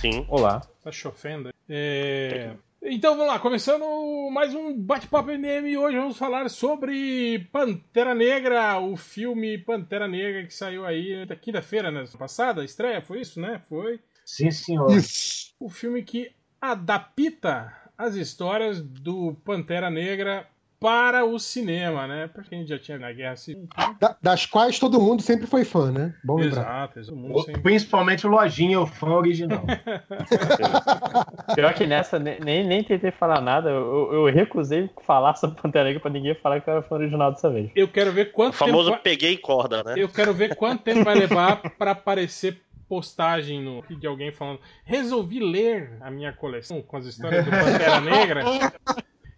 Sim. Olá. Tá chofendo. É... Então vamos lá, começando mais um bate-papo MDM e hoje vamos falar sobre Pantera Negra, o filme Pantera Negra que saiu aí da quinta-feira, né? Passada, estreia, foi isso, né? Foi. Sim, senhor. Isso. O filme que adapta as histórias do Pantera Negra para o cinema, né? Porque a gente já tinha na Guerra Civil. Da- das quais todo mundo sempre foi fã, né? Bom lembrar. Exato, exato. Mundo sempre- Principalmente o Lojinha, o fã original. Pior que nessa, ne- nem, nem tentei falar nada, eu, eu recusei falar sobre Pantera Negra pra ninguém falar que eu era fã original dessa vez. Eu quero ver O quanto famoso tempo. peguei corda, né? Eu quero ver quanto tempo vai levar para aparecer postagem no de alguém falando. Resolvi ler a minha coleção com as histórias do Pantera Negra.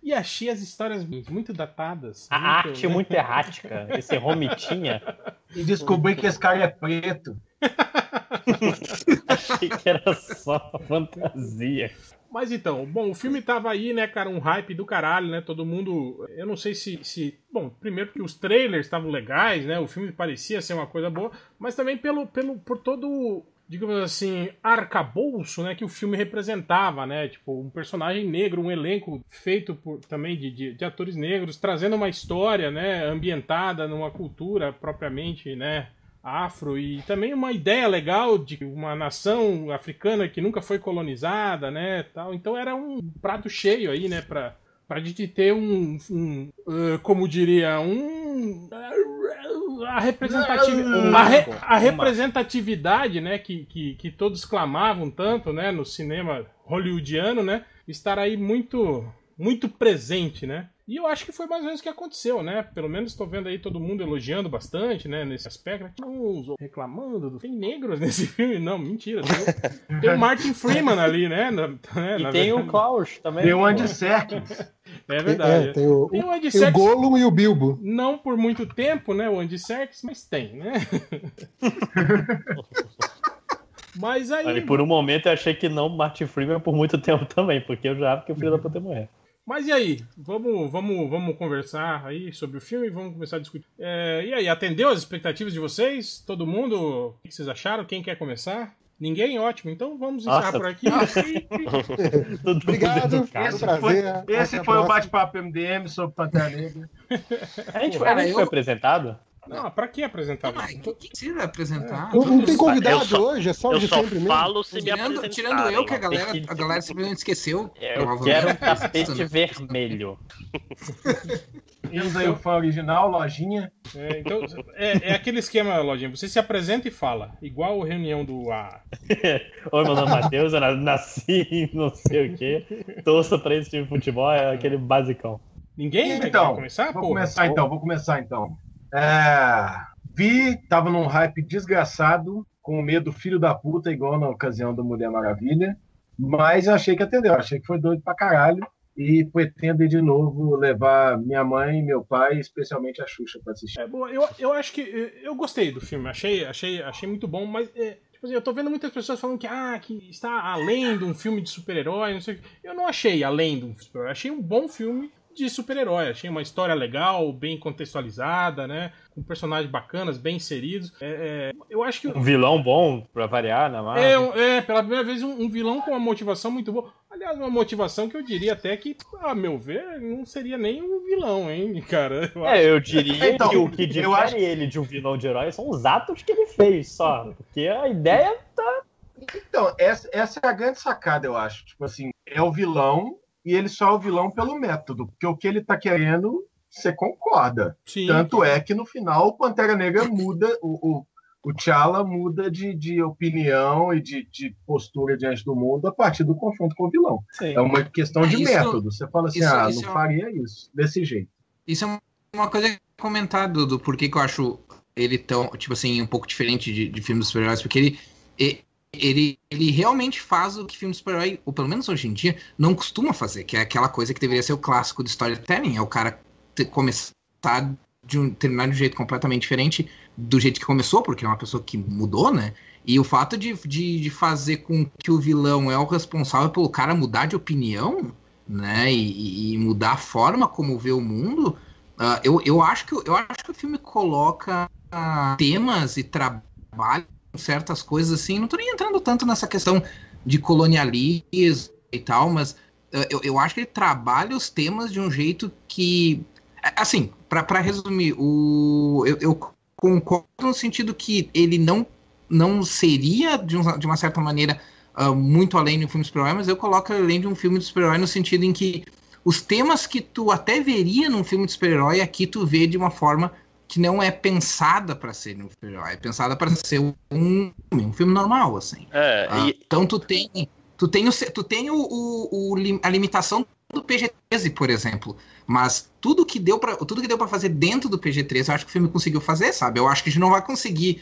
E achei as histórias muito datadas. A muito- arte muito errática, esse romitinha, E descobri que esse cara é preto. achei que era só fantasia. Mas então, bom, o filme tava aí, né, cara, um hype do caralho, né? Todo mundo. Eu não sei se. se bom, primeiro que os trailers estavam legais, né? O filme parecia ser uma coisa boa, mas também pelo, pelo, por todo. Digamos assim, arcabouço, né, que o filme representava, né? Tipo, um personagem negro, um elenco feito por também de, de, de atores negros, trazendo uma história, né, ambientada numa cultura propriamente, né, afro e também uma ideia legal de uma nação africana que nunca foi colonizada, né, tal. Então era um prato cheio aí, né, para para a gente ter um, um uh, como diria, um a representatividade, a, re- a representatividade, né, que, que, que todos clamavam tanto, né, no cinema hollywoodiano, né, estar aí muito muito presente, né? E eu acho que foi mais ou menos o que aconteceu, né? Pelo menos estou vendo aí todo mundo elogiando bastante, né? Nesse aspecto. Uns reclamando. Do... Tem negros nesse filme? Não, mentira. Tem, o- tem o Martin Freeman ali, né? Na- né, E na tem o verdade. Klaus também. Tem o. Andy Serkis. É Tem, verdade. é, tem o, Tem o Andy tem o Serkis. Gollum e o Bilbo. Não por muito tempo, né? O Andy Serkis, mas tem, né? mas aí. Olha, por um momento eu achei que não Martin Freeman por muito tempo também, porque eu já acho que o filho da puta morrer. Mas e aí? Vamos, vamos, vamos conversar aí sobre o filme, vamos começar a discutir. É, e aí, atendeu as expectativas de vocês? Todo mundo? O que vocês acharam? Quem quer começar? Ninguém? Ótimo. Então vamos encerrar Nossa. por aqui. Obrigado. Esse prazer, foi, esse foi o bate-papo MDM sobre Pantera Negra. A gente, Cara, a gente eu- foi apresentado? Não, pra que apresentar? Ah, quem, quem precisa apresentar? Não, não tem convidado Eu só- hoje, é só Eu de só sempre mesmo. falo se me Tirando, tirando eu, que a galera, a galera simplesmente esqueceu. Eu provavelmente. quero um tapete vermelho. Temos aí o fã original, Lojinha. É, então, é, é aquele esquema, Lojinha. Você se apresenta e fala. Igual a reunião do A. Oi, meu nome é Matheus, eu na- nasci não sei o quê. Torço pra esse time de futebol, é aquele basicão. Ninguém vai Então, começar? vou Pô, começar então, vou começar então. É, vi, tava num hype desgraçado, com medo filho da puta, igual na ocasião da Mulher Maravilha, mas eu achei que atendeu, achei que foi doido pra caralho, e pretendo de novo levar minha mãe, meu pai, especialmente a Xuxa pra assistir. É, bom, eu, eu acho que. Eu gostei do filme, achei, achei, achei muito bom, mas. é, tipo assim, eu tô vendo muitas pessoas falando que, ah, que está além de um filme de super-herói, não sei o que. Eu não achei além de um super-herói, achei um bom filme de super-herói. Achei uma história legal, bem contextualizada, né? Com personagens bacanas, bem inseridos. É, é, eu acho que. Um vilão bom, pra variar, na Marvel. É, é, pela primeira vez, um, um vilão com uma motivação muito boa. Aliás, uma motivação que eu diria até que, a meu ver, não seria nem um vilão, hein, cara? Eu acho- É, eu diria Então, que o que eu difere acho- ele de um vilão de herói são os atos que ele fez só. Porque a ideia tá. Então, essa, essa é a grande sacada, eu acho. Tipo assim, é o vilão, e ele só é o vilão pelo método, porque o que ele tá querendo, você concorda. Sim. Tanto é que no final o Pantera Negra muda, o, o, o T'Challa muda de, de opinião e de, de postura diante do mundo a partir do confronto com o vilão. Sim. É uma questão de É, isso- método. Você fala assim, isso- ah, isso não é faria isso, desse jeito. Isso é uma coisa que eu ia comentar do, porquê que eu acho ele tão, tipo assim, um pouco diferente de, de filmes super-heróis, porque ele, ele, ele realmente faz o que filme de super-herói, ou pelo menos hoje em dia, não costuma fazer, que é aquela coisa que deveria ser o clássico do storytelling, é o cara ter- começar de um, terminar de um jeito completamente diferente do jeito que começou, porque é uma pessoa que mudou, né? E o fato de, de, de fazer com que o vilão é o responsável pelo cara mudar de opinião, né? E, e mudar a forma como vê o mundo, ah, eu, eu, acho que, eu acho que o filme coloca temas e trabalha com certas coisas assim. Não tô nem entrando tanto nessa questão de colonialismo e tal, mas uh, eu, eu acho que ele trabalha os temas de um jeito que. Assim, para resumir, o, eu, eu, concordo no sentido que ele não, não seria, de, um, de uma certa maneira, uh, muito além de um filme de super-herói, mas eu coloco além de um filme de super-herói no sentido em que os temas que tu até veria num filme de super-herói, aqui tu vê de uma forma que não é pensada para ser um super-herói, é pensada para ser um, um filme normal, assim. É, uh, e... Então tu tem, tu tem, o, tu tem o, o, o a limitação do PG-13, por exemplo. Mas tudo que deu para tudo que deu para fazer dentro do PG-13, eu acho que o filme conseguiu fazer, sabe? Eu acho que a gente não vai conseguir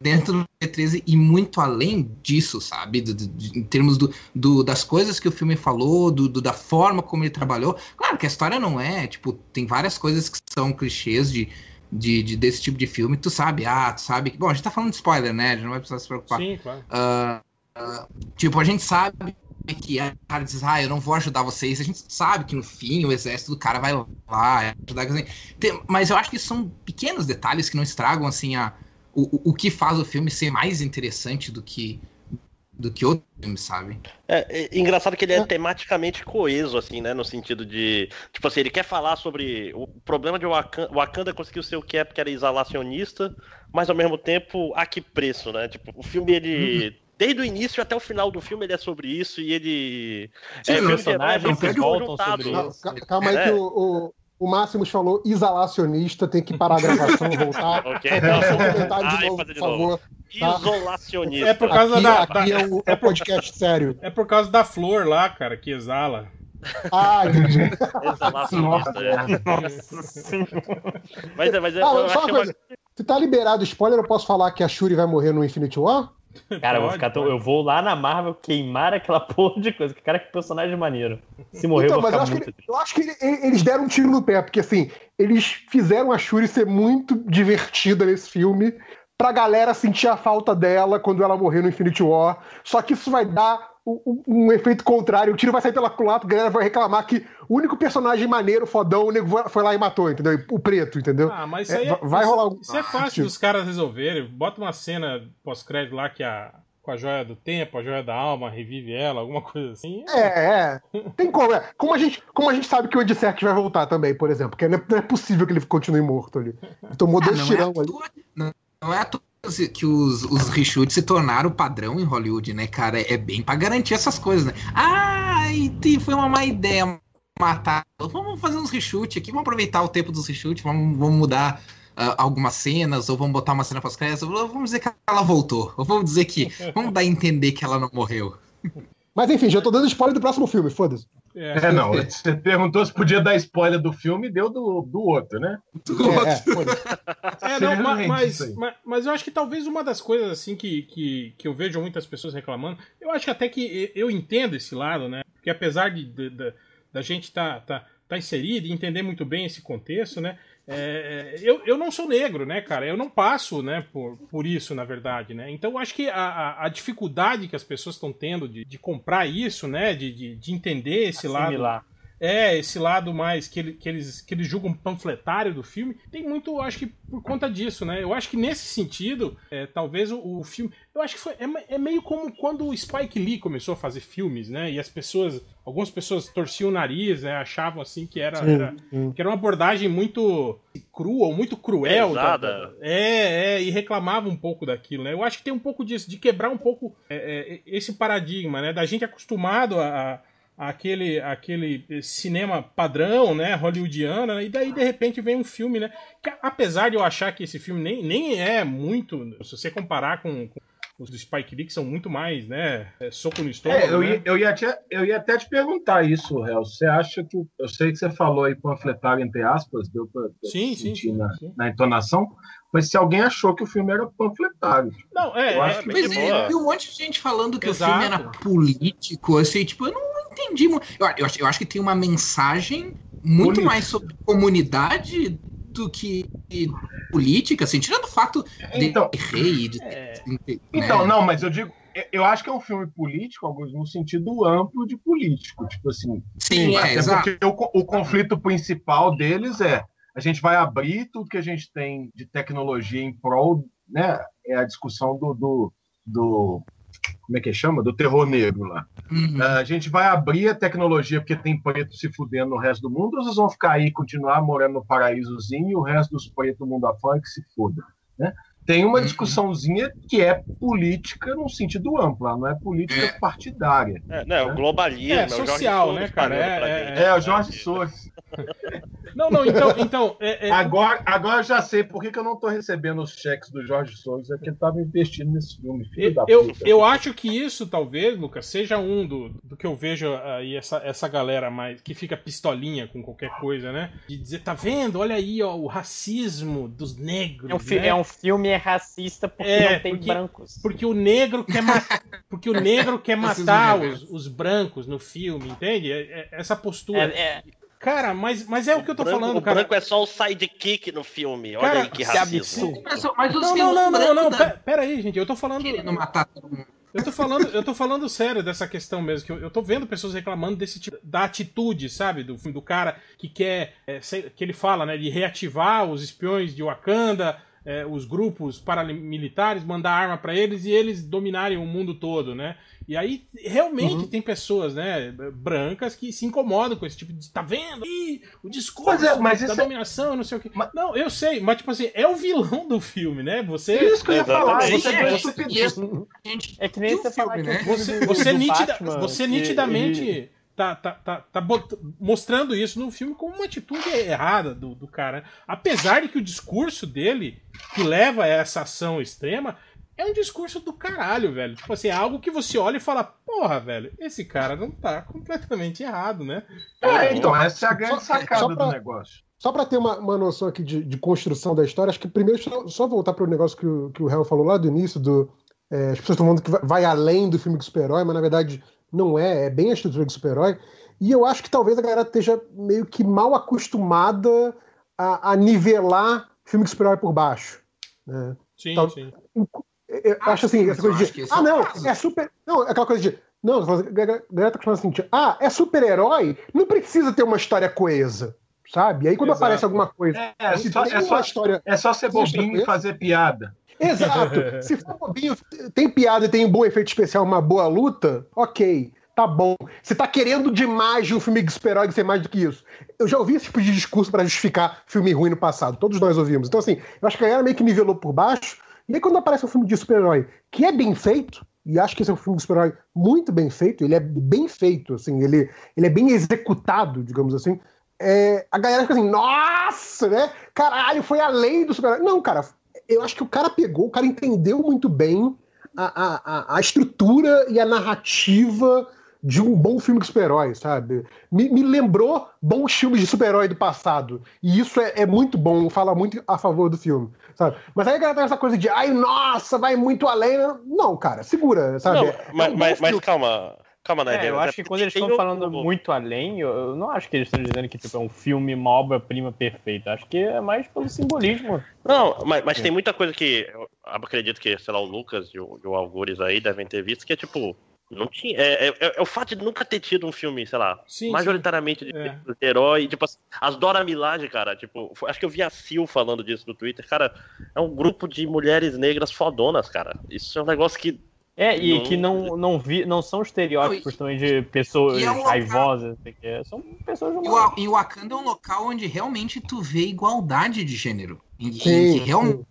dentro do PG-13 e muito além disso, sabe? Do, do, em termos do, do, das coisas que o filme falou, do, da forma como ele trabalhou. Claro que a história não é, tipo, tem várias coisas que são clichês de, de, de, desse tipo de filme, tu sabe, ah, tu sabe. Bom, a gente tá falando de spoiler, né? A gente não vai precisar se preocupar. Sim, claro. Uh, uh, tipo, a gente sabe que o cara diz, ah, eu não vou ajudar vocês. A gente sabe que no fim o exército do cara vai lá ajudar. Assim. Tem, mas eu acho que são pequenos detalhes que não estragam assim a, o, o que faz o filme ser mais interessante do que do que outro filme, sabe? É, é, engraçado que ele é tematicamente coeso, assim, né? No sentido de. Tipo assim, ele quer falar sobre o problema de Wakanda, Wakanda conseguiu ser o que é porque era isolacionista, mas ao mesmo tempo, a que preço, né? Tipo, o filme ele. Uhum. Desde o início até o final do filme ele é sobre isso e ele. Sim, é, personagens que voltam sobre isso. Calma aí é. que o, o, Máximos falou isolacionista, tem que parar a gravação e voltar. ok, então. De novo, por favor. Tá? Isolacionista. É por causa aqui, da. Aqui da... é o, é podcast sério. É por causa da flor lá, cara, que exala. Ah, entendi. Exalacionista, é. Nossa Mas, mas ah, eu só uma coisa. Uma... Se tá liberado spoiler, eu posso falar que a Shuri vai morrer no Infinity War? Cara, eu vou, ficar tão... eu vou lá na Marvel queimar aquela porra de coisa. Cara, que personagem maneiro. Se morrer, então, eu vou ficar eu muito que, Eu acho que eles deram um tiro no pé, porque assim, eles fizeram a Shuri ser muito divertida nesse filme pra galera sentir a falta dela quando ela morrer no Infinity War. Só que isso vai dar um, um efeito contrário. O tiro vai sair pela culatra, a galera vai reclamar que o único personagem maneiro, fodão, o nego foi lá e matou, entendeu? O preto, entendeu? Ah, mas isso é, é, vai isso, rolar Isso é fácil dos caras resolverem. Bota uma cena pós-crédito lá que a com a joia do tempo, a joia da alma, revive ela, alguma coisa assim. É, é. Tem como. É. Como, a gente, como a gente sabe que o Odissect vai voltar também, por exemplo, porque não é, possível que ele continue morto ali. Ele tomou ah, dois tirão é ali. Não, não é à toa que os, os reshoots se tornaram padrão em Hollywood, né, cara? É bem para garantir essas coisas, né? Ah, foi uma má ideia matar. Vamos fazer uns reshoots aqui, vamos aproveitar o tempo dos reshoots, vamos, vamos mudar uh, algumas cenas, ou vamos botar uma cena pós-crédito, vamos dizer que ela voltou, ou vamos dizer que. Vamos dar a entender que ela não morreu. Mas enfim, já tô dando spoiler do próximo filme, foda-se. É. é, não. Você perguntou se podia dar spoiler do filme, deu do, do outro, né? Do é, outro. É, é não, mas, mas, mas, eu acho que talvez uma das coisas assim que, que, que eu vejo muitas pessoas reclamando, eu acho que até que eu entendo esse lado, né? Porque apesar de, de, de da gente estar tá, tá, tá inserido e entender muito bem esse contexto, né? É, eu, eu não sou negro, né, cara? Eu não passo, né, por, por isso, na verdade, né? Então acho que a, a dificuldade que as pessoas estão tendo de, de comprar isso, né, de, de, de entender esse Assimilar. lado é, esse lado mais que, ele, que, eles, que eles julgam panfletário do filme, tem muito, acho que, por conta disso, né? Eu acho que nesse sentido, é, talvez o, o, filme. Eu acho que foi. É, é, meio como quando o Spike Lee começou a fazer filmes, né? E as pessoas. Algumas pessoas torciam o nariz, né? Achavam assim que era, sim, era sim. que era uma abordagem muito crua ou muito cruel. Da, é, é, e reclamava um pouco daquilo, né? Eu acho que tem um pouco disso, de quebrar um pouco é, é, esse paradigma, né? Da gente acostumado a aquele, aquele cinema padrão, né, hollywoodiano, né, e daí de repente vem um filme, né, que apesar de eu achar que esse filme nem, nem é muito, se você comparar com, com os do Spike Lee, que são muito mais, né, é, soco no estômago, é, eu, né? ia, eu, ia até, eu ia até te perguntar isso, Réu, você acha que, eu sei que você falou aí panfletário entre aspas, deu pra, sim, sim, sim, na, sim. na entonação, mas se alguém achou que o filme era panfletário. Não, é, eu é, acho que... Mas eu vi um monte de gente falando que Exato. o filme era político, assim, tipo, eu não entendi. Eu, eu, acho, eu acho que tem uma mensagem muito política. mais sobre comunidade do que política, assim, tirando o fato então, de rei. De, é... de, então, não, mas eu digo, eu acho que é um filme político, alguns no sentido amplo de político, tipo assim. Sim, é, exato. porque o, o conflito principal deles é a gente vai abrir tudo que a gente tem de tecnologia em prol, né? É a discussão do, do, do como é que chama? Do terror negro lá. Uhum. A gente vai abrir a tecnologia porque tem preto se fudendo no resto do mundo, ou vocês vão ficar aí, continuar morando no paraísozinho e o resto dos pretos do mundo afora que se foda, né? Tem uma Uhum. discussãozinha que é política num sentido amplo, não é política É. partidária. É, né, o globalismo. É, o Jorge social, né, cara? É, é. É, o Jorge Soros. Não, não, então, então é, é- Agora, agora eu já sei por que, que eu não estou recebendo os cheques do Jorge Soros, é porque ele estava investindo nesse filme, filho da eu, puta. eu acho que isso, talvez, Lucas, seja um do, do que eu vejo aí, essa, essa galera mais que fica pistolinha com qualquer coisa, né? De dizer, tá vendo? Olha aí, ó, o racismo dos negros. É um, fi- né? é um filme racista porque É, não tem porque- brancos. Porque o negro quer matar. Porque o negro quer matar os, os brancos no filme, entende? É- é- essa postura. É, é, Cara, mas, mas é o que eu tô branco, falando, o cara. branco é só o sidekick no filme. Olha Cara, aí que racismo. Mas, Não, não, não, não, não. da- pe- Pera aí, gente. Eu tô falando. querendo matar todo mundo. Eu tô falando, eu tô falando sério dessa questão mesmo, que eu, eu tô vendo pessoas reclamando desse tipo da atitude, sabe, do do cara que quer é, que ele fala, né, de reativar os espiões de Wakanda, é, os grupos paramilitares, mandar arma pra eles e eles dominarem o mundo todo, né? E aí realmente Uhum. tem pessoas, né, brancas que se incomodam com esse tipo de, tá vendo? O discurso Mas é- mas da é- dominação, não sei o que. Mas- Não, eu sei, mas tipo assim, é o vilão do filme, né? Você É isso que eu ia falar, Exatamente. você É, é é, estupidez. A gente é que nem você filme, falar que né? filme você, você, nitida- Batman, você nitidamente ele- tá, tá, tá, tá mostrando isso no filme como uma atitude errada do, do cara. Apesar de que o discurso dele, que leva a essa ação extrema, é um discurso do caralho, velho. Tipo assim, é algo que você olha e fala, porra, velho, esse cara não tá completamente errado, né? É, então, essa é a grande Só- sacada só pra- do negócio. Só para ter uma, uma noção aqui de, de construção da história, acho que primeiro só, só voltar para o negócio que o, que o Hel falou lá do início, do, é, as pessoas estão falando que vai, vai além do filme de super-herói, mas na verdade não é, é bem a estrutura de super-herói. E eu acho que talvez a galera esteja meio que mal acostumada a, a nivelar filme de super-herói por baixo. né? Sim, Então, sim. Eu Ah, acho assim, sim, essa coisa de. Ah, é não, caso. é super. Não, é aquela coisa de. Não, a galera tá acostumada assim, tipo, ah, é super-herói, não precisa ter uma história coesa, sabe? E aí quando Exato. aparece alguma coisa. É, é só, é, só, história. é só ser bobinho e fazer piada. Exato. Se for bobinho, tem piada e tem um bom efeito especial, uma boa luta, ok. Tá bom. Você tá querendo demais de um filme de super-herói ser mais do que isso. Eu já ouvi esse tipo de discurso pra justificar filme ruim no passado. Todos nós ouvimos. Então, assim, eu acho que a galera meio que nivelou por baixo. E aí, quando aparece um filme de super-herói que é bem feito, e acho que esse é um filme de super-herói muito bem feito, ele é bem feito, assim, ele, ele é bem executado, digamos assim. é, a galera fica assim, nossa, né? Caralho, foi além do super-herói. Não, cara, eu acho que o cara pegou, o cara entendeu muito bem a, a, a- estrutura e a narrativa de um bom filme de super-herói, sabe? Me, me lembrou bons filmes de super-herói do passado. E isso é, é muito bom, fala muito a favor do filme, sabe? Mas aí a galera tem essa coisa de, ai, nossa, vai muito além. Não, cara, segura, sabe? Não, É um mas, bom mas, mas calma, calma, né? É, eu acho que quando eles estão falando muito além, eu, eu não acho que eles estão dizendo que tipo, é um filme, uma obra-prima perfeita. Acho que é mais pelo simbolismo. Não, mas, mas É. tem muita coisa que eu acredito que, sei lá, o Lucas e o, e o Algures aí devem ter visto, que é tipo. Não tinha. É, é- é- é o fato de nunca ter tido um filme, sei lá, Sim, majoritariamente de, É. de herói. Tipo, assim, as Dora Milaje, cara, tipo, foi- acho que eu vi a Sil falando disso no Twitter. Cara, é um grupo de mulheres negras fodonas, cara. Isso é um negócio que. É, e Não- que não, não, vi, não são estereótipos também de pessoas e é um local- raivosas, não sei o quê. são pessoas E o, humanas. e o Wakanda é um local onde realmente tu vê igualdade de gênero. Em, Sim, que realmente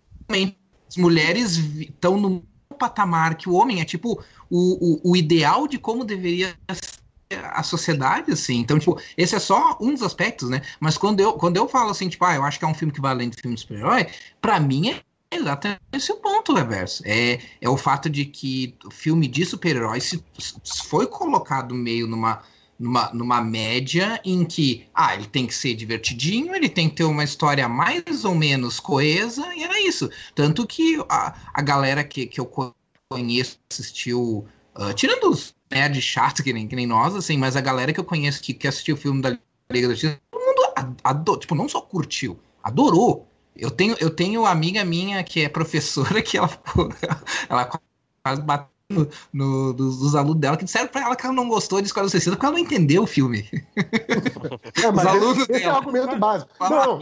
as mulheres estão no mesmo patamar que o homem. É tipo o, o, o ideal de como deveria ser a sociedade, assim. Então, tipo, esse é só um dos aspectos, né? Mas quando eu, quando eu falo assim, tipo, ah, eu acho que é um filme que vai além do filme de super-herói, pra mim é exatamente esse o ponto, Reverso. É, é o fato de que o filme de super-herói se, se foi colocado meio numa numa, numa média em que, ah, ele tem que ser divertidinho, ele tem que ter uma história mais ou menos coesa, e era isso. Tanto que a, a galera que, que eu conheço assistiu, ah, tirando os nerds chatos que nem, que nem nós, assim, mas a galera que eu conheço que, que assistiu o filme da Liga da Justiça, todo mundo adorou, tipo, não só curtiu, adorou. Eu tenho, eu tenho amiga minha que é professora que ela ela quase bateu no, no- dos, dos alunos dela que disseram pra ela que ela não gostou de Esquadrão Suicida porque ela não entendeu o filme. É, mas esse, esse é o argumento básico. Fala. Não,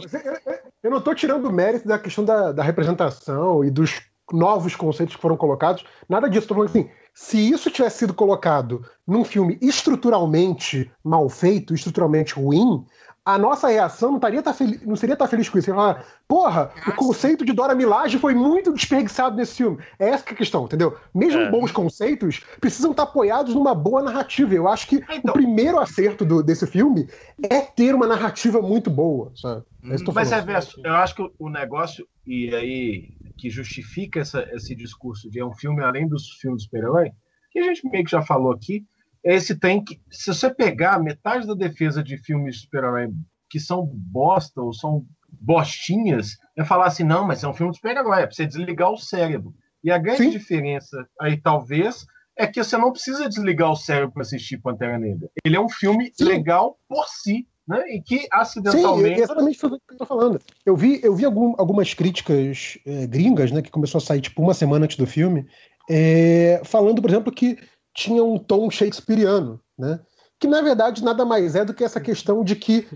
eu, não estou tirando o mérito da questão da, da representação e dos novos conceitos que foram colocados, nada disso. Tô falando assim, se isso tivesse sido colocado num filme estruturalmente mal feito, estruturalmente ruim, a nossa reação não, estaria tá não seria estar tá feliz com isso. Falar, porra, o conceito de Dora Milaje foi muito desperdiçado nesse filme. É essa que é a questão, entendeu? Mesmo é. bons conceitos precisam estar apoiados numa boa narrativa. Eu acho que então, o primeiro acerto do, desse filme é ter uma narrativa muito boa, sabe? É mas é, eu acho que o negócio, e aí que justifica essa, esse discurso de é um filme além dos filmes de super-herói, que a gente meio que já falou aqui, esse tem que. Se você pegar metade da defesa de filmes de super-herói que são bosta ou são bostinhas, é falar assim: não, mas é um filme de super-herói, é pra você desligar o cérebro. E a grande Sim. diferença aí, talvez, é que você não precisa desligar o cérebro para assistir Pantera Negra. Ele é um filme Sim. legal por si. Né? E que acidentalmente. Sim, exatamente o que eu tô falando. Eu vi, eu vi algum, algumas críticas é, gringas, né, que começou a sair tipo uma semana antes do filme, é, falando, por exemplo, que tinha um tom shakespeariano, né? Que na verdade nada mais é do que essa questão de que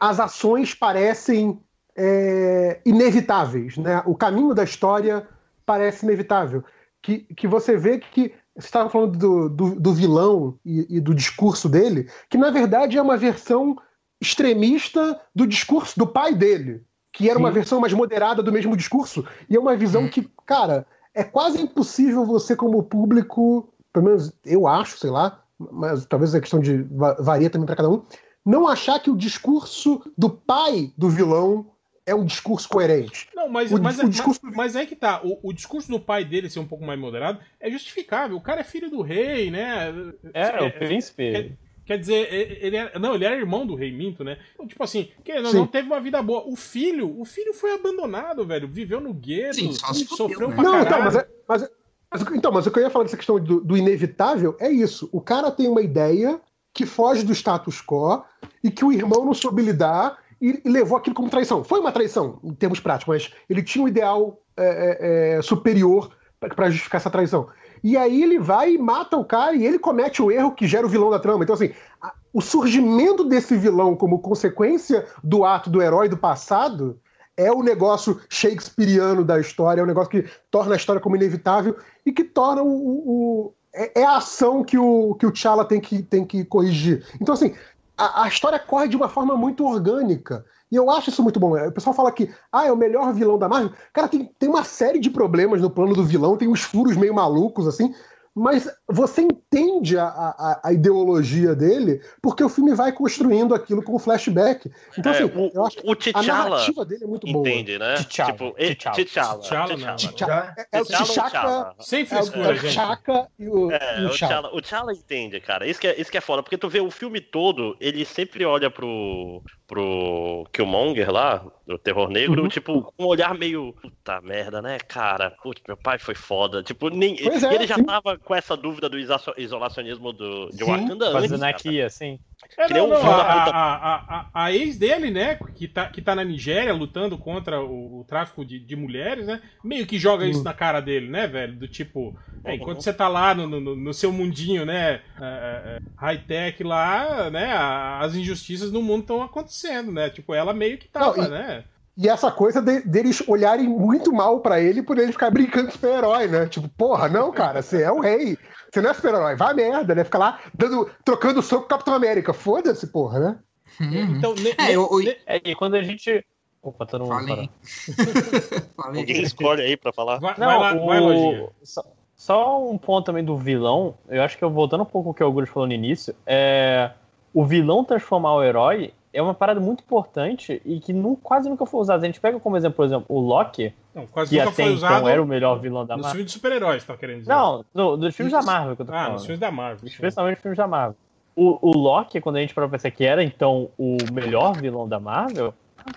as ações parecem é, inevitáveis, né? O caminho da história parece inevitável. Que, que você vê que você estava falando do, do, do vilão e, e, do discurso dele, que na verdade é uma versão extremista do discurso do pai dele, que era Sim. uma versão mais moderada do mesmo discurso, e é uma visão que, cara, é quase impossível você, como público, pelo menos eu acho, sei lá, mas talvez a questão de varia também para cada um, não achar que o discurso do pai do vilão é um discurso coerente. Não, mas, o, mas, o é, discurso... mas, mas é que tá. O, o, discurso do pai dele ser um pouco mais moderado é justificável. O cara é filho do rei, né? É, é o príncipe. É, quer dizer, ele era, não, ele era irmão do rei Minto, né? Então, tipo assim, que não, não, teve uma vida boa. O filho, o filho foi abandonado, velho. Viveu no gueto, Sim, sofreu né? pra não, Então, mas, é, mas mas, então, mas o que eu ia falar dessa questão do, do, inevitável é isso. O cara tem uma ideia que foge do status quo e que o irmão não soube lidar e, e levou aquilo como traição. Foi uma traição, em termos práticos, mas ele tinha um ideal é, é, é superior para justificar essa traição. E aí ele vai e mata o cara e ele comete o erro que gera o vilão da trama. Então, assim, a, o surgimento desse vilão como consequência do ato do herói do passado é o negócio shakespeariano da história, é o negócio que torna a história como inevitável e que torna o. o é, é, a ação que o, que o T'Challa tem que, tem que corrigir. Então, assim, a, a, história corre de uma forma muito orgânica. E eu acho isso muito bom. O pessoal fala que ah, é o melhor vilão da Marvel. Cara, tem, tem uma série de problemas no plano do vilão, tem uns furos meio malucos, assim, mas você entende a, a, a, ideologia dele porque o filme vai construindo aquilo com flashback. Então, é, assim, o, eu acho o a narrativa dele é muito boa. Entende, né? T'Challa. Tipo, T'Challa. T'Challa. É o T'Chaka. Sem frescura, gente. T'Chaka e o, é, o T'Challa. O T'Challa entende, cara. Isso que, é, isso que é foda. Porque tu vê o filme todo, ele sempre olha pro, pro Killmonger lá, do Terror Negro, uhum. tipo, com um olhar meio. Puta merda, né, cara? Putz, meu pai foi foda. Tipo, nem. É, ele já sim. tava com essa dúvida do isolacionismo do, de Wakanda antes. Fazendo aqui, assim. É, não, não, a, a, a, a, ex dele, né, que tá, que tá na Nigéria lutando contra o, o tráfico de, de, mulheres, né, meio que joga isso na cara dele, né, velho? Do tipo, é, enquanto você tá lá no, no, no seu mundinho, né, é, é, high-tech lá, né, as injustiças no mundo estão acontecendo, né? Tipo, ela meio que tava, não, e... né? E essa coisa de, deles olharem muito mal para ele por ele ficar brincando de super-herói, né? Tipo, porra, não, cara, você é o rei. Você não é super-herói, vai merda, né? Fica lá dando, trocando soco com o Capitão América. Foda-se, porra, né? Uhum. Então, ne, é, eu, eu... é, e quando a gente. Opa, todo mundo Falei. Alguém escolhe aí pra falar. Vai, não, vai lá, o... vai, só, só, um ponto também do vilão. Eu acho que eu voltando um pouco ao que o Augusto falou no início, é o vilão transformar o herói é uma parada muito importante e que não, quase nunca foi usada. A gente pega como exemplo, por exemplo, o Loki, não, quase que nunca até foi usado então era o melhor vilão da Marvel. Nos filmes de super-heróis, tá querendo dizer? Não, no, dos filmes da Marvel que eu tô falando. Ah, nos filmes da Marvel. Especialmente nos filmes da Marvel. O, o Loki, quando a gente para pensar que era então o melhor vilão da Marvel,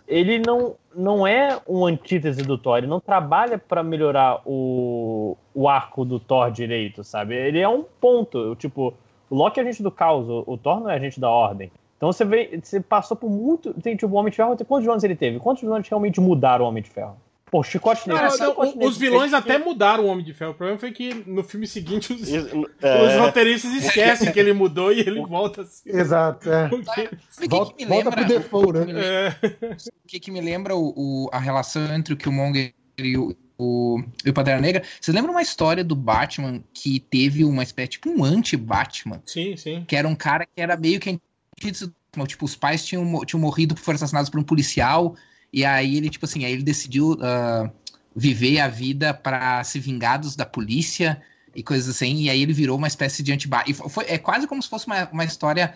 ele não, não é um antítese do Thor, ele não trabalha para melhorar o, o arco do Thor direito, sabe? Ele é um ponto, tipo, o Loki é agente do caos, o, o Thor não é agente da ordem. Então você vê, você passou por muito. Tem, tipo, o Homem de Ferro, quantos vilões ele teve? Quantos vilões realmente mudaram o Homem de Ferro? Pô, Chicote Negro. Não, não, os vilões até mudaram o Homem de Ferro. O problema foi que no filme seguinte os, é... os roteiristas esquecem que ele mudou e ele volta assim. Exato, é. Porque... Volta, que volta pro default, né? É. O que, que me lembra o, o, a relação entre o Killmonger e o, o, o Pantera Negra. Você lembra uma história do Batman que teve uma espécie, tipo um anti-Batman? Sim, sim. Que era um cara que era meio que tipo, os pais tinham, tinham morrido, foram assassinados por um policial, e aí ele, tipo assim, aí ele decidiu uh, viver a vida para se vingar dos, da polícia e coisas assim, e aí ele virou uma espécie de anti-Batman. Foi, é quase como se fosse uma, uma história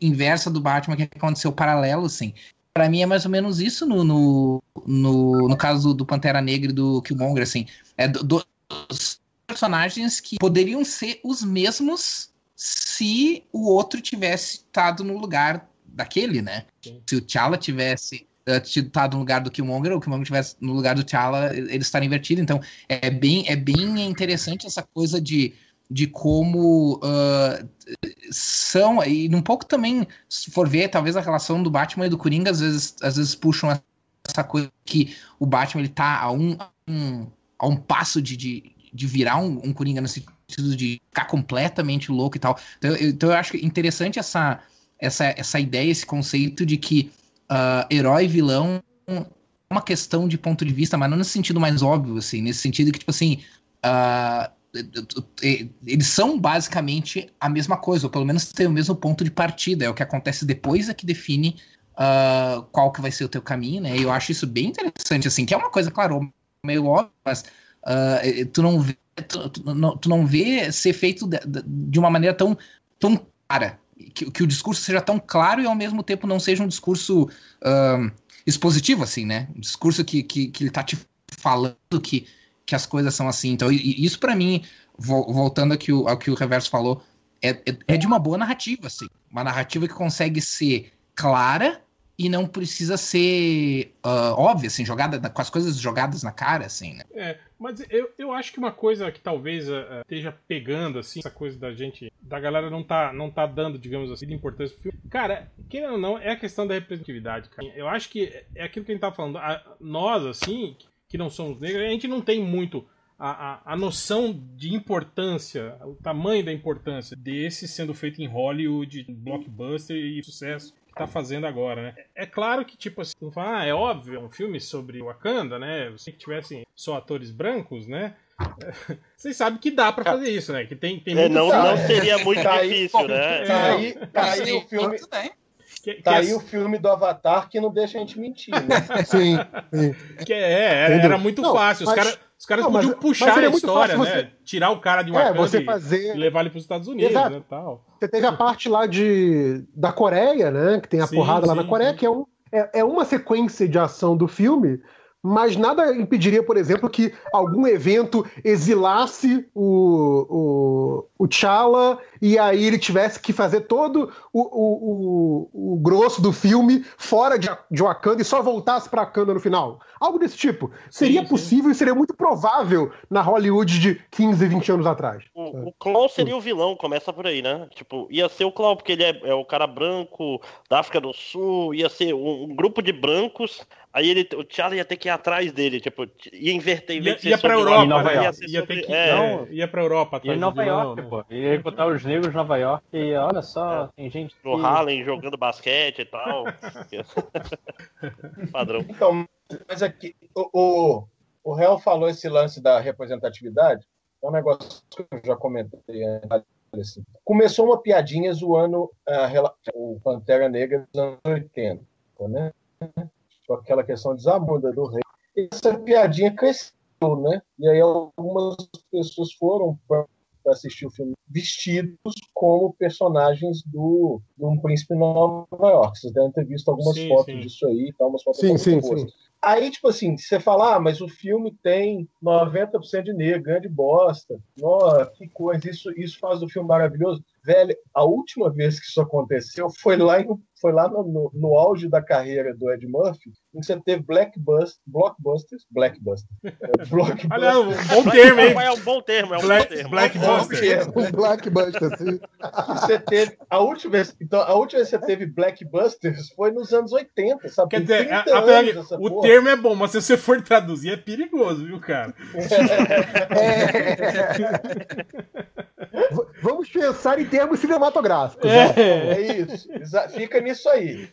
inversa do Batman que aconteceu paralelo, assim. Para mim é mais ou menos isso no, no, no, no caso do, do, Pantera Negra e do Killmonger, assim. É do, dos personagens que poderiam ser os mesmos se o outro tivesse estado no lugar daquele, né? Sim. Se o T'Challa tivesse estado no lugar do Killmonger, o Killmonger tivesse no lugar do T'Challa, eles estarem invertidos. Então, é bem, é bem interessante essa coisa de de como uh, são, e um pouco também, se for ver, talvez a relação do Batman e do Coringa, às vezes, às vezes puxam essa coisa que o Batman ele tá a um, um a um passo de, de, de virar um, um Coringa no sentido de ficar completamente louco e tal. Então eu, então eu acho interessante essa, essa, essa ideia, esse conceito de que uh, herói e vilão é uma questão de ponto de vista, mas não nesse sentido mais óbvio, assim, nesse sentido que, tipo assim, uh, eles são basicamente a mesma coisa, ou pelo menos tem o mesmo ponto de partida. É o que acontece depois é que define uh, qual que vai ser o teu caminho, né? E eu acho isso bem interessante, assim, que é uma coisa, claro, meio óbvia, mas uh, tu não vê, tu, tu, não, tu, não vê ser feito de, de, uma maneira tão, tão clara. Que, que, o discurso seja tão claro e ao mesmo tempo não seja um discurso uh, expositivo, assim, né? Um discurso que, que, que ele tá te falando que que as coisas são assim. Então, isso para mim, voltando ao que o, ao que o Reverso falou, é, é, é, de uma boa narrativa, assim. Uma narrativa que consegue ser clara e não precisa ser uh, óbvia, assim, jogada com as coisas jogadas na cara, assim, né? É, mas eu, eu acho que uma coisa que talvez uh, esteja pegando, assim, essa coisa da gente, da galera não tá, não tá dando, digamos assim, de importância pro filme. Cara, querendo ou não, é a questão da representatividade, cara. Eu acho que é aquilo que a gente tá falando. A, nós, assim, que não somos negros, a gente não tem muito a, a, a, noção de importância, o tamanho da importância desse sendo feito em Hollywood, blockbuster e sucesso tá fazendo agora, né? É claro que, tipo assim, fala, ah, é óbvio, é um filme sobre Wakanda, né? Se tivessem só atores brancos, né? Vocês sabem que dá para fazer isso, né? Que tem, tem é, não, não seria muito tá difícil, aí, né? Tá aí, tá aí o filme. Que, tá que aí é... o filme do Avatar que não deixa a gente mentir, né? sim, sim. Que é, era, era muito não, fácil. Os caras os caras podiam mas, puxar mas a história, né? Você... Tirar o cara de uma é, você fazer... e levar ele para os Estados Unidos, Exato. né? Tal. Você teve a parte lá de, da Coreia, né? Que tem a sim, porrada sim, lá na Coreia, sim. que é, um, é, é uma sequência de ação do filme mas nada impediria, por exemplo, que algum evento exilasse o, o, o T'Challa e aí ele tivesse que fazer todo o, o, o, o grosso do filme fora de, de Wakanda e só voltasse para Wakanda no final. Algo desse tipo. Seria sim, possível sim. e seria muito provável na Hollywood de 15, 20 anos atrás. O, o Clown seria o vilão, começa por aí, né? Tipo, ia ser o Clown, porque ele é, é o cara branco da África do Sul, ia ser um, um grupo de brancos Aí ele, o T'Challa ia ter que ir atrás dele, tipo, ia inverter. Ia, ia pra Europa, Nova né? York. Ia, ter que, é, não, ia pra Europa. Ia em Nova York, né? pô. Ia botar os negros em Nova York e olha só, é. tem gente... No que... Harlem, jogando basquete e tal. Padrão. Então, mas aqui, o, o, o falou esse lance da representatividade, é um negócio que eu já comentei assim. Começou uma piadinha zoando uh, o Pantera Negra dos anos 80, né? Com aquela questão de Zamunda do rei. Essa piadinha cresceu, né? E aí algumas pessoas foram para assistir o filme vestidos como personagens do, de um príncipe Nova York. Vocês devem ter visto algumas sim, fotos sim. disso aí, tá? umas fotos sim, sim, sim. Aí, tipo assim, você fala, ah, mas o filme tem 90% de negro, grande bosta. Nossa, que coisa, isso, isso faz do filme maravilhoso. Velho, a última vez que isso aconteceu foi lá, em, foi lá no, no, no auge da carreira do Ed Murphy, em que você teve Black Bust, Blockbusters, Blackbuster. É, Blockbuster. Olha, um bom termo, hein? É um bom termo, é um Black, bom termo. Blackbuster. Um Blackbuster, sim. Você teve, a última vez, então, a última vez que você teve Blackbusters foi nos anos 80, sabe? Quer dizer, a, a, o porra. termo é bom, mas se você for traduzir é perigoso, viu, cara? É. Vamos pensar em termos cinematográficos. É. né? É isso. Fica nisso aí.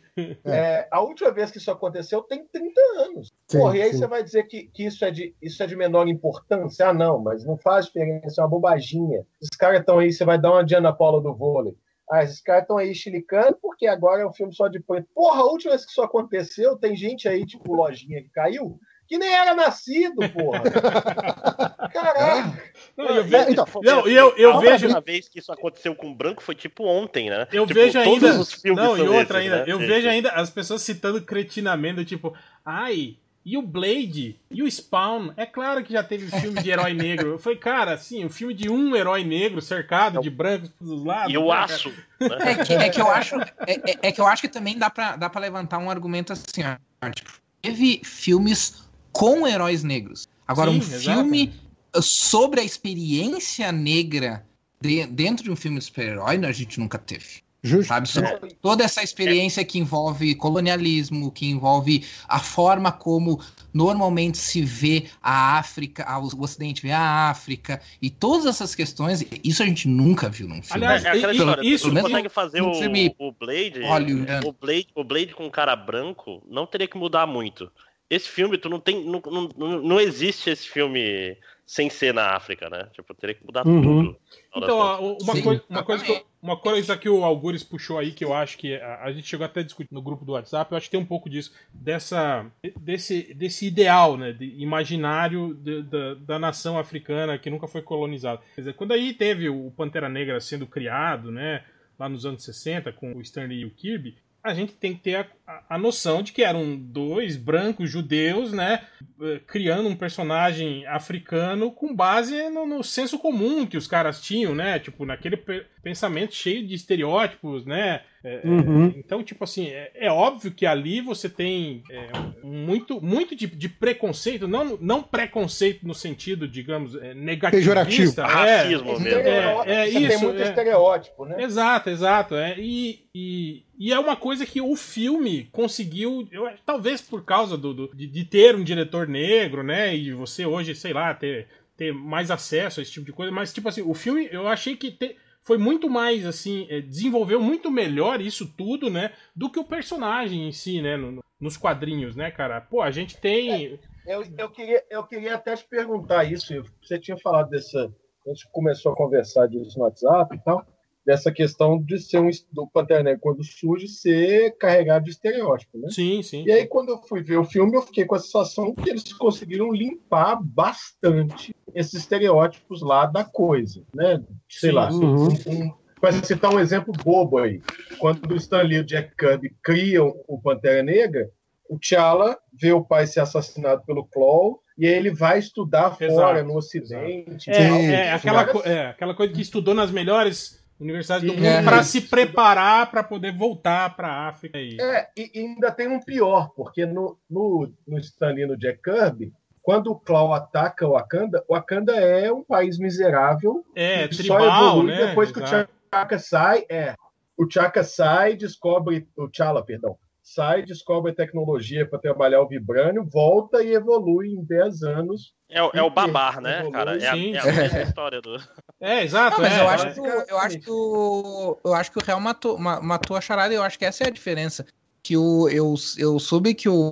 É, a última vez que isso aconteceu tem 30 anos. Sim, Porra, e aí sim. você vai dizer que, que isso, é de, isso é de menor importância? Ah, não, mas não faz diferença, é uma bobaginha. Esses caras estão aí, você vai dar uma Diana Paula do vôlei. Ah, esses caras estão aí chilicando porque agora é um filme só de preto. Porra, a última vez que isso aconteceu, tem gente aí, tipo Lojinha, que caiu, que nem era nascido, porra. Caraca. Não, eu ve- É, então, Não, eu, eu a vejo. última vez que isso aconteceu com o branco foi tipo ontem, né? Eu Tipo, vejo todos ainda. os filmes Não, e outra esses, ainda. né? Eu vejo ainda as pessoas citando cretinamente, do tipo, ai, e o Blade? E o Spawn? É claro que já teve filme de herói negro. Foi, cara, assim, o filme de um herói negro cercado de brancos dos lados. E o né, aço. né? É que, é que eu acho, é, é- é que eu acho que também dá pra, dá pra levantar um argumento assim, ó. Tipo, teve filmes com heróis negros. Agora, Sim, um filme sobre a experiência negra de- dentro de um filme de super-herói, a gente nunca teve. Justo. Sabe? É. Toda essa experiência que envolve colonialismo, que envolve a forma como normalmente se vê a África, a- o Ocidente vê a África, e todas essas questões, isso a gente nunca viu num filme. Aliás, É, é aquela história, isso- consegue fazer o, filme o Blade, hollywoodiano. o Blade, o Blade com cara branco, não teria que mudar muito. Esse filme, tu não tem, não, não, não- existe esse filme sem ser na África, né? Tipo, teria que mudar Uhum. tudo. Então, uma, Sim, coisa, uma, coisa que eu- uma coisa que o Algures puxou aí, que eu acho que a, a gente chegou até a discutir no grupo do WhatsApp, eu acho que tem um pouco disso, dessa, desse, desse ideal, né, de imaginário de- da, da nação africana que nunca foi colonizada. Quer dizer, quando aí teve o Pantera Negra sendo criado, né, lá nos anos 60, com o Stanley e o Kirby, a gente tem que ter a, a- noção de que eram dois brancos judeus, né, eh, criando um personagem africano com base no, no senso comum que os caras tinham, né? Tipo, naquele pe- pensamento cheio de estereótipos, né? É, é, Uhum. então, tipo assim, é, é óbvio que ali você tem é, muito, muito de, de preconceito, não, não preconceito no sentido, digamos, é, negativista. Pejorativo. É, Racismo mesmo. É você tem isso, muito é. estereótipo, né? Exato, exato. É. E, e, e é uma coisa que o filme conseguiu, eu, talvez por causa do, do- de, de ter um diretor negro, né? E você hoje, sei lá, ter, ter mais acesso a esse tipo de coisa. Mas, tipo assim, o filme eu achei que te- foi muito mais, assim, é, desenvolveu muito melhor isso tudo, né? Do que o personagem em si, né? no- no- nos quadrinhos, né, cara? Pô, a gente tem. Eu, eu, queria, eu queria até te perguntar isso. Você tinha falado dessa. A gente começou a conversar disso no WhatsApp e tal. Dessa questão de ser um do Pantera Negra quando surge ser carregado de estereótipo, né? Sim, sim. E aí, quando eu fui ver o filme, eu fiquei com a sensação que eles conseguiram limpar bastante esses estereótipos lá da coisa, né? Sei Sim, lá. Uhum. um, um, para citar um exemplo bobo aí, quando o Stan Lee e o Jack Kirby criam o Pantera Negra, o T'Challa vê o pai ser assassinado pelo Claw e aí ele vai estudar Exato, fora, no Ocidente. É, tal. é, aquela, é, aquela coisa que estudou nas melhores universidades do E- mundo É. para se preparar para poder voltar para África. E... É, e e ainda tem um pior, porque no, no, no Stan Lee no Jack Kirby, quando o Claw ataca o Wakanda, o Wakanda é um país miserável É, que tribal, só evolui né? depois que o Exato. T'Chaka sai, é. O T'Chaka sai, descobre o T'Challa, perdão, sai, descobre a tecnologia para trabalhar o vibrânio, volta e evolui em 10 anos. É, o- é o babar, né, cara? É a, é a mesma história do. É, exato. Não, mas é, eu, é. acho que, o- eu acho que o. Eu acho que o Real matou, ma- matou a charada, e eu acho que essa é a diferença. Que o, eu, eu soube que o,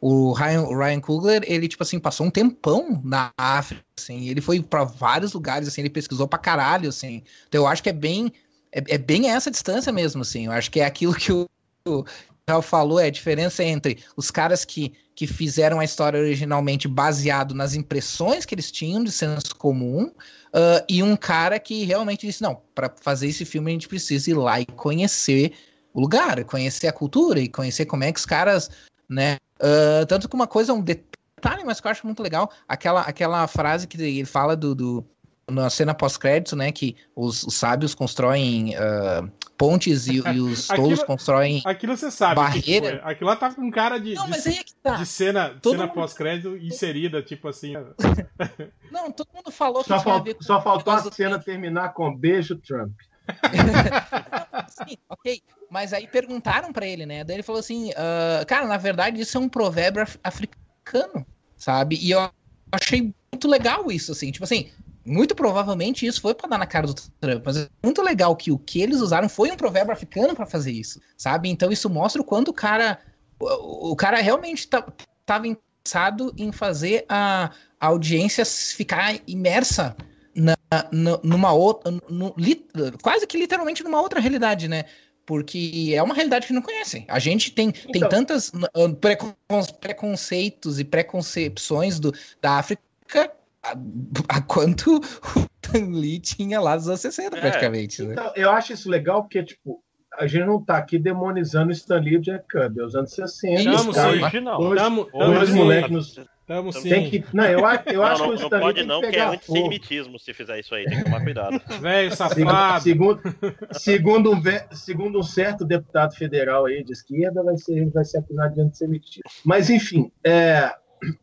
o Ryan, o Ryan Coogler, ele, tipo assim, passou um tempão na África, assim, ele foi pra vários lugares, assim, ele pesquisou pra caralho, assim. Então eu acho que é bem. É, é bem essa distância mesmo, assim. Eu acho que é aquilo que o, Real falou, é a diferença entre os caras que, que fizeram a história originalmente baseado nas impressões que eles tinham de senso comum, Uh, e um cara que realmente disse: não, para fazer esse filme a gente precisa ir lá e conhecer o lugar, conhecer a cultura e conhecer como é que os caras, né? uh, tanto que uma coisa, um detalhe, mas que eu acho muito legal, aquela, aquela frase que ele fala do. do na cena pós-crédito, né? Que os, os sábios constroem uh, pontes e, e os Aquilo- tolos constroem. Aquilo você sabe. Barreira. que foi. Aquilo lá tá com cara de, Não, de, mas aí é que tá. de cena, Todo cena mundo- pós-crédito inserida, tipo assim. Não, todo mundo falou que Só, fal- só faltou a cena terminar com beijo Trump. Sim, ok. Mas aí perguntaram pra ele, né? Daí ele falou assim, ah, cara, na verdade isso é um provérbio af- africano, sabe? E eu achei muito legal isso, assim. Tipo assim, Muito provavelmente isso foi para dar na cara do Trump, mas é muito legal que o que eles usaram foi um provérbio africano para fazer isso, sabe? Então isso mostra o quanto o cara o, o cara realmente estava tá, interessado em fazer a, a audiência ficar imersa na, na, numa outra, no, li, quase que literalmente numa outra realidade, né? Porque é uma realidade que não conhecem. A gente tem, então, tem tantas preconceitos e preconcepções do, da África a, a quanto o Tan Lee tinha lá nos anos 60, é, praticamente. Né? Então, eu acho isso legal porque, tipo, a gente não tá aqui demonizando o Stan Lee e o Jack Kirby, os anos 60. Estamos sim. Tamo, dois moleques nos... Tamo sim. Tem que, não, eu, eu acho não, que o Stan Não pode não, que é antissemitismo se fizer isso aí, tem que tomar cuidado. Velho safado. Segundo, segundo, um, segundo um certo deputado federal aí de esquerda, vai ser, vai ser acusado de antissemitismo. Mas, enfim, é,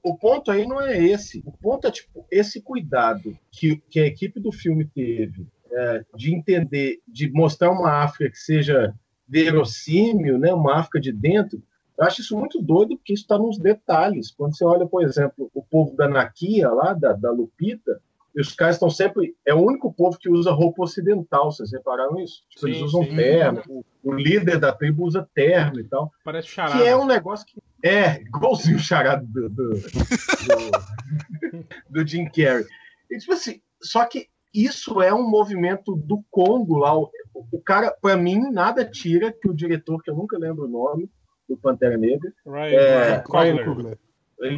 o ponto aí não é esse. O ponto é tipo esse cuidado que, que a equipe do filme teve é, de entender, de mostrar uma África que seja verossímil, né, uma África de dentro. Eu acho isso muito doido, porque isso está nos detalhes. Quando você olha, por exemplo, o povo da Nakia, lá, da, da Lupita, os caras estão sempre. É o único povo que usa roupa ocidental, vocês repararam isso? Tipo, sim, eles usam sim. terno, o, o, líder da tribo usa terno e tal. Parece charada. Que é um negócio que. É, igualzinho o charado do, do, do, do Jim Carrey. E, tipo assim, só que isso é um movimento do Congo lá. O, o cara, para mim, nada tira que o diretor, que eu nunca lembro o nome, do Pantera Negra. Ryan, é, Ryan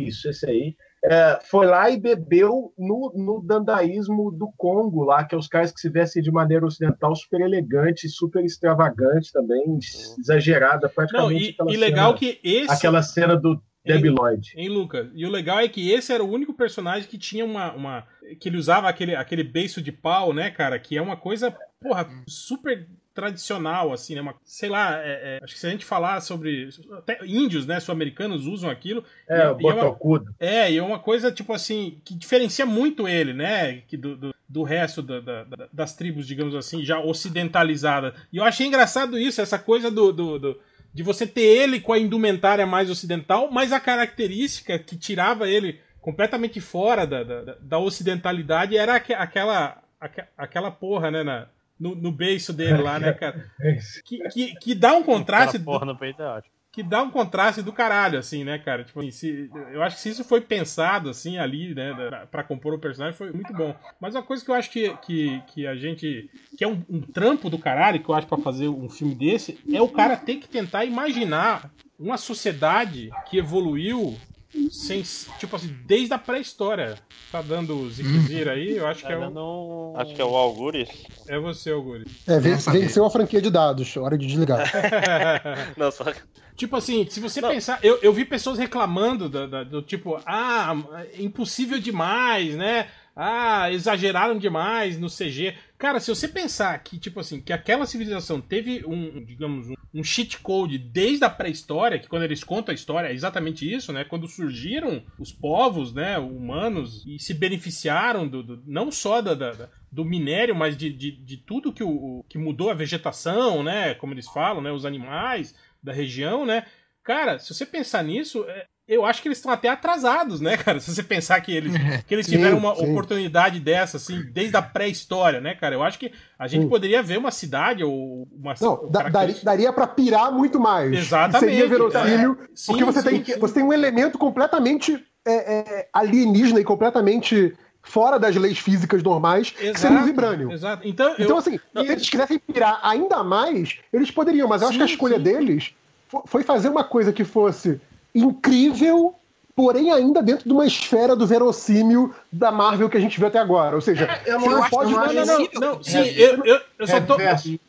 Isso, esse aí é, foi lá e bebeu no, no dandaísmo do Congo lá, que é os caras que se vestem de maneira ocidental super elegante, super extravagante também, uhum. exagerada, praticamente. Não, e, e legal cena, que esse... Aquela cena do Debbie Lloyd. Em Lucas. E o legal é que esse era o único personagem que tinha uma... uma que ele usava aquele, aquele beiço de pau, né, cara? Que é uma coisa, porra, super tradicional, assim, né? Uma, sei lá, é, é, acho que se a gente falar sobre. Até índios, né? Sul-americanos usam aquilo. É, e, o botocudo. É, uma, é, e é uma coisa, tipo assim, que diferencia muito ele, né? Que do, do, do resto da, da, das tribos, digamos assim, já ocidentalizada. E eu achei engraçado isso, essa coisa do, do, do de você ter ele com a indumentária mais ocidental, mas a característica que tirava ele completamente fora da, da, da ocidentalidade era aquela, aquela porra, né? Na, no, no beiço dele lá, né, cara? Que, que, que dá um contraste. Porra no peito é ótimo. Que dá um contraste do caralho, assim, né, cara? Tipo, assim, se, eu acho que se isso foi pensado, assim, ali, né, pra compor o personagem, foi muito bom. Mas uma coisa que eu acho que, que, que a gente. que é um, um trampo do caralho, que eu acho para fazer um filme desse, é o cara ter que tentar imaginar uma sociedade que evoluiu sem, tipo assim, desde a pré-história. Tá dando ziquezira aí? Eu acho que é o. Não... Acho que é o Algures. É você, Algures. É, venceu a franquia de dados, hora de desligar. não, só... Tipo assim, se você não. pensar, eu, eu vi pessoas reclamando do, do, do tipo, ah, é impossível demais, né? ah, exageraram demais no CG. Cara, se você pensar que, tipo assim, que aquela civilização teve um, digamos, um, um cheat code desde a pré-história, que quando eles contam a história é exatamente isso, né? Quando surgiram os povos, né, humanos, e se beneficiaram do, do não só da, da, do minério, mas de, de, de tudo que, o, que mudou a vegetação, né? Como eles falam, né? Os animais da região, né? Cara, se você pensar nisso, é, eu acho que eles estão até atrasados, né, cara? Se você pensar que eles, que eles sim, tiveram uma sim. oportunidade dessa, assim, desde a pré-história, né, cara? Eu acho que a gente sim. poderia ver uma cidade ou uma. Não, daria, daria para pirar muito mais. Exatamente. Seria verossímil, é. porque você, tem, você tem um elemento completamente é, é, alienígena e completamente fora das leis físicas normais, exato, que seria o vibrânio. Exato. Então, então assim, não, se eles quisessem pirar ainda mais, eles poderiam, mas eu acho que a escolha deles foi fazer uma coisa que fosse incrível, porém ainda dentro de uma esfera do verossímil da Marvel que a gente viu até agora. Ou seja, é, você não pode. Não, não, não, não, sim, eu, eu, eu, só tô,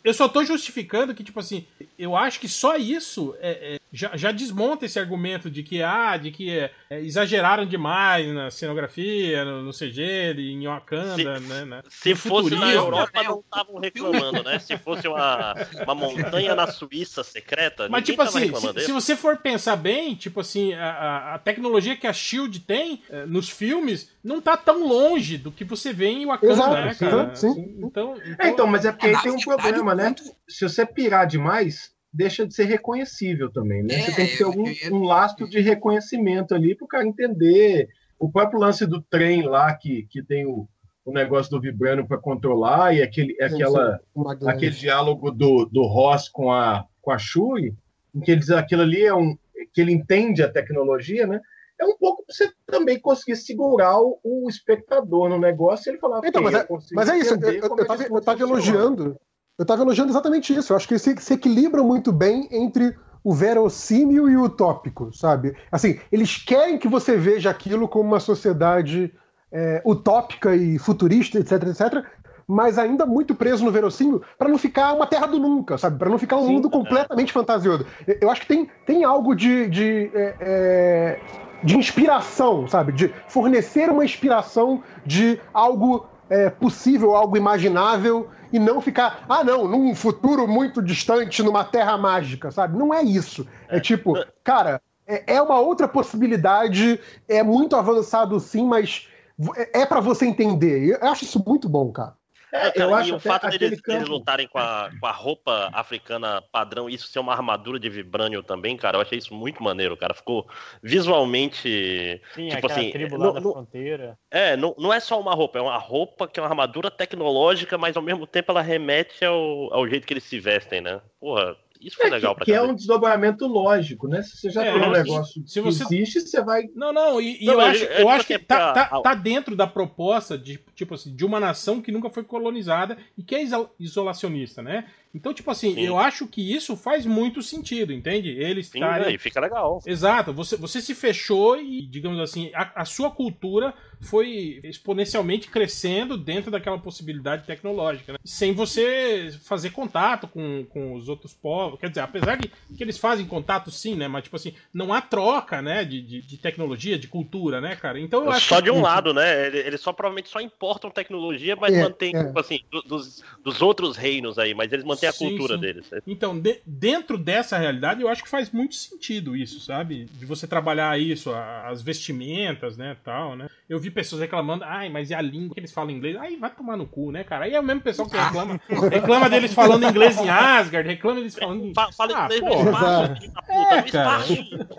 eu só tô justificando que, tipo assim, eu acho que só isso é, é, já, já desmonta esse argumento de que, ah, de que é, é exageraram demais na cenografia, no, no CG, em Wakanda, se, né, né? Se fosse na Europa, não estavam reclamando, né? Se fosse uma, uma montanha na Suíça secreta, Mas, tipo assim, se, se, você for pensar bem, tipo assim, a, a tecnologia que a SHIELD tem é, nos filmes não tá tão longe do que você vê em Wakanda, Exato, né, cara? Sim, sim. Então, então... É, então, mas é porque aí tem um problema, né? Se você pirar demais, deixa de ser reconhecível também, né? É, você tem que ter algum, um lastro de reconhecimento ali para o cara entender. O próprio lance do trem lá, que, que tem o, o negócio do Vibranium para controlar e aquele, aquela, aquele diálogo do, do Ross com a, com a Shuri, em que ele diz aquilo ali é um que ele entende a tecnologia, né? É um pouco para você também conseguir segurar o, o, espectador no negócio e ele falar. Então, mas é, mas é isso. Eu, eu, eu, eu tava elogiando. Eu estava elogiando exatamente isso. Eu acho que se, se equilibra muito bem entre o verossímil e o utópico, sabe? Assim, eles querem que você veja aquilo como uma sociedade é, utópica e futurista, etc, etc, mas ainda muito preso no verossímil para não ficar uma terra do nunca, sabe? Para não ficar um Sim, mundo completamente é. fantasioso. Eu acho que tem, tem algo de, de, é, é, de inspiração, sabe? De fornecer uma inspiração de algo é, possível, algo imaginável e não ficar, ah, não, num futuro muito distante, numa terra mágica, sabe? Não é isso. É, é. tipo, cara, é, é uma outra possibilidade, é muito avançado sim, mas é, é para você entender. Eu acho isso muito bom, cara. É, eu acho e o fato deles, campo... lutarem com a, com a roupa africana padrão, isso ser uma armadura de vibrânio também, cara, eu achei isso muito maneiro, cara. Ficou visualmente. Sim, tipo assim. Tribo lá da fronteira. É, não, não é só uma roupa, é uma roupa que é uma armadura tecnológica, mas ao mesmo tempo ela remete ao, ao jeito que eles se vestem, né? Porra, isso foi é, legal pra Que, que é um desdobramento lógico, né? Se você já é, tem um negócio se você... que existe, você vai. Não, não, e, e não, eu, acho, eu, eu acho que tá, tá, tá, dentro da proposta de, tipo assim, de uma nação que nunca foi colonizada e que é isolacionista, né? Então, tipo assim, Sim. eu acho que isso faz muito sentido, entende? Eles estarem. Aí fica legal. Exato, você, você se fechou e, digamos assim, a, a sua cultura foi exponencialmente crescendo dentro daquela possibilidade tecnológica, né? sem você fazer contato com, com os outros povos. Quer dizer, apesar de que eles fazem contato sim, né? Mas, tipo assim, não há troca, né? De, de, de tecnologia, de cultura, né, cara? Então eu acho Só de um lado, né? Eles só provavelmente só importam tecnologia, mas é, mantém, é. tipo assim, dos, dos outros reinos aí, mas eles mantêm a sim, cultura sim. deles. Né? Então, de, dentro dessa realidade, eu acho que faz muito sentido isso, sabe? De você trabalhar isso, as vestimentas, né, tal, né? Eu vi pessoas reclamando, ai, mas e a língua que eles falam inglês? Aí vai tomar no cu, né, cara? Aí é o mesmo pessoal que reclama, reclama deles falando inglês em Asgard, reclama deles falando. Fala, fala ah, inglês no espaço, puta, é, cara.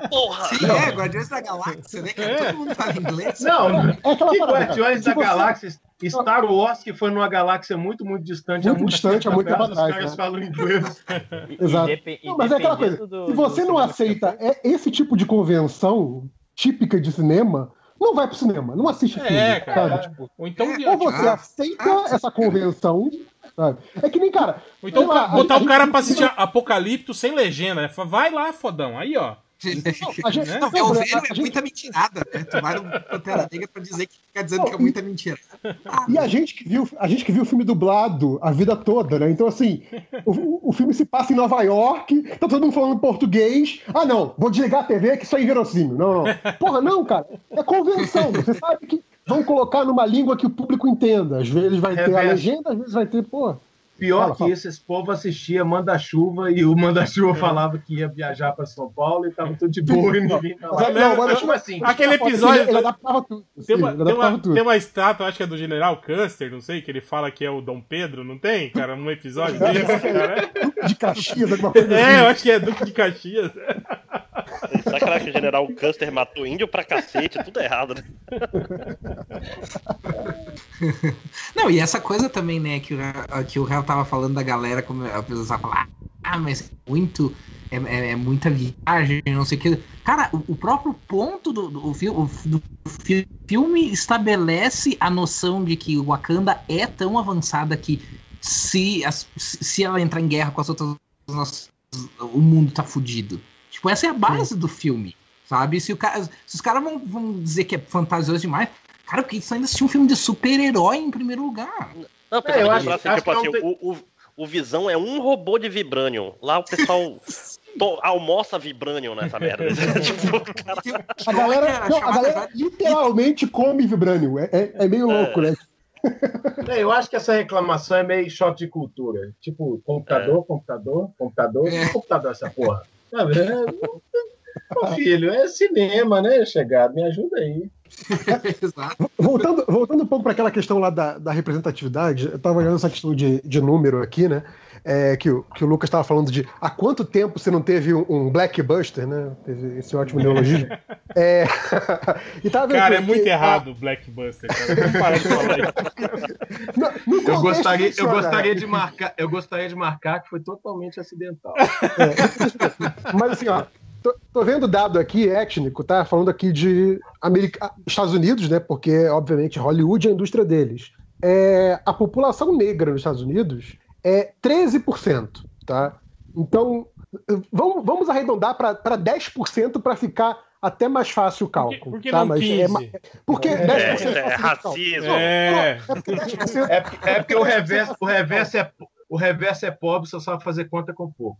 porra! Sim, é, Guardiões da Galáxia, né, cara? É. Todo mundo fala inglês. Não, é que Guardiões da Galáxia Star Wars, que foi numa galáxia muito, muito distante. Muito, muito distante, há muito tempo atrás. Os caras né? falam inglês. Exato. Não, mas é aquela coisa, do, se você não aceita é esse tipo de convenção típica de cinema, não vai pro cinema, não assiste é, filme, cara. Sabe? Tipo, ou, então, ou você ah, aceita ah, essa convenção, sabe? É que nem, cara... Ou então lá, botar a, o cara a pra assistir Apocalipto sem legenda, né? Vai lá, fodão, aí, ó. Não, gente, não, é, é muita mentirada, né? Tu vai no Pantera Negra pra dizer que fica dizendo não, que é muita mentira. E a gente que viu, a gente que viu o filme dublado a vida toda, né? Então, assim, o, o filme se passa em Nova York, tá todo mundo falando português. Ah, não, vou desligar a TV que isso é inverossímil. Não, não. Porra, não, cara. É convenção. Você sabe que vão colocar numa língua que o público entenda. Às vezes vai ter a legenda, às vezes vai ter, pô. Pior fala, que fala. isso, esse povo assistia Manda-Chuva e o Manda-Chuva falava que ia viajar para São Paulo e tava tudo de boa e ninguém tava Não, mas, tipo assim. Aquele episódio. Ele, ele adaptava tudo. Tem uma, tem, uma, tudo. tem uma estátua, acho que é do General Custer, não sei, que ele fala que é o Dom Pedro, não tem, cara? Um episódio desse, cara. De Caxias, alguma coisa É, assim. eu acho que é Duque de Caxias. Sacanagem que o General Custer matou índio pra cacete, tudo errado, né? Não, e essa coisa também, né, que o, que o Real tava falando da galera, como a pessoa falar, ah, mas é muito. É, é, é, muita viagem, não sei o que. Cara, o, o próprio ponto do, do, do, do, filme estabelece a noção de que o Wakanda é tão avançada que se, as, se ela entrar em guerra com as outras. o mundo tá fudido. Tipo, essa é a base Sim. do filme, sabe? Se, o cara, se os caras vão, vão dizer que é fantasioso demais, cara, porque isso ainda assistiu um filme de super-herói em primeiro lugar. Não, é, eu acho, assim, acho tipo assim, o, o, o Visão é um robô de Vibranium. Lá o pessoal to, almoça Vibranium nessa merda. tipo, cara... A galera, não, a galera literalmente come Vibranium. É, é, é meio é. louco, né? É, eu acho que essa reclamação é meio choque de cultura. Tipo, computador, é. computador, computador, é. computador essa porra. Ô, filho, é cinema, né, chegado? Me ajuda aí. voltando, voltando um pouco para aquela questão lá da, da representatividade, eu estava olhando essa questão de, de número aqui, né? É, que, o, que o Lucas estava falando de há quanto tempo você não teve um, um blackbuster, né? Teve esse ótimo neologismo. é, e tava cara, é muito errado o blackbuster, cara. Vamos parar de falar isso. No, no eu, gostaria, eu, gostaria de marcar, eu gostaria de marcar que foi totalmente acidental. É, mas assim, ó, Tô, tô, vendo dado aqui étnico, tá? Falando aqui de America... Estados Unidos, né? Porque, obviamente, Hollywood é a indústria deles. É, a população negra nos Estados Unidos é 13%, tá? Então, vamos, vamos arredondar para 10% para ficar até mais fácil o cálculo. Por que, por que tá? Mas 15? é, porque 10% é, é racismo. É. É, é porque o reverso, o reverso é o reverso é pobre, você sabe fazer conta com pouco.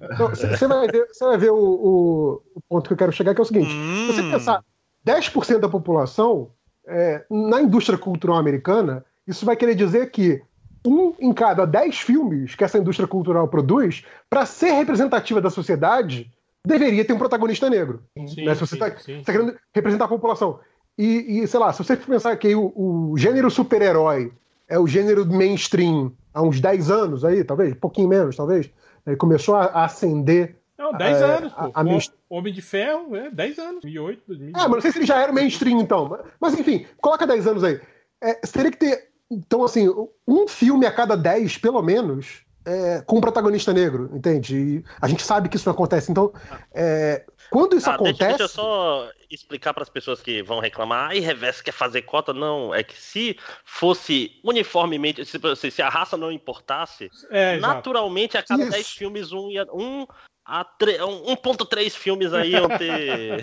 Então, você vai ver, você vai ver o, o, o, ponto que eu quero chegar, que é o seguinte: hum. se você pensar 10% da população é, na indústria cultural americana, isso vai querer dizer que um em cada 10 filmes que essa indústria cultural produz, para ser representativa da sociedade, deveria ter um protagonista negro. Sim, né? Se você está tá querendo representar a população. E, e, sei lá, se você pensar que o, o gênero super-herói é o gênero mainstream há uns 10 anos aí, talvez, um pouquinho menos, talvez. Ele começou a, ascender. Não, 10 é, anos, pô. A, a Homem de Ferro, é, 10 anos, 2008, 2008. Ah, mas não sei se ele já era mainstream então. Mas enfim, coloca 10 anos aí. É, teria que ter, então assim, um filme a cada 10, pelo menos, é, com um protagonista negro, entende? E a gente sabe que isso não acontece. Então, é, quando isso ah, acontece. Deixa, deixa, eu só explicar para as pessoas que vão reclamar. Ai, reverso quer fazer cota? Não. É que se fosse uniformemente. Se, se a raça não importasse, é, naturalmente a cada 10 filmes, um, ia, um a 1.3 filmes aí iam ter.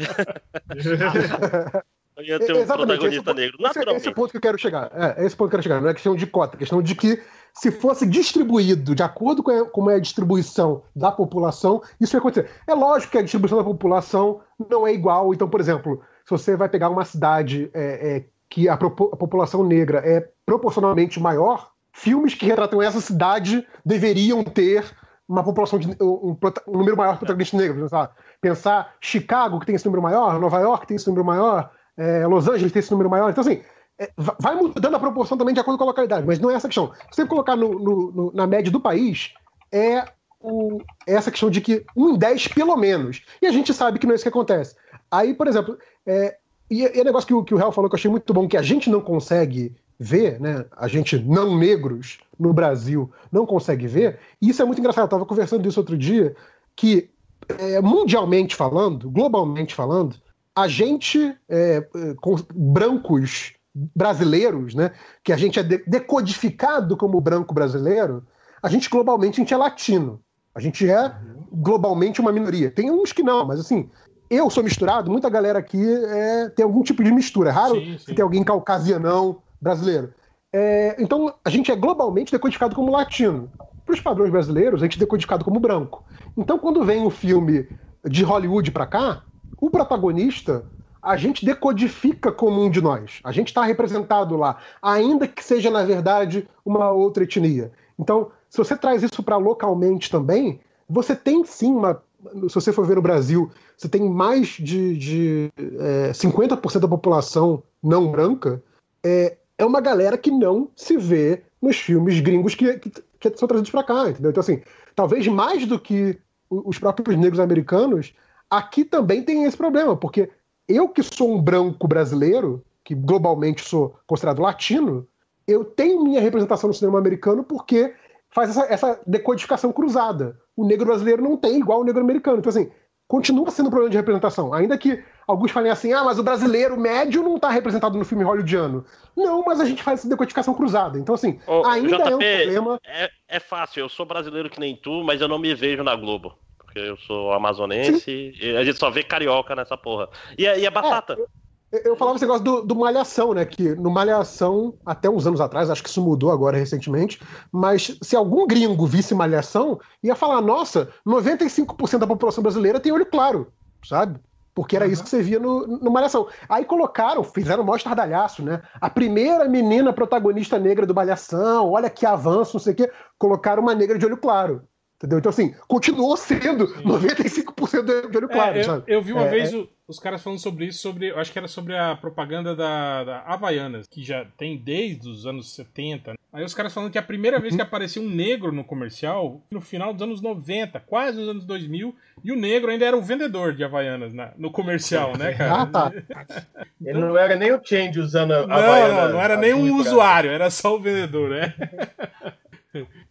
ia ter um Exatamente, protagonista esse, negro. Naturalmente. Esse, esse é o ponto que eu quero chegar. É, esse é ponto que eu quero chegar. Não é questão de cota, é questão de que se fosse distribuído de acordo com como é a distribuição da população, isso ia acontecer. É lógico que a distribuição da população não é igual. Então, por exemplo, se você vai pegar uma cidade é, é, que a, a, população negra é proporcionalmente maior, filmes que retratam essa cidade deveriam ter uma população de um, um número maior de protagonistas negros. Pensar Chicago, que tem esse número maior, Nova York, que tem esse número maior, é, Los Angeles tem esse número maior. Então, assim, é, vai mudando a proporção também de acordo com a localidade, mas não é essa questão. Se você colocar no, no, no, na média do país, é, o, é essa questão de que um em 10 pelo menos. E a gente sabe que não é isso que acontece. Aí, por exemplo, é, e, e é negócio que o, que o Real falou que eu achei muito bom, que a gente não consegue ver, né? A gente não negros no Brasil não consegue ver. E isso é muito engraçado. Eu estava conversando isso outro dia, que é, mundialmente falando, globalmente falando, a gente, é, com brancos brasileiros, né, que a gente é decodificado como branco brasileiro, a gente globalmente a gente é latino. A gente é globalmente uma minoria. Tem uns que não, mas assim, eu sou misturado, muita galera aqui é, tem algum tipo de mistura. É raro sim, sim. ter alguém caucasianão brasileiro. É, então, a gente é globalmente decodificado como latino. Para os padrões brasileiros, a gente é decodificado como branco. Então, quando vem um filme de Hollywood para cá, o protagonista a gente decodifica como um de nós. A gente está representado lá, ainda que seja, na verdade, uma outra etnia. Então, se você traz isso para localmente também, você tem sim uma. Se você for ver no Brasil, você tem mais de, de é, 50% da população não branca. É, é uma galera que não se vê nos filmes gringos que, que, que são trazidos para cá, entendeu? Então, assim, talvez mais do que os próprios negros americanos, aqui também tem esse problema, porque eu que sou um branco brasileiro, que globalmente sou considerado latino, eu tenho minha representação no cinema americano porque faz essa, essa decodificação cruzada. O negro brasileiro não tem igual o negro americano. Então, assim, continua sendo um problema de representação. Ainda que alguns falem assim, ah, mas o brasileiro médio não está representado no filme hollywoodiano. Não, mas a gente faz essa decodificação cruzada. Então, assim, Ô, ainda JP, é um problema. É, é fácil, eu sou brasileiro que nem tu, mas eu não me vejo na Globo porque eu sou amazonense e a gente só vê carioca nessa porra. E, e a batata. É, eu falava esse negócio do, do, Malhação, né? Que no Malhação, até uns anos atrás, acho que isso mudou agora recentemente, mas se algum gringo visse Malhação, ia falar: nossa, 95% da população brasileira tem olho claro, sabe? Porque era uhum. isso que você via no, no Malhação. Aí colocaram, fizeram o maior estardalhaço, né? A primeira menina protagonista negra do Malhação, olha que avanço, não sei o quê. Colocaram uma negra de olho claro. Entendeu? Então, assim, continuou sendo Sim. 95% de olho claro. É, eu, eu, vi uma é, vez, é... os caras falando sobre isso, sobre. Eu acho que era sobre a propaganda da, da Havaianas, que já tem desde os anos 70. Né? Aí os caras falando que a primeira vez que apareceu um negro no comercial, no final dos anos 90, quase nos anos 2000, e o negro ainda era o vendedor de Havaianas na, no comercial, né, cara? Ah, tá. Ele não era nem o Change usando a Não, Havaiana não, não era nem um usuário, era só o vendedor, né?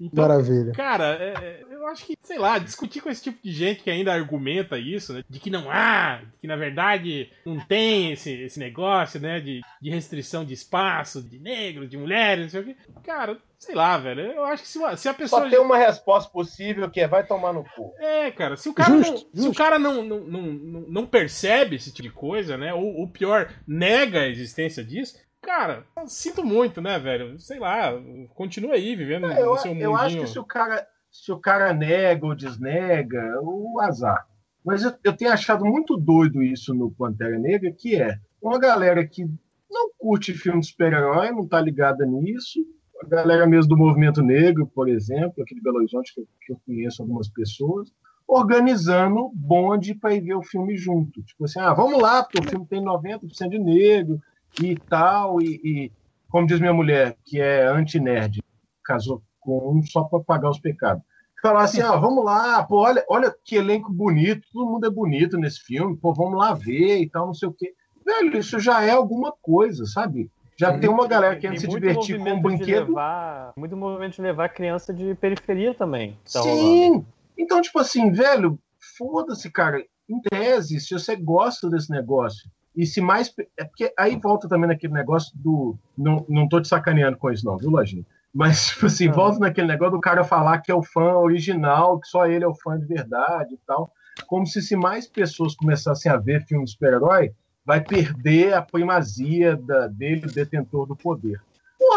Então, Maravilha. Cara, é- é, acho que, sei lá, discutir com esse tipo de gente que ainda argumenta isso, né? De que não há, que na verdade não tem esse, esse negócio, né? De, de restrição de espaço, de negros, de mulheres, não sei o quê. Cara, sei lá, velho. Eu acho que se, uma- se a pessoa. Só tem uma resposta possível que é vai tomar no cu. É, cara, se o cara, Justo, não, se justo. o cara não, não, não, não percebe esse tipo de coisa, né? Ou, ou pior, nega a existência disso, cara, eu sinto muito, né, velho? Sei lá, continua aí vivendo É, eu, no seu eu acho mundinho. que se o cara se o cara nega ou desnega, o azar. Mas eu, eu tenho achado muito doido isso no Pantera Negra, que é uma galera que não curte filme de super-herói, não tá ligada nisso. A galera mesmo do movimento negro, por exemplo, aqui de Belo Horizonte, que eu, que eu conheço algumas pessoas, organizando bonde para ir ver o filme junto. Tipo assim, ah, vamos lá, porque o filme tem 90% de negro e tal, e, e como diz minha mulher, que é anti-nerd, casou com um só para pagar os pecados. Falar assim, ah, vamos lá, pô, olha, olha que elenco bonito, todo mundo é bonito nesse filme, pô, vamos lá ver e tal, não sei o quê. Velho, isso já é alguma coisa, sabe? Já tem uma galera querendo Tem se divertir com um. Levar, muito movimento de levar criança de periferia também. Tá rolando. Sim. Então, tipo assim, velho, foda-se, cara. Em tese, se você gosta desse negócio, e se mais. É porque aí volta também naquele negócio do. Não, não tô te sacaneando com isso, não, viu, Lojinha? Mas, tipo assim, Ah. volta naquele negócio do cara falar que é o fã original, que só ele é o fã de verdade e tal. Como se, se mais pessoas começassem a ver filme de super-herói, vai perder a primazia da, dele, o detentor do poder.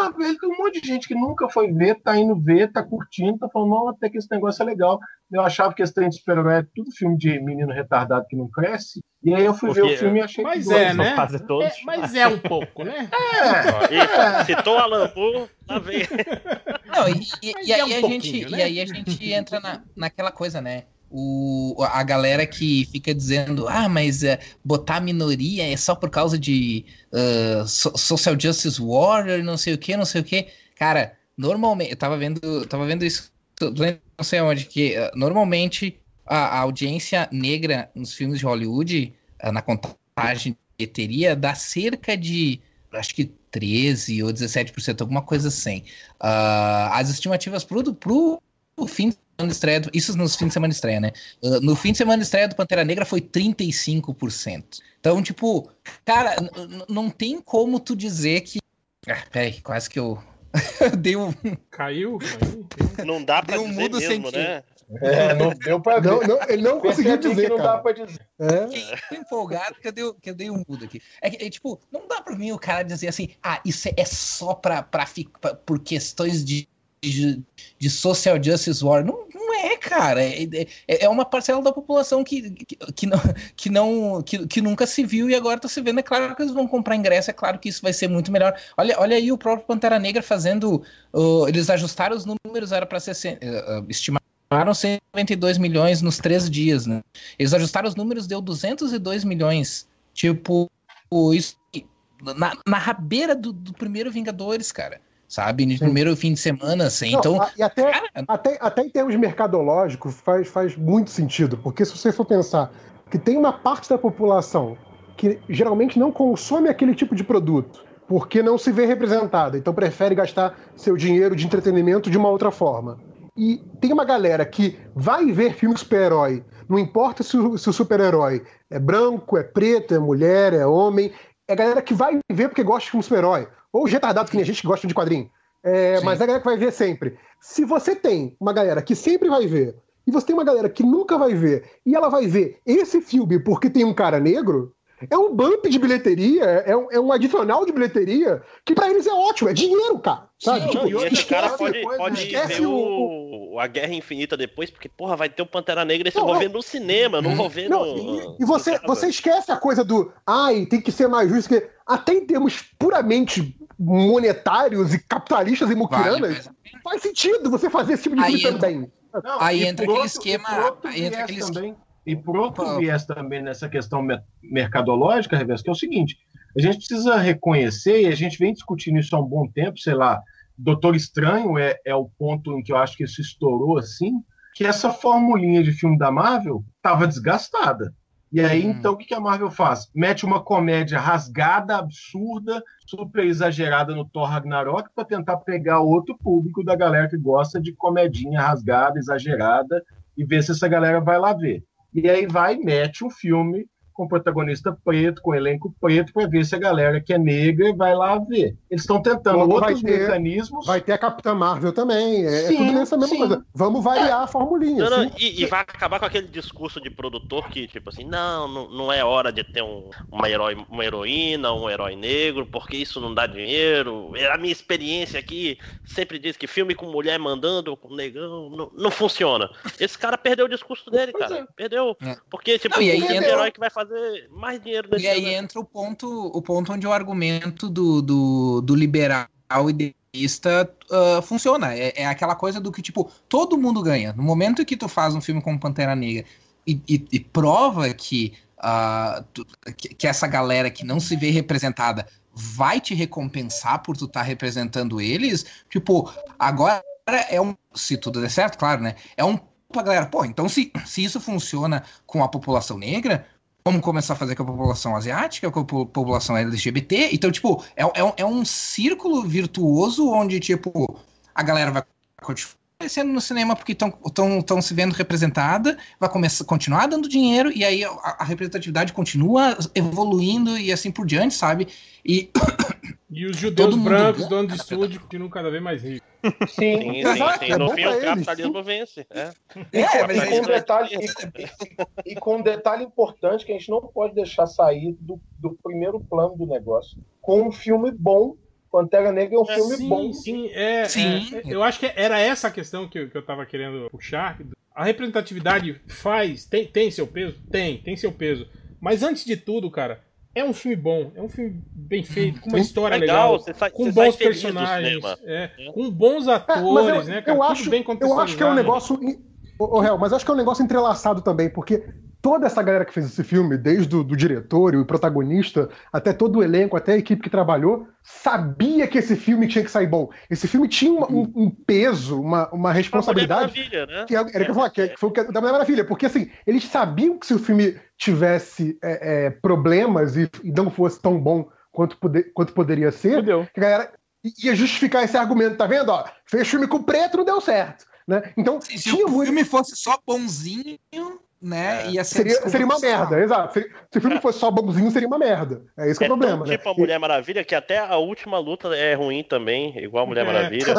Porra, velho, tem um monte de gente que nunca foi ver, tá indo ver, tá curtindo, tá falando, não, até que esse negócio é legal. Eu achava que esse trem de super-herói é tudo filme de menino retardado que não cresce. E aí eu fui ver Porque- o filme e achei Mas que é, né? São quase todos. É, mas é um pouco, né? É, E citou Alan Poe, lá vem. Não, e, e- e é aí um a gente, né? e aí a gente entra na, naquela coisa, né? O, a galera que fica dizendo, ah, mas é, botar minoria é só por causa de so- Social Justice Warrior, não sei o que, não sei o que. Cara, normalmente, eu tava vendo, tava vendo isso, não sei onde, que ah, normalmente a, a audiência negra nos filmes de Hollywood, ah, na contagem de bilheteria, dá cerca de, acho que 13 ou 17%, alguma coisa assim. Ah, as estimativas pro, pro, pro fim de semana de estreia, do- isso nos fins de semana de estreia, né? Ah, no fim de semana de estreia do Pantera Negra foi 35%. Então, tipo, cara, não tem como tu dizer que. Ah, peraí, quase que eu. eu dei um. Caiu. aí. Não dá pra Deu um dizer mudo mesmo, sentido. né? é, não deu pra. Não, não, ele não conseguiu dizer, que não cara. dá pra dizer. É. Fiquei empolgado que eu, dei, que eu dei um mudo aqui. É que, é, tipo, não dá pra mim o cara dizer assim, ah, isso é, é só pra, pra, pra- por questões de, de, de social justice war. Não é, cara. É, é, é uma parcela da população que, que, que não, que, não que, que nunca se viu e agora tá se vendo. É claro que eles vão comprar ingresso, é claro que isso vai ser muito melhor. Olha, olha aí o próprio Pantera Negra fazendo. uh, eles ajustaram os números, era pra ser. Uh, estimaram 192 milhões nos três dias, né? Eles ajustaram os números, deu 202 milhões. Tipo, isso na, na rabeira do, do primeiro Vingadores, cara. Sabe? No Sim. primeiro fim de semana, assim. Não, então, a- e até, cara, até, até em termos mercadológicos faz, faz muito sentido, porque se você for pensar que tem uma parte da população que geralmente não consome aquele tipo de produto, porque não se vê representada, então prefere gastar seu dinheiro de entretenimento de uma outra forma. E tem uma galera que vai ver filme super-herói, não importa se o, se o super-herói é branco, é preto, é mulher, é homem, é a galera que vai ver porque gosta de filme super-herói, ou os retardados que nem a gente que gosta de quadrinho. É, mas é a galera que vai ver sempre. Se você tem uma galera que sempre vai ver, e você tem uma galera que nunca vai ver, e ela vai ver esse filme porque tem um cara negro, é um bump de bilheteria, é um, é um adicional de bilheteria, que pra eles é ótimo, é dinheiro, cara. Sabe? Sim, Tipo, e esse esquece- cara pode, depois, pode ver o- o, a Guerra Infinita depois, porque, porra, vai ter o Pantera Negra, esse eu vou ver no cinema, eu não vou ver Não, no. e, e você, no você esquece a coisa do ai, tem que ser mais justo, que até em termos puramente monetários e capitalistas e muquiranas, vale, faz sentido você fazer esse tipo de Aí filme entra- também. Não, Aí e entra aquele outro- esquema- e aí entra aquele também. E por outro viés também nessa questão mercadológica, Reverso, que é o seguinte: a gente precisa reconhecer, e a gente vem discutindo isso há um bom tempo, sei lá, Doutor Estranho é, é o ponto em que eu acho que isso estourou assim, que essa formulinha de filme da Marvel estava desgastada. E aí, hum. então, o que a Marvel faz? Mete uma comédia rasgada, absurda, super exagerada no Thor Ragnarok para tentar pegar outro público da galera que gosta de comedinha rasgada, exagerada, e ver se essa galera vai lá ver. E aí vai mete um filme com protagonista preto, com elenco preto, para ver se a galera que é negra vai lá ver. Eles estão tentando Como outros ter, mecanismos. Vai ter a Capitã Marvel também. É, sim, é tudo nessa mesma sim. coisa. Vamos variar é. a formulinha. Não, não, e, e, vai acabar com aquele discurso de produtor que, tipo assim, não, não, não é hora de ter um, uma, herói, uma heroína, um herói negro, porque isso não dá dinheiro. A minha experiência aqui sempre diz que filme com mulher mandando, com negão, não, não funciona. Esse cara perdeu o discurso dele, cara. É. Perdeu. É. Porque, tipo, não, e aí, o herói que vai fazer fazer mais dinheiro E aí ano. entra o ponto, o ponto onde o argumento do, do, do liberal idealista uh, funciona. É, é, aquela coisa do que, tipo, todo mundo ganha. No momento que tu faz um filme como Pantera Negra e, e, e prova que, uh, tu, que, que, essa galera que não se vê representada vai te recompensar por tu estar tá representando eles, tipo, agora é um. Se tudo der certo, claro, né? É um pra galera, pô, então se, se isso funciona com a população negra, Vamos começar a fazer com a população asiática, com a população LGBT. Então, tipo, é, é, é um círculo virtuoso onde, tipo, a galera vai continuar aparecendo no cinema porque estão se vendo representada, vai começar, continuar dando dinheiro, e aí a, a, representatividade continua evoluindo e assim por diante, sabe? E, e os judeus brancos, donos de estúdio, continuam cada vez mais ricos. Sim, sim, sim, sim. No fim, o capitalismo vence. É, é mas e, com um detalhe, e, e, com um detalhe importante que a gente não pode deixar sair do, do primeiro plano do negócio. Com um filme bom Pantera Negra é um é, filme sim, bom. Sim, é, sim. É, eu acho que era essa a questão que eu, que eu tava querendo puxar. A representatividade faz, tem, tem seu peso? Tem, tem seu peso. Mas antes de tudo, cara, é um filme bom, é um filme bem feito, com uma história legal, legal sai, com bons personagens, é, é. com bons atores, eu, né, cara? Eu acho, eu acho que é um negócio. Ô, oh, mas acho que é um negócio entrelaçado também, porque toda essa galera que fez esse filme, desde o do diretor e o protagonista, até todo o elenco, até a equipe que trabalhou, sabia que esse filme tinha que sair bom. Esse filme tinha uma, um, um, peso, uma, uma responsabilidade. Maravilha, né? Que era o que eu falar, que, que foi o que, da Mulher Maravilha, porque assim, eles sabiam que se o filme tivesse é, é, problemas e, e, não fosse tão bom quanto, poder, quanto poderia ser, que a galera ia justificar esse argumento, tá vendo? Ó, fez filme com preto, não deu certo. Né? Então, se, se o muito... filme fosse só bonzinho, né? É. Ia ser seria, seria uma merda, exato. Se, se o filme fosse só bonzinho, seria uma merda. É isso que é, é o problema. Né? Tipo a Mulher Maravilha, que até a última luta é ruim também, igual a Mulher é. Maravilha.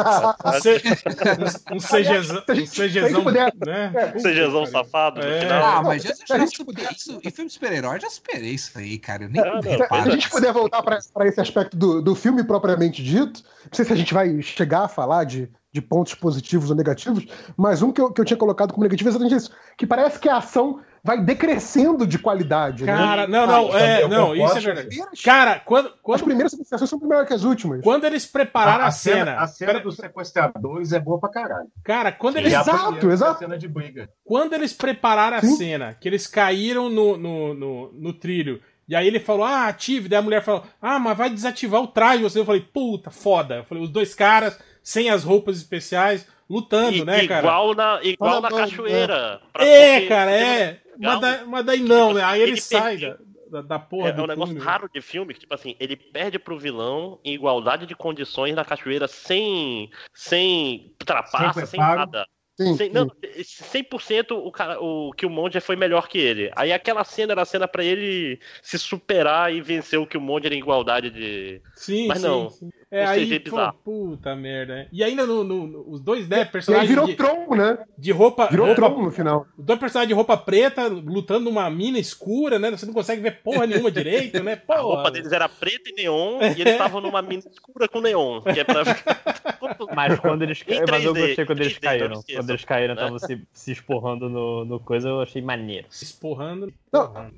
um CGzão, um CGzão, né? Um CGzão safado no é. final. Ah, mas já, já, gente... isso, e filme de super-herói, já superei isso aí, cara. Eu nem ah, se a gente puder voltar para esse aspecto do, do filme propriamente dito, não sei se a gente vai chegar a falar de de pontos positivos ou negativos, mas um que eu, que eu tinha colocado como negativo é exatamente isso. Que parece que a ação vai decrescendo de qualidade. Né? Cara, né? não, não, é, não, isso é verdade. Cara, quando, quando... As primeiras sensações são melhores que as últimas. Quando eles prepararam a, a, cena, cena. A cena dos sequestradores é boa pra caralho. Cara, quando eles. Exato, exato. cena de briga. Quando eles prepararam Sim. a cena, que eles caíram no, no, no, no trilho. E aí ele falou, ah, ative. Daí a mulher falou, ah, mas vai desativar o traje. Eu falei, puta, foda. Eu falei, os dois caras sem as roupas especiais, lutando, e, né, cara? Igual na, igual na cachoeira. É, cara, é. Mas, da, mas daí não, tipo né? Aí ele, ele sai da, da, da, porra. É, é um negócio raro de filme que, tipo assim, ele perde pro vilão em igualdade de condições na cachoeira sem, sem trapaça, sem, sem nada. Sim, 100, não, 100% o, cara, o Killmonger foi melhor que ele. Aí aquela cena era a cena para ele se superar e vencer o Killmonger em igualdade de. Sim, Mas não. Sim, É, aí, pô, puta merda. Né? E ainda no, no, os dois, né, personagens. virou de, tronco, né? De roupa. Virou roupa, tronco no final. Os dois personagens de roupa preta lutando numa mina escura, né? Você não consegue ver porra nenhuma direito, né? Porra. A roupa deles era preta e neon e eles estavam numa mina escura com neon. Que é pra... Mas quando eles caíram. Mas eu gostei quando eles caíram. Quando eles caíram, estavam se, se esporrando no, no coisa, eu achei maneiro. Se esporrando. Não.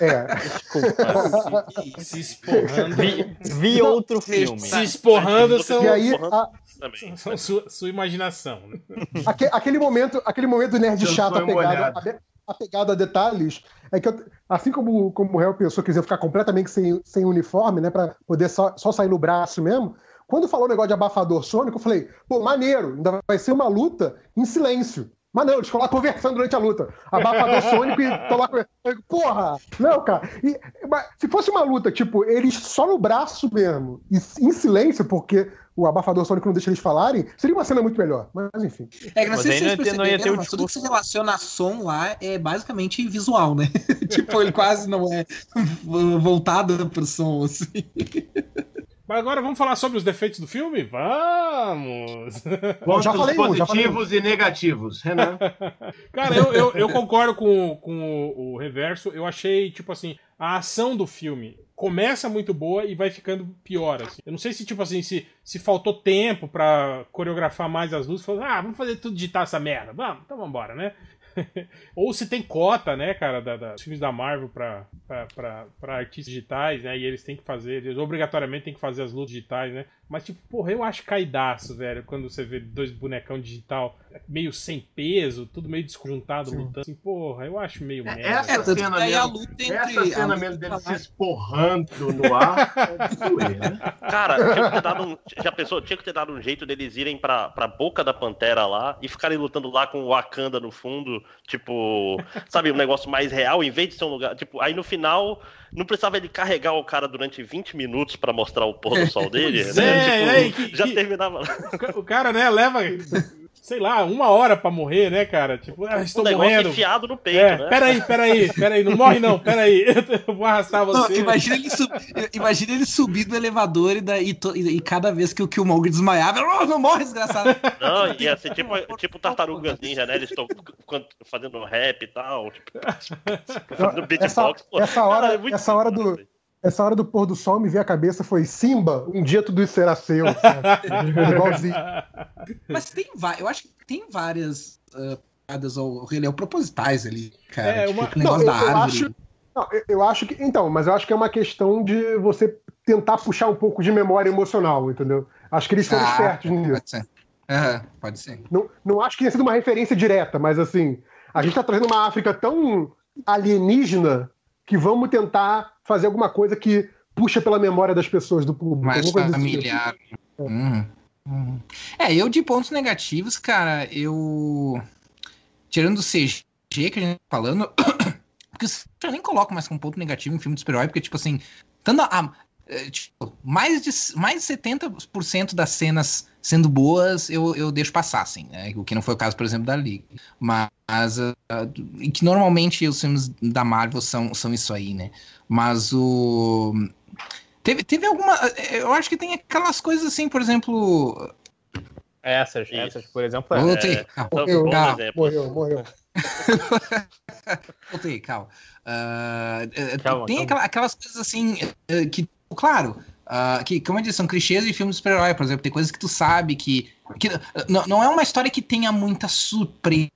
É. Desculpa. Se, se esporrando. Vi, vi outro filme. Se esporrando são. E aí, a... São sua, sua imaginação. Né? aquele momento, aquele momento nerd chato pegado apegado a detalhes é que, eu, assim como, como o réu pensou que ia ficar completamente sem, sem uniforme, né, para poder só, só sair no braço mesmo, quando falou o negócio de abafador sônico, eu falei, pô, maneiro, ainda vai ser uma luta em silêncio. Mas não, eles ficam lá conversando durante a luta. Abafador sônico e estão lá conversando. Porra! Não, cara. E, mas, se fosse uma luta, tipo, eles só no braço mesmo, e em silêncio, porque o abafador sônico não deixa eles falarem, seria uma cena muito melhor. Mas enfim. É que não Mas sei se não vocês ia ter- não ia ter perceberam, o mas tudo que se relaciona a som lá é basicamente visual, né? tipo, ele quase não é voltado pro som, assim. Mas agora vamos falar sobre os defeitos do filme? Vamos! Pontos já falei um, já falei positivos e negativos. Renan. Cara, eu, eu, eu concordo com, com o, o reverso. Eu achei, tipo assim, a ação do filme começa muito boa e vai ficando pior, assim. Eu não sei se, tipo assim, se, se faltou tempo pra coreografar mais as luzes. Falou, ah, vamos fazer tudo digitar essa merda. Vamos, então vambora, né? Ou se tem cota, né, cara, da, da- dos filmes da Marvel pra, pra, pra, pra artistas digitais, né? E eles têm que fazer, eles obrigatoriamente têm que fazer as lutas digitais, né? Mas, tipo, porra, eu acho caidaço, velho, quando você vê dois bonecão digital meio sem peso, tudo meio desconjuntado, lutando. Assim, porra, eu acho meio merda. essa É, tanto que cena daí a mesmo- luta entre. Essa a cena luta mesmo dele se esporrando no ar é doer, né? Cara, tinha que ter dado um, já pensou? Tinha que ter dado um jeito deles irem pra, pra boca da pantera lá e ficarem lutando lá com o Wakanda no fundo, tipo, sabe, um negócio mais real, em vez de ser um lugar. Tipo, aí no final, não precisava ele carregar o cara durante 20 minutos pra mostrar o pôr do sol dele. Né? é, Tipo, é, que- já que- terminava. O cara, né, leva, sei lá, uma hora pra morrer, né, cara? Tipo, ah, O estou negócio morrendo. enfiado no peito, É, né? peraí, peraí, peraí, não morre não, peraí. Eu vou arrastar Não, você. imagina, ele sub... imagina ele subir do elevador e, daí, to- e, e cada vez que o Killmonger desmaiava, oh, não morre, desgraçado. Não, ia ser tipo, tipo tartarugas ninja, né? Eles estão fazendo rap e tal, tipo, fazendo beatbox. Pô, essa hora- cara, é muito essa hora do- velho. Essa hora do pôr do sol me veio à cabeça foi Simba, um dia tudo isso será seu. Igualzinho. Mas tem va- eu acho que tem várias ah, piadas ao Rei propositais ali, cara. É, tipo, uma- negócio Não, da eu- eu árvore. acho- Não, eu, eu acho que. Então, mas eu acho que é uma questão de você tentar puxar um pouco de memória emocional, entendeu? Acho que eles foram Ah, espertos nisso. Pode ser. Aham, pode ser. Não, não acho que tenha sido uma referência direta, mas assim, a gente tá trazendo uma África tão alienígena que vamos tentar fazer alguma coisa que puxa pela memória das pessoas do público. Mais familiar. Uhum, uhum. É, eu de pontos negativos, cara, eu. Tirando o CG que a gente tá falando. porque eu nem coloco mais como ponto negativo em filme de super-herói, porque, tipo assim, tanto a. é, tipo, mais de, mais de 70% das cenas sendo boas, eu, eu deixo passar, assim, né? O que não foi o caso, por exemplo, da Liga. Mas. ah, e que normalmente os filmes da Marvel são, são isso aí, né? Mas o. Teve, teve alguma. Eu acho que tem aquelas coisas assim, por exemplo. Essas, Isso. essas, por exemplo, é. Voltei, é. calma. Então, Morreu. Morreu, morreu. Voltei, calma. Ah, eh, Calma, tem calma. aquela- aquelas coisas assim eh, que, claro, ah, que, como eu disse, são clichês de filmes de super-herói, por exemplo, tem coisas que tu sabe que. que não, não é uma história que tenha muita surpresa.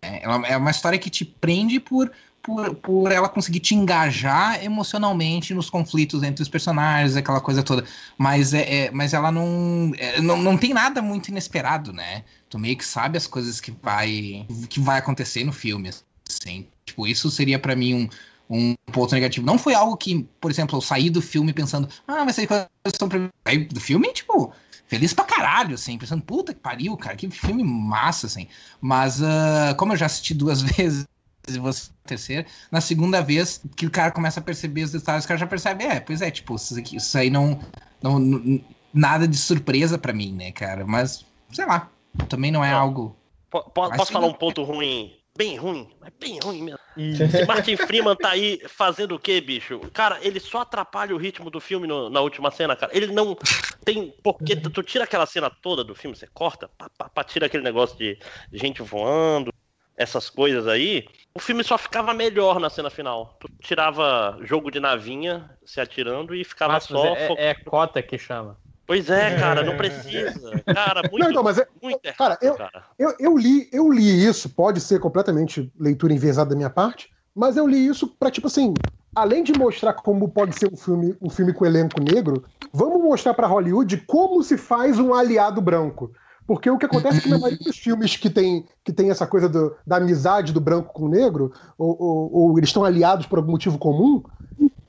né? É uma história que te prende por, por, por ela conseguir te engajar emocionalmente nos conflitos entre os personagens, aquela coisa toda. Mas, é, é- mas ela não, é, não. Não tem nada muito inesperado, né? Tu meio que sabe as coisas que vai, que vai acontecer no filme. Assim. Tipo, isso seria pra mim um, um ponto negativo. Não foi algo que, por exemplo, eu saí do filme pensando, ah, vai sair coisas estão. Saí do filme, tipo, feliz pra caralho, assim, pensando, puta que pariu, cara, que filme massa, assim. Mas, ah, como eu já assisti duas vezes e você terceira, na segunda vez que o cara começa a perceber os detalhes, o cara já percebe, é, pois é, tipo, isso, aqui, isso aí não, não, não- Nada de surpresa pra mim, né, cara? Mas, sei lá, também não é algo. Po- po- Mas posso falar um ponto ruim? Bem ruim, mas bem ruim mesmo. Esse Martin Freeman tá aí fazendo o quê, bicho? Cara, ele só atrapalha o ritmo do filme no- na última cena, cara. Ele não tem. Porque tu, tira aquela cena toda do filme, você corta, pá, pá, pá, tira aquele negócio de gente voando, essas coisas aí. O filme só ficava melhor na cena final. Tu tirava jogo de navinha se atirando e ficava Mas só. é, é cota que chama. Pois é, cara, não precisa. Cara, muito, Não, então, mas é- muito errado, cara, eu- cara. Eu, eu li, eu li isso, pode ser completamente leitura enviesada da minha parte, mas eu li isso pra, tipo assim, além de mostrar como pode ser um filme, um filme com elenco negro, vamos mostrar pra Hollywood como se faz um aliado branco. Porque o que acontece é que na maioria dos filmes que tem, que tem essa coisa do, da amizade do branco com o negro, ou, ou, ou eles estão aliados por algum motivo comum,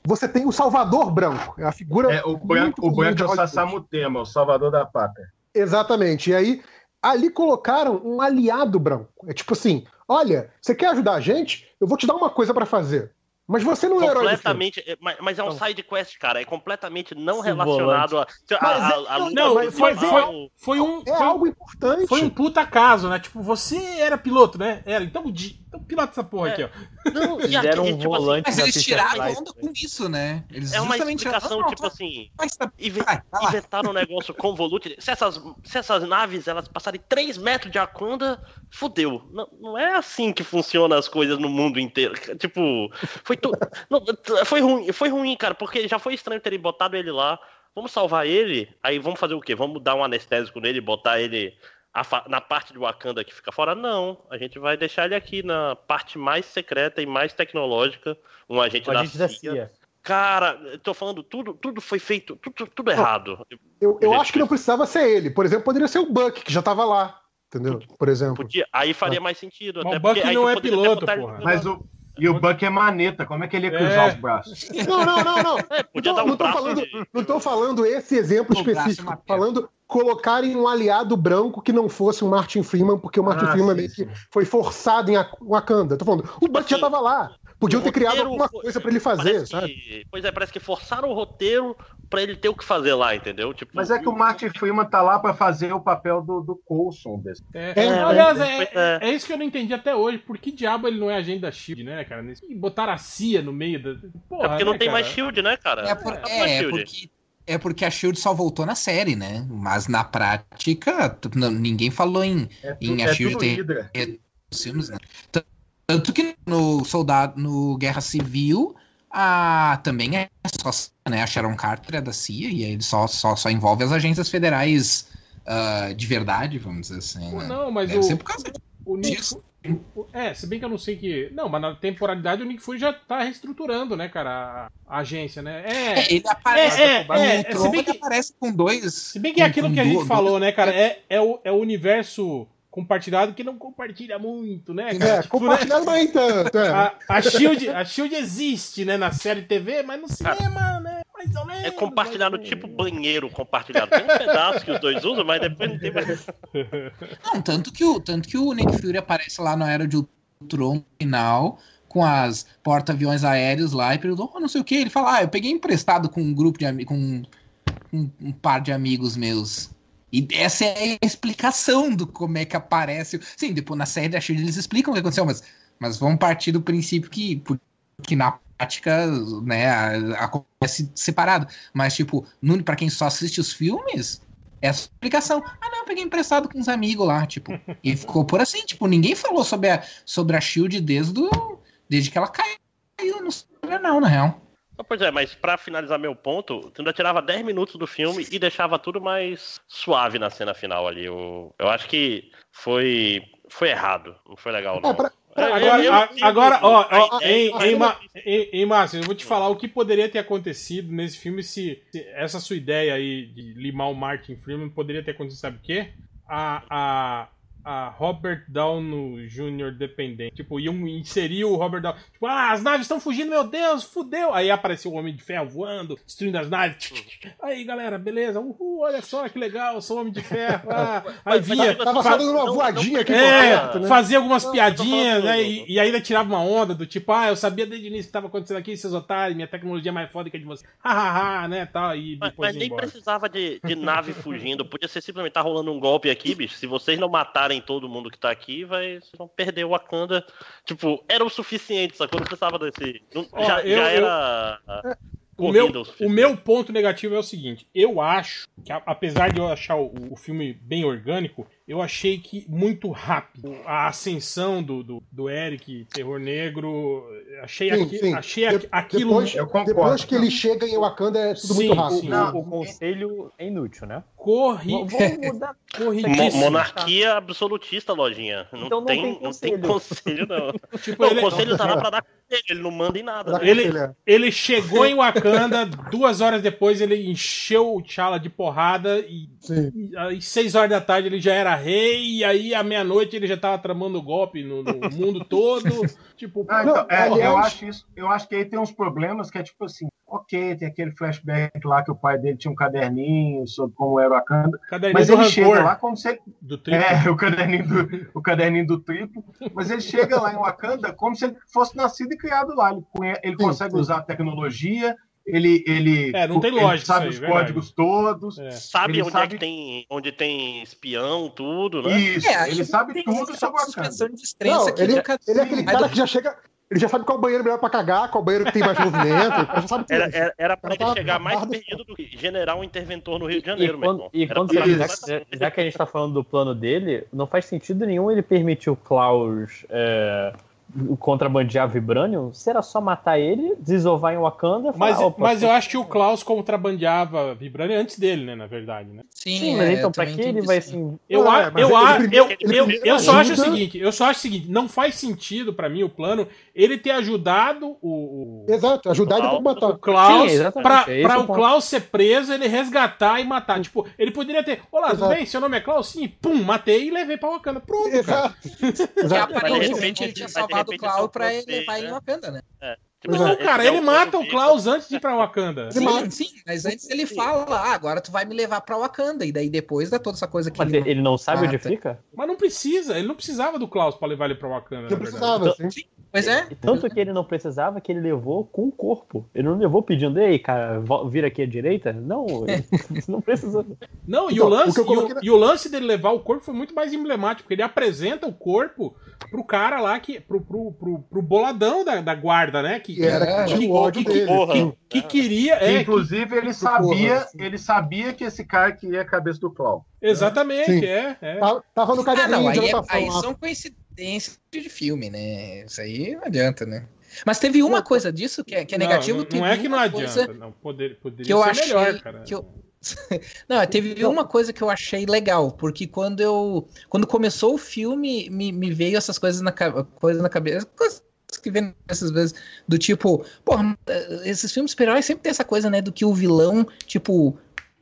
você tem o salvador branco. É a figura. É, o branco, o é o. Sassamutema, o salvador da pátria. Exatamente. E aí, ali colocaram um aliado branco. É tipo assim: olha, você quer ajudar a gente? Eu vou te dar uma coisa pra fazer. Mas você não é o herói. Completamente. é, Mas, mas é um Então. side quest, cara. É completamente não Esse relacionado a. a, Mas a, é- a Não, do foi, foi, foi um. É foi, algo importante. foi um puta caso, né? Tipo, você era piloto, né? Era. Então, di- então pilota essa porra É. aqui, ó. Não, Eles e aqui, deram um tipo assim, volante Mas na eles tiraram onda com isso, né? Eles é uma explicação, Não, tipo tá- assim. mas tá- inventaram um negócio convolute. Se essas, se essas naves elas passarem 3 metros de Aquanda, fudeu. Não, não é assim que funcionam as coisas no mundo inteiro. Tipo, foi tudo. foi ruim, foi ruim, cara, porque já foi estranho terem botado ele lá. Vamos salvar ele, aí vamos fazer o quê? Vamos dar um anestésico nele, botar ele na parte do Wakanda que fica fora? Não, a gente vai deixar ele aqui na parte mais secreta e mais tecnológica, um agente, O da, agente da CIA. CIA. Cara, eu tô falando, tudo, tudo foi feito, tudo, tudo errado. Eu, eu acho que não precisava ser ele. Por exemplo, poderia ser o Buck, que já tava lá. Entendeu? Por exemplo. Podia, aí faria mais sentido. Mas até o aí não é piloto, porra. Mas o, e o Buck é maneta, como é que ele ia cruzar É. os braços? Não, não, não, não. É, podia Não, dar um não tô falando- de- Não estou falando esse exemplo O é específico. uma falando colocarem um aliado branco que não fosse o Martin Freeman, porque o Martin Ah, Freeman sim, meio que sim. foi forçado em Ak- Wakanda. Tô falando, o Buck já tava lá. Podiam ter criado alguma coisa pra ele fazer, sabe? que- pois é, parece que forçaram o roteiro pra ele ter o que fazer lá, entendeu? Tipo, Mas é que o Martin Freeman tá lá pra fazer o papel do, do Coulson desse. É, É, aliás, né? é, é. é isso que eu não entendi até hoje. Por que diabo ele não é agente da Shield, né, cara? E botaram a CIA no meio da. Porra, é porque não né, tem cara? mais shield, né, cara? É, por- é, é Shield. porque, é porque a Shield só voltou na série, né? Mas na prática, ninguém falou em É, tu, Em é a Shield tudo tem- Hydra. filmes, né? Tanto que no Soldado, no Guerra Civil, a, também é só, né? A Sharon Carter é da CIA e aí ele só, só, só envolve as agências federais ah, de verdade, vamos dizer assim. Né? Não, mas Deve o, por causa o Nick disso. Fu- o- É, se bem que eu não sei que. Não, mas na temporalidade o Nick Fury já tá reestruturando, né, cara, a, a agência, né? É. É, ele aparece, É, é, é, Tron, se bem que- aparece com dois. Se bem que é aquilo que a gente duas- falou, né, cara? É, é, o, é o universo compartilhado que não compartilha muito, né, cara? É, Tipo, né, compartilhado, mas nem tanto. É. a, a, Shield, a Shield existe, né, na série TV, mas no cinema, né? Mais ou menos. É compartilhado tipo banheiro compartilhado. Tem um pedaço que os dois usam, mas depois não tem mais. Não, tanto que, o, tanto que o Nick Fury aparece lá na era de Ultron no final, com as porta-aviões aéreos lá, e perguntou, oh, não sei o que. Ele fala, ah, eu peguei emprestado com um grupo de amigos, com um, um par de amigos meus. E essa é a explicação do como é que aparece. Sim, depois na série da Shield eles explicam o que aconteceu, mas, mas vamos partir do princípio que, que na prática, né, acontece separado. Mas, tipo, pra quem só assiste os filmes, é essa explicação. Ah, não, peguei emprestado com uns amigos lá, tipo. e ficou por assim, tipo, ninguém falou sobre a, sobre a Shield desde, o, desde que ela caiu no não, na real. Ah, Pois é, mas pra finalizar meu ponto, tu ainda tirava 10 minutos do filme e deixava tudo mais suave na cena final ali. Eu, eu acho que foi, foi errado, não foi legal, não. É, pra- Agora, eu agora ó, hein, Márcio, eu vou te falar o que poderia ter acontecido nesse filme se, se essa sua ideia aí de limar o Martin Freeman poderia ter acontecido, sabe o quê? A, a, a Robert Downey Jr. dependente. Tipo, iam inserir o Robert Downey. Tipo, ah, as naves estão fugindo, meu Deus, fudeu. Aí apareceu o Homem de Ferro voando, destruindo as naves. Aí, galera, beleza. Uhul, olha só que legal, sou o Homem de Ferro. Ah, aí vinha. Tava fa- só dando uma não- voadinha aqui é, perto, né? fazia algumas Não, piadinhas, né? E, e ainda tirava uma onda do tipo, ah, eu sabia desde o início o que estava acontecendo aqui, seus otários, minha tecnologia é mais foda que a de vocês. Hahaha, né? Tal, e Mas, depois mas nem embora. precisava de, de nave fugindo. Podia ser simplesmente tá rolando um golpe aqui, bicho. Se vocês não matarem todo mundo que tá aqui, vai, vocês vão perder o Wakanda. Tipo, era o suficiente, sacou? Não precisava desse. não- Ó, já, eu- já eu- era. O meu, o meu ponto negativo é o seguinte: eu acho que, apesar de eu achar o, o filme bem orgânico, eu achei que muito rápido. A ascensão do, do, do Eric, Terror Negro, achei, Sim, aqui, sim. achei De- aqui- aquilo. Depois, Eu concordo. depois que ele chega em Wakanda é tudo Sim, muito rápido. sim. O, o conselho é inútil, né? corri, Vamos mudar. Corridíssimo. monarquia absolutista, lojinha. Não, Então não tem, tem não tem conselho. não. Tipo, Não, ele, o conselho tá lá pra dar conselho, ele não manda em nada. Né? Ele- conselhar. ele chegou em Wakanda, duas horas depois ele encheu o T'Challa de porrada e. E Aí, seis horas da tarde ele já era rei, e aí à meia-noite ele já tava tramando golpe no, no mundo todo. tipo, Ah, então, é, eu acho isso. Eu acho que aí tem uns problemas que é tipo assim, ok, tem aquele flashback lá que o pai dele tinha um caderninho sobre como era o Wakanda, caderninho mas ele chega rancor lá como se ele, do triplo. é o caderninho do o caderninho do triplo, mas ele chega lá em Wakanda como se ele fosse nascido e criado lá. Ele, ele Sim, consegue sim. usar a tecnologia, ele ele É, não tem ele lógica sabe isso os aí, verdade. códigos todos. É. Sabe Ele onde é sabe- que tem, onde tem espião, tudo, né? Isso, É, ele sabe tem tudo sobre Wakanda. suspensão de descrença Não, ele, nunca- ele é aquele Mas cara que já chega. Ele já sabe qual banheiro melhor pra cagar, qual banheiro que tem mais movimento. Ele já sabe tudo. Era, era, era pra ele tava chegar mais babado. perdido do que general interventor no Rio de E Janeiro, meu quando, irmão. e quando pra já, já que a gente tá falando do plano dele, não faz sentido nenhum ele permitir o Klaus é, contrabandear Vibranium. Se era só matar ele, desovar em Wakanda. falar, Mas, "Opa, mas eu acho que o Klaus contrabandeava Vibranium antes dele, né? Na verdade, né? Sim, Sim, mas é, então pra que ele vai assim. Eu, É, a- eu, ele a- eu, ele eu, eu só acho o seguinte, eu só acho o seguinte, não faz sentido pra mim o plano ele ter ajudado o, o, Exato, ajudar e depois o matar. Klaus Sim, exatamente, pra, é pra o o ponto. Klaus ser preso, ele resgatar e matar. Tipo, ele poderia ter, olá, tudo Exato. bem? Seu nome é Klaus? Sim, pum, matei e levei pra Wakanda. Pronto, cara. Exato. Exato. aparentemente repente- ele tinha mas de salvado o são pra ele vocês, levar ele né? em Wakanda, né? Tipo, Não, cara, ele mata o. Klaus antes de ir pra Wakanda. Mata. Sim, sim, mas antes ele fala, ah, agora tu vai me levar pra Wakanda. E daí depois dá toda essa coisa que Mas ele... ele não sabe onde mata. fica? Mas não precisa, ele não precisava do Klaus pra levar ele pra Wakanda, Não na verdade. precisava, sim. Pois é. Tanto que ele não precisava que ele levou com o corpo. Ele não levou pedindo, ei, cara, vira aqui à direita? Não, ele não precisou. Não, e, Então, o lance, o e, o, na- e o lance dele levar o corpo foi muito mais emblemático, porque ele apresenta o corpo pro cara lá, que, pro, pro, pro, pro boladão da, da guarda, né? Que, E era É, que tinha que- o ódio que- dele. que queria. É, que- Inclusive, ele sabia, assim. ele sabia que esse cara queria a cabeça do Clau. exatamente, é. é. Tava- Tava no Ah, caderninho não, de aí, é- anotação aí lá. são coincidências de filme, né? Isso aí não adianta, né? Mas teve uma coisa disso que é, que é Não, negativo. Não, teve não é que não uma adianta. coisa Não, poder, poderia que eu ser achei melhor, cara. que eu... Não, teve uma coisa que eu achei legal, porque quando eu quando começou o filme, me, me veio essas coisas na, coisas na cabeça, coisas que vem essas vezes do tipo, porra, esses filmes super-heróis sempre tem essa coisa, né, do que o vilão, tipo,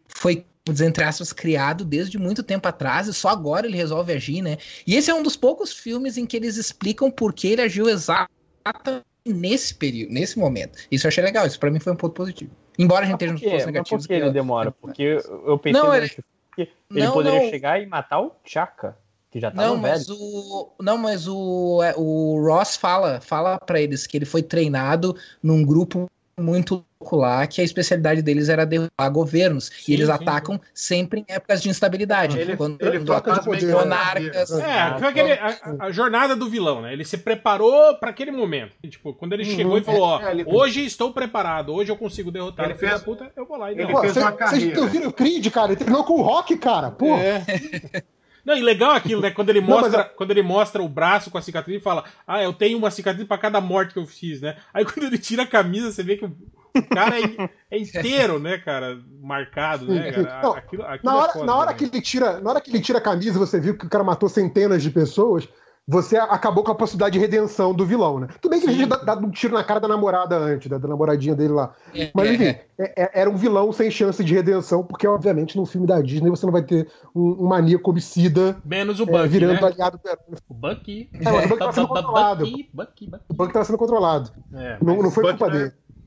foi entre aspas, criado desde muito tempo atrás e só agora ele resolve agir, né? E esse é um dos poucos filmes em que eles explicam por que ele agiu exatamente nesse período, nesse momento. Isso eu achei legal, isso pra mim foi um ponto positivo. Embora a gente esteja nos pontos Mas negativos. por que ele demora? Porque eu pensei Não, que ele Não, poderia não. chegar e matar o Chaka, que já tava Não, velho. mas o não, mas o, é, o Ross fala, fala para eles que ele foi treinado num grupo muito louco lá, que a especialidade deles era derrubar governos. Sim, e eles sim, atacam sempre em épocas de instabilidade. Ele, quando, ele de fantasma poder, né? monarcas. É, Ah, foi aquele, a, a jornada do vilão, né? Ele se preparou pra aquele momento. Tipo, quando ele Uhum. chegou e falou, ó, É, ele- hoje estou preparado, hoje eu consigo derrotar Ele fez- puta, eu vou lá e ele. Pô, fez uma vocês- Vocês carreira. viram o Creed, cara? Ele treinou com o Rock, cara. Pô. É. Não, e legal aquilo, né? Quando ele Não, mostra, mas quando ele mostra o braço com a cicatriz e fala: "Ah, eu tenho uma cicatriz pra cada morte que eu fiz, né?" Aí quando ele tira a camisa, você vê que o cara é, é inteiro, né, cara, marcado, né, cara? Não, Aquilo, aquilo Na é hora, foda na, hora que também. ele tira, na hora que ele tira a camisa, você viu que o cara matou centenas de pessoas. Você acabou com a possibilidade de redenção do vilão, né? Tudo bem que ele tinha dado um tiro na cara da namorada antes, da, da namoradinha dele lá. É, Mas enfim, é, é- é- era um vilão sem chance de redenção, porque obviamente num filme da Disney você não vai ter um, um maníaco homicida Menos o é, Bucky, virando né? aliado do herói. O Bucky. É, mas o Bucky tava sendo controlado. Bucky, Bucky, Bucky. O Buck tava sendo controlado. É, Não, foi culpa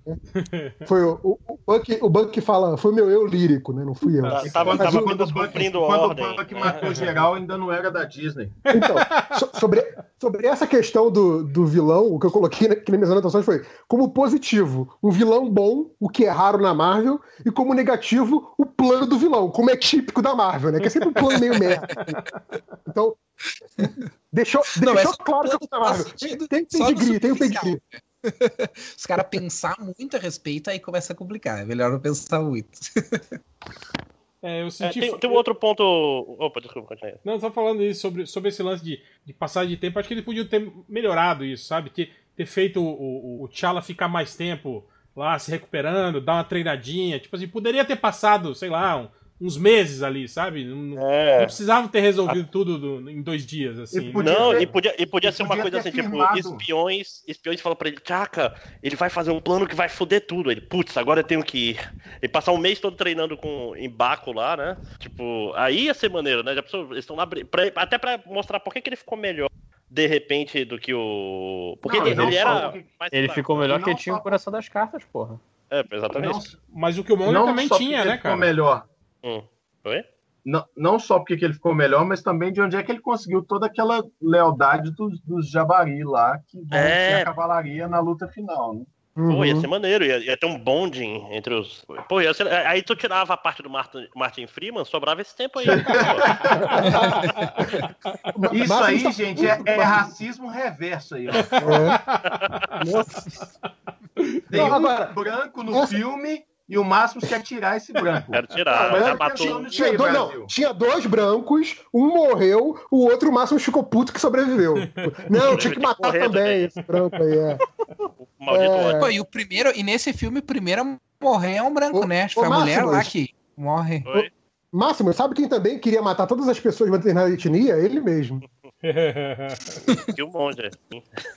né? Foi o, o, o Buck, o Buck que fala, foi meu eu lírico, né? Não fui eu. Tá. Tava, tava, Quando, o Buck, quando ordem. o Buck matou geral, ainda não era da Disney. Então, so- sobre, sobre essa questão do, do vilão, o que eu coloquei aqui nas minhas anotações foi como positivo, um vilão bom, o que é raro na Marvel, e como negativo, o plano do vilão, como é típico da Marvel, né? Que é sempre um plano meio merda. Então, deixou, Não, deixou claro que é da Marvel. faz sentido Tem só no pedigree, tem o pedigree. Os caras pensar muito a respeito, aí começa a complicar. É melhor não pensar muito. É, eu É, senti. tem, tem um outro ponto. Opa, desculpa, continue. Não, só falando isso sobre, sobre esse lance de, de passagem de tempo, acho que eles podiam ter melhorado isso, sabe? Ter, ter feito o, o, o T'Challa ficar mais tempo lá se recuperando, dar uma treinadinha. Tipo assim, poderia ter passado, sei lá, um- uns meses ali, sabe? Não, não- não É. precisava ter resolvido tudo do- em dois dias, assim. E podia Não, ter- e podia, e podia e ser uma podia coisa ter assim, tipo, firmado. espiões, espiões falam pra ele, Tchaka, ele vai fazer um plano que vai foder tudo. Ele, putz, agora eu tenho que ir. E passar um mês todo treinando com em Baco lá, né? Tipo, aí ia ser maneiro, né? Já pensou, eles estão lá pra- até pra mostrar por que, que ele ficou melhor de repente do que o. Porque Não, ele, ele era. mais Ele ficou melhor que tinha só- o coração das cartas, porra. É, exatamente. Não, Mas o Killmonger não também só tinha, né, ele ficou cara? melhor. Hum. Oi? Não, não só porque que ele ficou melhor, mas também de onde é que ele conseguiu toda aquela lealdade dos, dos jabari lá, que vão É. ser a cavalaria na luta final, né? Pô, ia Uhum. ser maneiro, ia, ia ter um bonding entre os. Pô, ia ser- aí tu tirava a parte do Martin, Martin Freeman, sobrava esse tempo aí. pô. Isso Mas- aí, gente, é, é racismo reverso aí, ó. É. Nossa. Tem Não, um agora, branco no essa- filme e o Máximo quer tirar esse branco. Quero tirar, Mas já é matou. Tinha aí, dois, não, tinha dois brancos, um morreu, o outro, o máximo, ficou puto que sobreviveu. Não, tinha que matar também também. esse branco aí, é. O maldito É. Pô, e o primeiro, e nesse filme, o primeiro a morrer é um branco, Ô, né? Acho que foi a mulher lá que morre. Oi? Máximo, sabe quem também queria matar todas as pessoas de uma determinada etnia? Ele mesmo. Que um monte.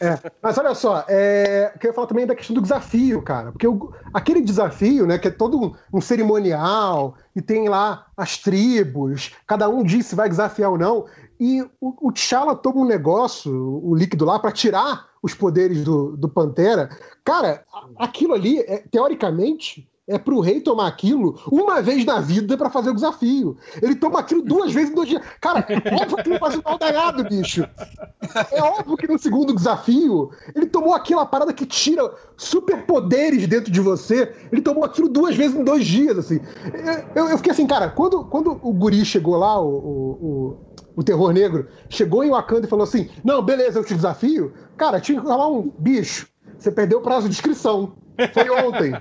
É, mas olha só, é, eu queria falar também da questão do desafio, cara. Porque o- aquele desafio, né, que é todo um, cerimonial, e tem lá as tribos, cada um diz se vai desafiar ou não. E o, o T'Challa toma um negócio, o líquido lá, pra tirar os poderes do, do Pantera. Cara, aquilo ali, é, teoricamente, é pro rei tomar aquilo uma vez na vida pra fazer o desafio. Ele toma aquilo duas vezes em dois dias. Cara, é óbvio que ele faz um mal danado, bicho. É óbvio que no segundo desafio, ele tomou aquela parada que tira superpoderes dentro de você. Ele tomou aquilo duas vezes em dois dias, assim. Eu, eu fiquei assim, cara, quando, quando o guri chegou lá, o, o, o, o terror negro, chegou em Wakanda e falou assim: Não, beleza, eu te desafio. Cara, tinha que falar um bicho. Você perdeu o prazo de inscrição. Foi ontem.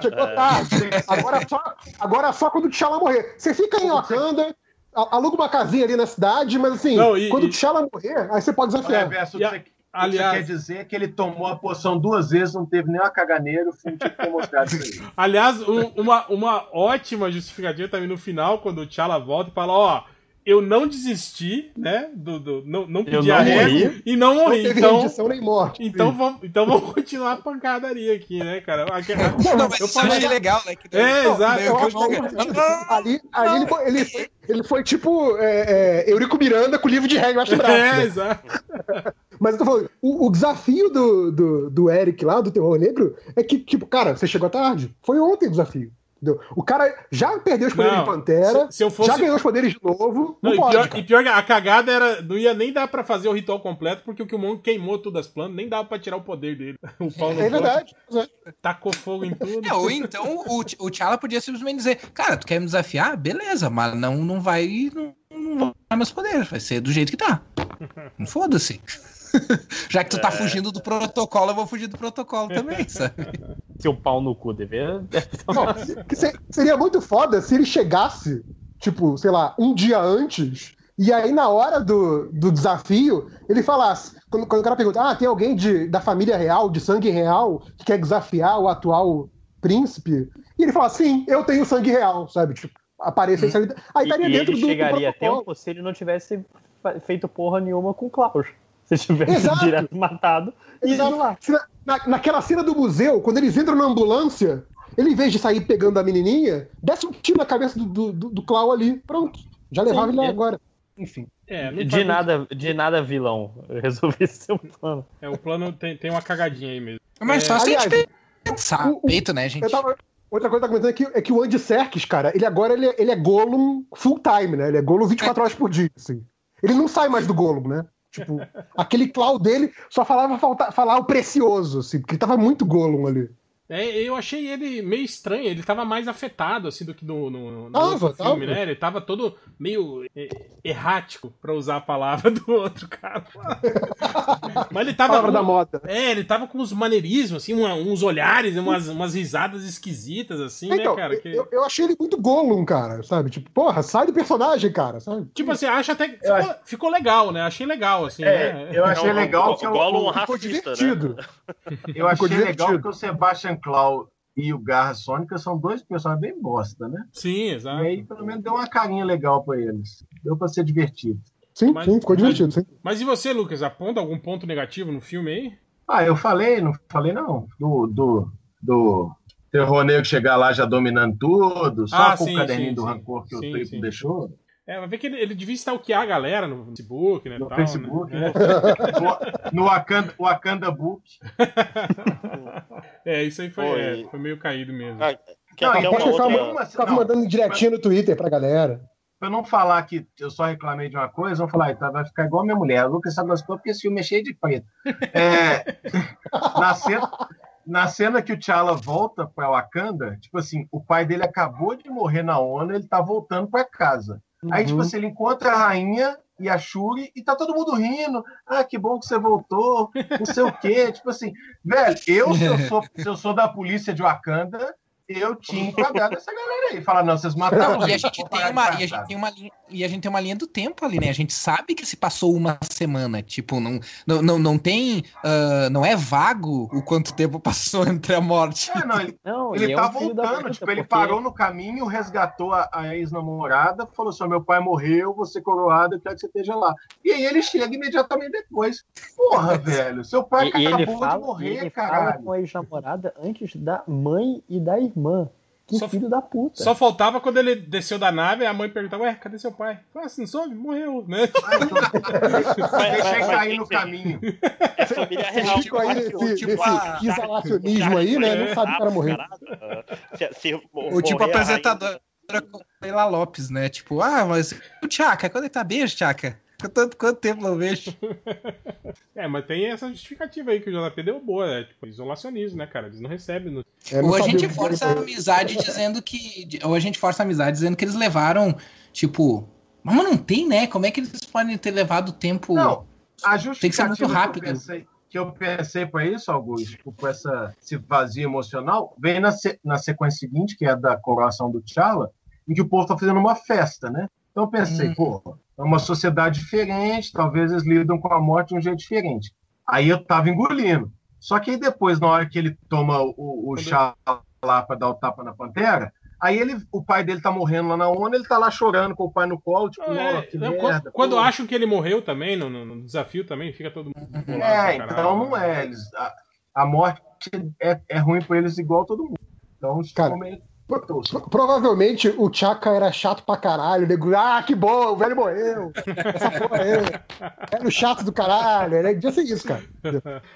Chegou tarde. Agora só, agora só quando o T'Challa morrer. Você fica em Wakanda, aluga uma casinha ali na cidade, mas assim, Não, e- quando e- o T'Challa morrer, aí você pode desafiar. reverso, o você, aliás- você quer dizer é que ele tomou a poção duas vezes, não teve nenhuma caganeira, o filme tinha que ter mostrado isso aí. Aliás, um- uma, uma ótima justificativa também no final, quando o T'Challa volta e fala, ó, eu não desisti, né? Do, do- não, não pedi não arrego morri. e não Não morri. teve Então, rendição nem morte. então, vamos, então vamos continuar a pancadaria aqui, né, cara? Não, mas eu isso eu falei- achei legal, né? Que É, Não, exato, daí Eu o acho que Killmonger- ali, ali ele, foi, ele, foi, ele foi tipo é, é, Eurico Miranda com o livro de regra embaixo do braço. É, né? exato. Mas eu tô falando, o, o desafio do, do, do Eric lá, do Terror Negro, é que, tipo, cara, você chegou tarde. Foi ontem o desafio. Entendeu? O cara já perdeu os poderes Não, de Pantera, se- se eu fosse- já ganhou os poderes de novo. Não, Não, e, pode. pior, e pior que a cagada era. Não ia nem dar pra fazer o ritual completo, porque o Killmonger queimou todas as plantas, nem dava pra tirar o poder dele. O pau no É pau, verdade. Tacou fogo em tudo. É, ou então o, o T'Challa podia simplesmente dizer, cara, tu quer me desafiar? Beleza, mas não, não vai. Não, não vai dar meus poderes, vai ser do jeito que tá. Não foda-se. Já que tu tá fugindo do protocolo, eu vou fugir do protocolo também, sabe? Seu pau no cu, se- seria muito foda se ele chegasse, tipo, sei lá, um dia antes, e aí na hora do, do desafio, ele falasse. Quando, quando o cara pergunta, ah, tem alguém de, da família real, de sangue real, que quer desafiar o atual príncipe? E ele fala, sim, eu tenho sangue real, sabe? Tipo, aparecer isso ali. Aí estaria e dentro ele do, chegaria a tempo se ele não tivesse feito porra nenhuma com o Klaus. Se tivesse Exato. direto matado e Exato. lá. Na- na- naquela cena do museu, quando eles entram na ambulância, ele, em vez de sair pegando a menininha, desce um tiro na cabeça do, do, do, do Clau ali. Pronto. Já levava Sim, ele lá é. agora. Enfim. É, De nada, de nada vilão. Eu resolvi ser um plano. É, o plano tem, tem uma cagadinha aí mesmo. Mas É, só se a gente pensar o- o- peito, né, gente? Eu tava- Outra coisa que eu tava comentando é que, é que o Andy Serkis, cara, ele agora ele, é- ele é Gollum full time, né? Ele é Gollum 24 horas por dia, assim. Ele não sai mais do Gollum, né? Tipo, aquele Clau dele só falava falta, falar o precioso, assim, porque tava muito Gollum ali. É, eu achei ele meio estranho, ele tava mais afetado, assim, do que no, no, no Tava, outro filme, tava. né? Ele tava todo meio é, errático, pra usar a palavra do outro cara. Mas ele tava. Palavra com- da moda. É, ele tava com uns maneirismos, assim, uma- uns olhares, umas, umas risadas esquisitas, assim, Então, né, cara? Que- eu, eu achei ele muito Gollum, cara, sabe? Tipo, porra, sai do personagem, cara, sabe? Tipo assim, acho até que ficou, ficou legal, né? Achei legal, assim, É, né? eu achei É legal o- que o eu, Gollum Ficou racista, né? eu achei legal que o Sebastian Clau e o Garra Sônica são dois personagens bem bosta, né? Sim, E exato. aí, pelo menos, deu uma carinha legal pra eles. Deu pra ser divertido. Sim, Mas- sim, ficou divertido, sim. Mas e você, Lucas? Aponta algum ponto negativo no filme aí? Ah, eu falei, não falei não, do, do, do terror negro chegar lá já dominando tudo, só Ah, com sim, o caderninho sim, do sim. rancor que Sim, o Tripo deixou É, vai ver que ele, ele devia stalkear a galera no Facebook, né? no tal, Facebook, né? né? no, Wakanda, Wakanda Book. É, isso aí foi, Foi. é, foi meio caído mesmo. Ah, que Não, Pode outra... uma- ficava não. mandando direitinho no Twitter pra galera. Pra não falar que eu só reclamei de uma coisa, vão falar, então vai ficar igual a minha mulher. A Lucas só gostou porque esse filme é cheio de preto. É, na, cena, na cena que o T'Challa volta pra Wakanda, tipo assim, o pai dele acabou de morrer na ONU, ele tá voltando pra casa. Aí, Uhum. tipo assim, ele encontra a rainha e a Shuri e tá todo mundo rindo. Ah, que bom que você voltou, não sei o quê. Tipo assim, velho, eu, se eu sou, se eu sou da polícia de Wakanda, eu tinha enquadrado essa galera aí. Falar, não, vocês mataram Não, e a ele, gente tem uma, e a gente tem uma linha, e a gente tem uma linha do tempo ali, né? A gente sabe que se passou uma semana, tipo, não, não, não, não tem, ah, não é vago o quanto tempo passou entre a morte. É, não, ele, Não, ele é tá um filho da voltando, puta, tipo, ele porque- parou no caminho, resgatou a, a ex-namorada, falou assim: meu pai morreu, você coroado, eu quero que você esteja lá. E aí ele chega imediatamente depois. Porra, velho, seu pai E, e ele acabou fala, de e morrer, ele fala caralho. com a ex-namorada antes da mãe e da irmã. Que Só- filho da puta. Só faltava quando ele desceu da nave, a mãe perguntava, ué, cadê seu pai? Falei, assim, não soube? Morreu, né? Ah, então, Deixei mas- cair no caminho. É família real. ficam aí Tipo, nesse, tipo, nesse a- isolacionismo aí, né? Não sabe o cara morreu. Se, se Ou tipo a morrer rainha- apresentadora com Leila Lopes, né? Tipo, ah, mas o Tchaka, quando é que tá beijo, Tchaka? Quanto, quanto tempo não vejo? É, mas tem essa justificativa aí que o JP deu boa, né? Tipo, isolacionismo, né, cara? Eles não recebem. No... É, não Ou a gente força a amizade dizendo que. Ou a gente força a amizade dizendo que eles levaram, tipo. Mas não tem, né? Como é que eles podem ter levado tempo. Não, a Tem que ser muito rápido. Que eu pensei, que eu pensei para isso, Augusto, tipo, com essa, esse vazio emocional, vem na, se- na sequência seguinte, que é a da coroação do T'Challa, em que o povo tá fazendo uma festa, né? Então eu pensei, Uhum. pô, é uma sociedade diferente, talvez eles lidam com a morte de um jeito diferente. Aí eu tava engolindo. Só que aí depois, na hora que ele toma o, o chá lá para dar o tapa na pantera, aí ele, o pai dele tá morrendo lá na ONU, ele tá lá chorando com o pai no colo, tipo, É, ó, que não, merda. quando, pô. acham que ele morreu também, no, no- no desafio também, fica todo mundo É, caralho. então não é. Eles, a, a morte é, é ruim pra eles igual todo mundo. Então, Cara, meio Provavelmente o Chaka era chato pra caralho. O nego, ah, que bom, o velho morreu. Essa porra aí. Era o chato do caralho. Era, devia ser isso, cara.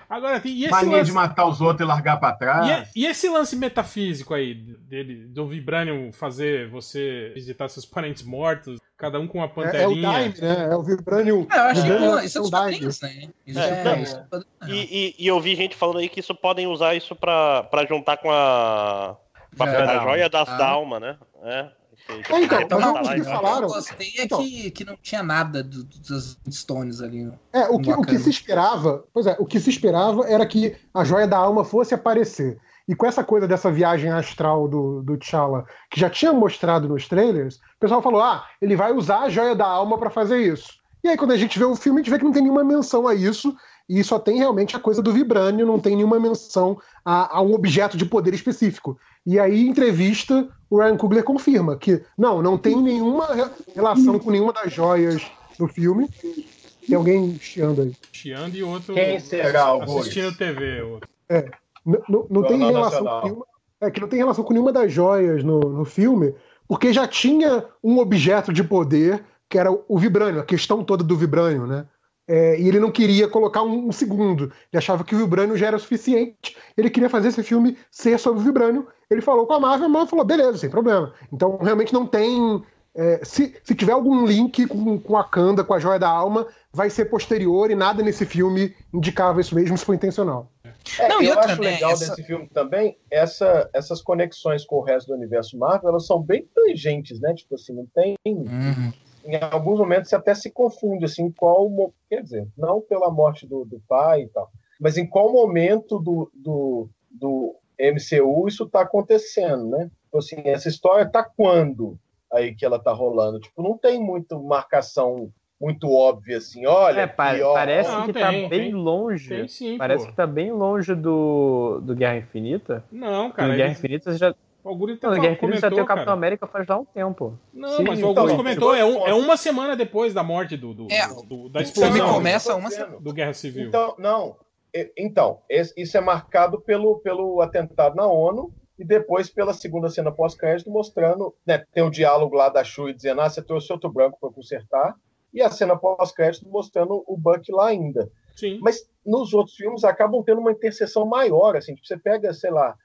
Agora, e esse Mania lance... de matar os outros e largar pra E, trás. é- e esse lance metafísico aí dele, do Vibranium fazer você visitar seus parentes mortos, cada um com uma É, é o panterinha. Daime, né? É o Vibranium. Eu acho que isso é Daime. quadrinhos, né? Isso É, é, não, isso é- E, e- e eu vi gente falando aí que isso podem usar isso pra, pra juntar com a, a, Já, a não. joia das, Ah. da alma, né? É. que- que É, então, mas tá o lá, que falaram- eu gostei é Então. que, que não tinha nada do- dos Stones ali. né? É, o que, o que se esperava, pois é, o que se esperava era que a joia da alma fosse aparecer. E com essa coisa dessa viagem astral do, do T'Challa, que já tinha mostrado nos trailers, o pessoal falou: ah, ele vai usar a joia da alma pra fazer isso. E aí, quando a gente vê o filme, a gente vê que não tem nenhuma menção a isso, e só tem realmente a coisa do vibrânio, não tem nenhuma menção a, a um objeto de poder específico. E aí, em entrevista, o Ryan Coogler confirma que não, não tem nenhuma re- relação com nenhuma das joias do filme. Tem alguém chiando aí. Chiando e outro Quem será, Augusto? assistindo TV. o- N- n- não tem relação com nenhuma, é que não tem relação com nenhuma das joias no, no filme, porque já tinha um objeto de poder que era o vibrânio, a questão toda do vibrânio, né? É, e ele não queria colocar um, um segundo. Ele achava que o vibrânio já era suficiente. Ele queria fazer esse filme ser sobre o vibrânio. Ele falou com a Marvel, a Marvel falou, beleza, sem problema. Então realmente não tem. é, se, se tiver algum link com, com a Kanda, com a Joia da Alma, vai ser posterior e nada nesse filme indicava isso mesmo, se foi intencional. É, Não, e eu outra, acho né, legal essa- desse filme também, essa, essas conexões com o resto do universo Marvel, elas são bem tangentes, né? Tipo assim, não tem. Uhum. Em alguns momentos você até se confunde, assim, qual. Quer dizer, não pela morte do, do pai e tal, mas em qual momento do, do, do MCU isso tá acontecendo, né? Tipo assim, essa história tá quando aí que ela tá rolando? Tipo, não tem muito marcação muito óbvia, assim, olha. É, pa- ó, parece Não, que tem, tá tem. bem longe. Tem sim, Parece pô. que tá bem longe do, do Guerra Infinita. Não, no cara. Guerra ele- Infinita já. O Não, no Guerra Infinita já tem o Capitão cara. América faz já um tempo. Não, Sim, mas o então, Augusto mas comentou, é, um- é uma semana depois da morte do, do, É, do- da o filme explosão começa uma dizendo. do Guerra Civil. Então, não. E- Então, isso é marcado pelo, pelo atentado na ONU e depois pela segunda cena pós-crédito mostrando, né, tem o diálogo lá da Shuri dizendo, ah, você trouxe outro branco para consertar, e a cena pós-crédito mostrando o Buck lá ainda. Sim. Mas nos outros filmes acabam tendo uma interseção maior, assim, tipo, você pega, sei lá,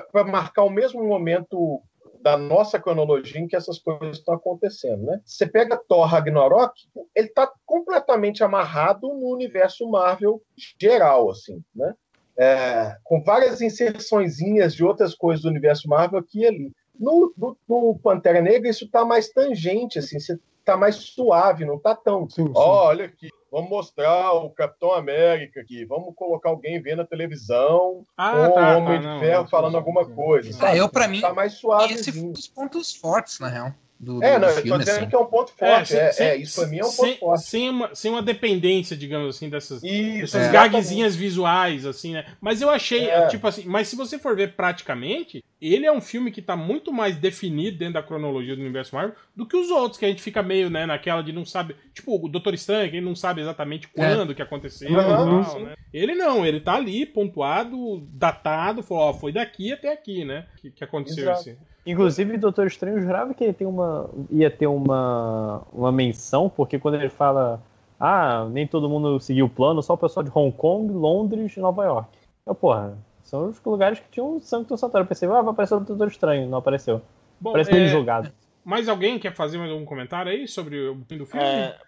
para marcar o mesmo momento da nossa cronologia em que essas coisas estão acontecendo, né? Você pega Thor Ragnarok, ele está completamente amarrado no universo Marvel geral, assim, né? É, com várias inserçõezinhas de outras coisas do universo Marvel aqui e ali. No, no, no Pantera Negra isso está mais tangente, assim, você tá mais suave, não tá tão. Sim, sim. Ó, olha aqui, vamos mostrar o Capitão América aqui, vamos colocar alguém vendo na televisão Ah, ou tá, o Homem tá, de não, Ferro não, falando não, alguma não. coisa. Sabe? eu, pra mim, tá mais Esse foi um suavezinho. dos pontos fortes, na real. Do, É, do não, eu tô filme, dizendo assim. que é um ponto forte. sem- É, sem- é, isso pra mim é um sem, ponto forte. Sem uma, sem uma dependência, digamos assim, dessas, Isso, essas exatamente. gagzinhas visuais, assim, né? Mas eu achei, É. tipo assim, mas se você for ver praticamente, ele é um filme que tá muito mais definido dentro da cronologia do universo Marvel do que os outros, que a gente fica meio, né, naquela de não sabe. Tipo, o Doutor Estranho, que ele não sabe exatamente quando que aconteceu Uhum, tal, né? Ele não, ele tá ali, pontuado, datado, falou, ó, foi daqui até aqui, né? Que, que aconteceu Exato. esse. Inclusive, Doutor Estranho jurava que ele tem uma, ia ter uma, uma menção, porque quando ele fala, ah, nem todo mundo seguiu o plano, só o pessoal de Hong Kong, Londres e Nova York. Eu, porra, são os lugares que tinham Santo Santoro. Eu pensei, ah, vai aparecer o Doutor Estranho, não apareceu. Bom, Parece é, meio jogado. mais alguém quer fazer mais algum comentário aí sobre o fim do filme? É,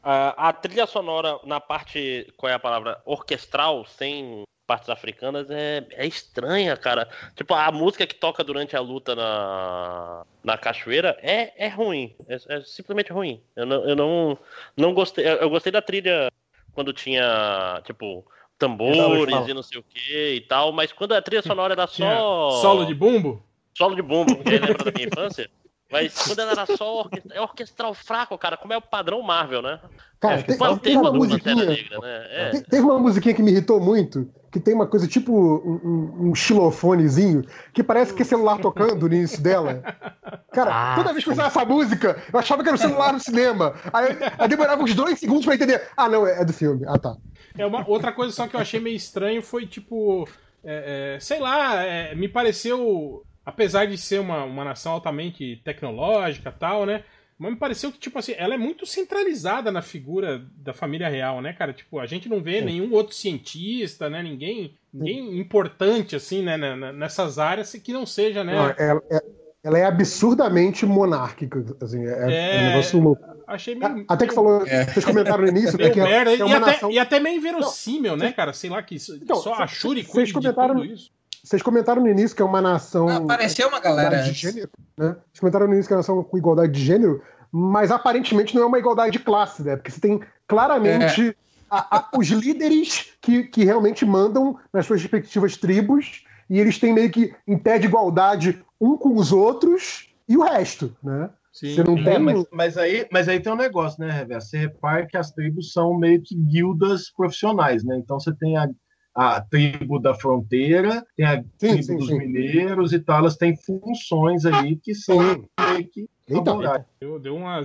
a, a trilha sonora na parte, qual é a palavra? Orquestral, sem partes africanas, é, é estranha, cara. Tipo, a música que toca durante a luta na, na cachoeira é, é ruim. É, é simplesmente ruim. Eu não, eu não, não gostei. Eu, eu gostei da trilha quando tinha, tipo, tambores e não sei o que e tal, mas quando a trilha sonora era só. Solo de bumbo? Solo de bumbo, que lembra da minha infância. Mas quando ela era só orquestra- é orquestral fraco, cara, como é o padrão Marvel, né? Cara, é, tem, o tem uma do Pantera musiquinha. Negra, né? É. Te- Teve uma musiquinha que me irritou muito, que tem uma coisa tipo um, um- um xilofonezinho, que parece que é celular tocando no início dela. Cara, Ah, toda vez que eu usava essa música, eu achava que era o celular no cinema. Aí, aí demorava uns dois segundos pra entender. Ah, não, é é do filme. Ah, tá. É uma outra coisa só que eu achei meio estranho foi tipo, é, é, sei lá, é, me pareceu, apesar de ser uma, uma nação altamente tecnológica tal, né? Mas me pareceu que, tipo assim, ela é muito centralizada na figura da família real, né, cara? Tipo, a gente não vê nenhum outro cientista, né? Ninguém, ninguém importante, assim, né, nessas áreas que não seja, né? Não, ela, é, ela é absurdamente monárquica. Assim, é, é É. um negócio louco. Achei meio. Até que falou, É. vocês comentaram no início, né, que é, merda, é e, uma até, nação. e até meio inverossímil, né, cara? Sei lá, que isso- Então, só a Shuri cuida de tudo isso. Vocês comentaram no início que é uma nação. Apareceu uma galera de gênero, né? Vocês comentaram no início que é uma nação com igualdade de gênero, mas aparentemente não é uma igualdade de classe, né? Porque você tem claramente É. a- a- os líderes que, que realmente mandam nas suas respectivas tribos, e eles têm meio que em pé de igualdade um com os outros e o resto, né? Sim, Você não tem. É, mas, mas aí, mas aí tem um negócio, né, Reverso? Você repara que as tribos são meio que guildas profissionais, né? Então você tem a, a tribo da fronteira, tem a tribo sim, dos sim. mineiros e tal, elas têm funções aí que são Sim. meio que Eita, laborais. Deu, deu uma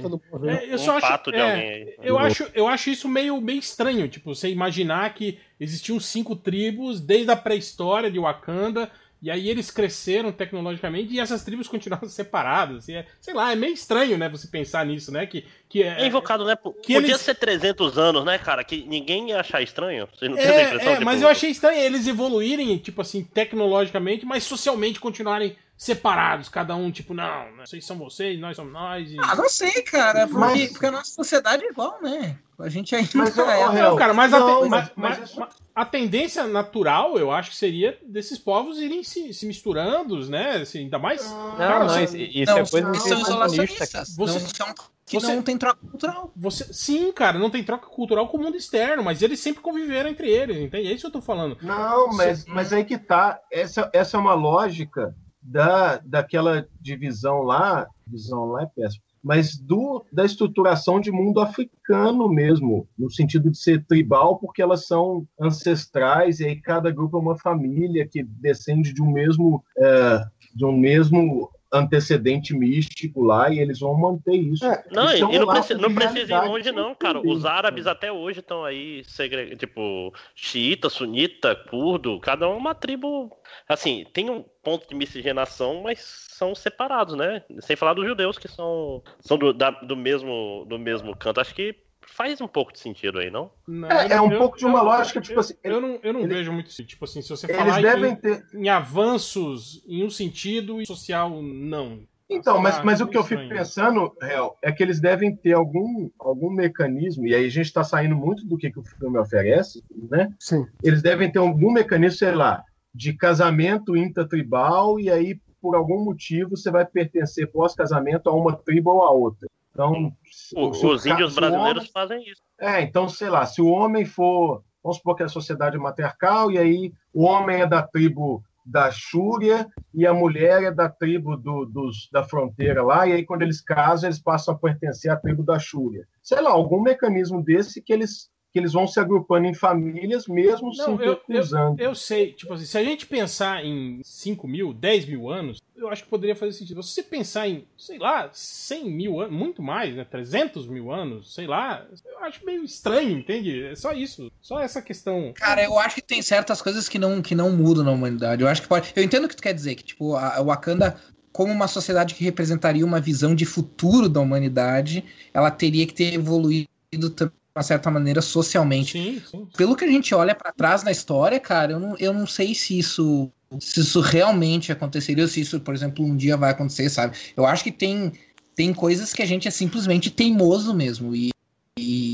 tá ver? É, eu um só acho, fato de é, alguém aí. Eu acho, eu acho isso meio, meio estranho, tipo, você imaginar que existiam cinco tribos desde a pré-história de Wakanda, e aí eles cresceram tecnologicamente e essas tribos continuaram separadas. E é, sei lá, é meio estranho, né, você pensar nisso, né? Que, que É invocado, né? Que Podia eles- ser 300 anos, né, cara? Que ninguém ia achar estranho. Você não tem essa impressão? É, é, tipo, mas eu achei estranho eles evoluírem, tipo assim, tecnologicamente, mas socialmente continuarem separados, cada um, tipo, não, né, vocês são vocês, nós somos nós. E... Ah, não sei, cara, porque, Mas- porque a nossa sociedade é igual, né? A gente ainda Mas, é. Não, Hel, cara, mas, a, não, te- mas- mas- mas a tendência natural, eu acho que seria desses povos irem se, se misturando, né? Assim, ainda mais. Não, cara, não, você- isso, isso Não, é coisa de são isolacionistas. Você- não são, que você- não tem troca cultural. Você, sim, cara, não tem troca cultural com o mundo externo, mas eles sempre conviveram entre eles, entende? É isso que eu tô falando. Não, mas, mas aí que tá. Essa, essa é uma lógica da, daquela divisão lá. Divisão lá é péssimo. Mas do, da estruturação de mundo africano mesmo, no sentido de ser tribal, porque elas são ancestrais, e aí cada grupo é uma família que descende de um mesmo, é, de um mesmo antecedente místico lá, e eles vão manter isso. É, Não, e, é e não, de não precisa ir longe, não, cara. Os árabes cara. até hoje estão aí, segre... tipo, xiita, sunita, curdo, cada um é uma tribo. Assim, tem um ponto de miscigenação, mas são separados, né? Sem falar dos judeus, que são, são do, da- do, mesmo, do mesmo canto. Acho que faz um pouco de sentido aí, não? Não, É, eu- é um eu- pouco de uma eu- lógica, tipo eu- assim, Eu não, eu não ele- vejo muito isso. Tipo assim, se você Eles falar devem em, ter. em avanços em um sentido e social, não. Então, mas, mas o que eu fico pensando, Real, é que eles devem ter algum, algum mecanismo, e aí a gente está saindo muito do que, que o filme oferece, né? Sim. Eles devem ter algum mecanismo, sei lá, de casamento intratribal, e aí, por algum motivo, você vai pertencer pós-casamento a uma tribo ou a outra. Então, O- se o os ca- índios se o brasileiros homem- fazem isso. É, então, sei lá, se o homem for. Vamos supor que a sociedade é matriarcal, e aí o homem é da tribo da Xúria e a mulher é da tribo do, dos, da fronteira lá, e aí quando eles casam, eles passam a pertencer à tribo da Xúria. Sei lá, algum mecanismo desse que eles, que eles vão se agrupando em famílias, mesmo se Não, eu, eu, eu sei, tipo assim, se a gente pensar em 5 mil, 10 mil anos, eu acho que poderia fazer sentido. Se você pensar em, sei lá, 100 mil anos, muito mais, né? 300 mil anos, sei lá, eu acho meio estranho, entende? É só isso, só essa questão. Cara, eu acho que tem certas coisas que não, que não mudam na humanidade. Eu acho que pode. Eu entendo o que tu quer dizer, que, tipo, a Wakanda, como uma sociedade que representaria uma visão de futuro da humanidade, ela teria que ter evoluído de uma certa maneira socialmente. Sim, sim. Pelo que a gente olha pra trás na história, cara, eu não, eu não sei se isso. Se isso realmente aconteceria, ou se isso, por exemplo, um dia vai acontecer, sabe? Eu acho que tem, tem coisas que a gente é simplesmente teimoso mesmo. E, e,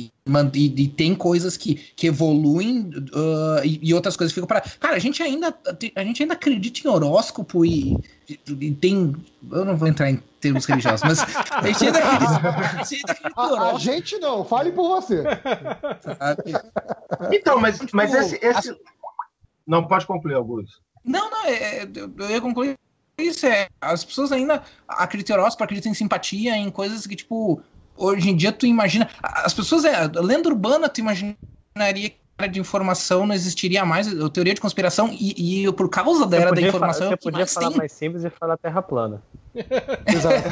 e- e tem coisas que, que evoluem ah, e, e outras coisas ficam para. Cara, a gente ainda a gente ainda acredita em horóscopo e, e- e tem. Eu não vou entrar em termos religiosos, mas a gente ainda acredita, a gente ainda acredita em A, a gente não, fale por você. sabe? Então, mas, Tipo, mas esse, esse- Não, pode concluir, Augusto. Não, não, é, é, eu eu ia concluir isso. É, as pessoas ainda acreditam em horóscopo, acreditam em simpatia, em coisas que, tipo, hoje em dia tu imagina. As pessoas, é, lenda urbana, tu imaginaria que a área de informação não existiria mais, a teoria de conspiração, e, e por causa da era da informação, você podia falar tem, mais simples e falar terra plana. Exato.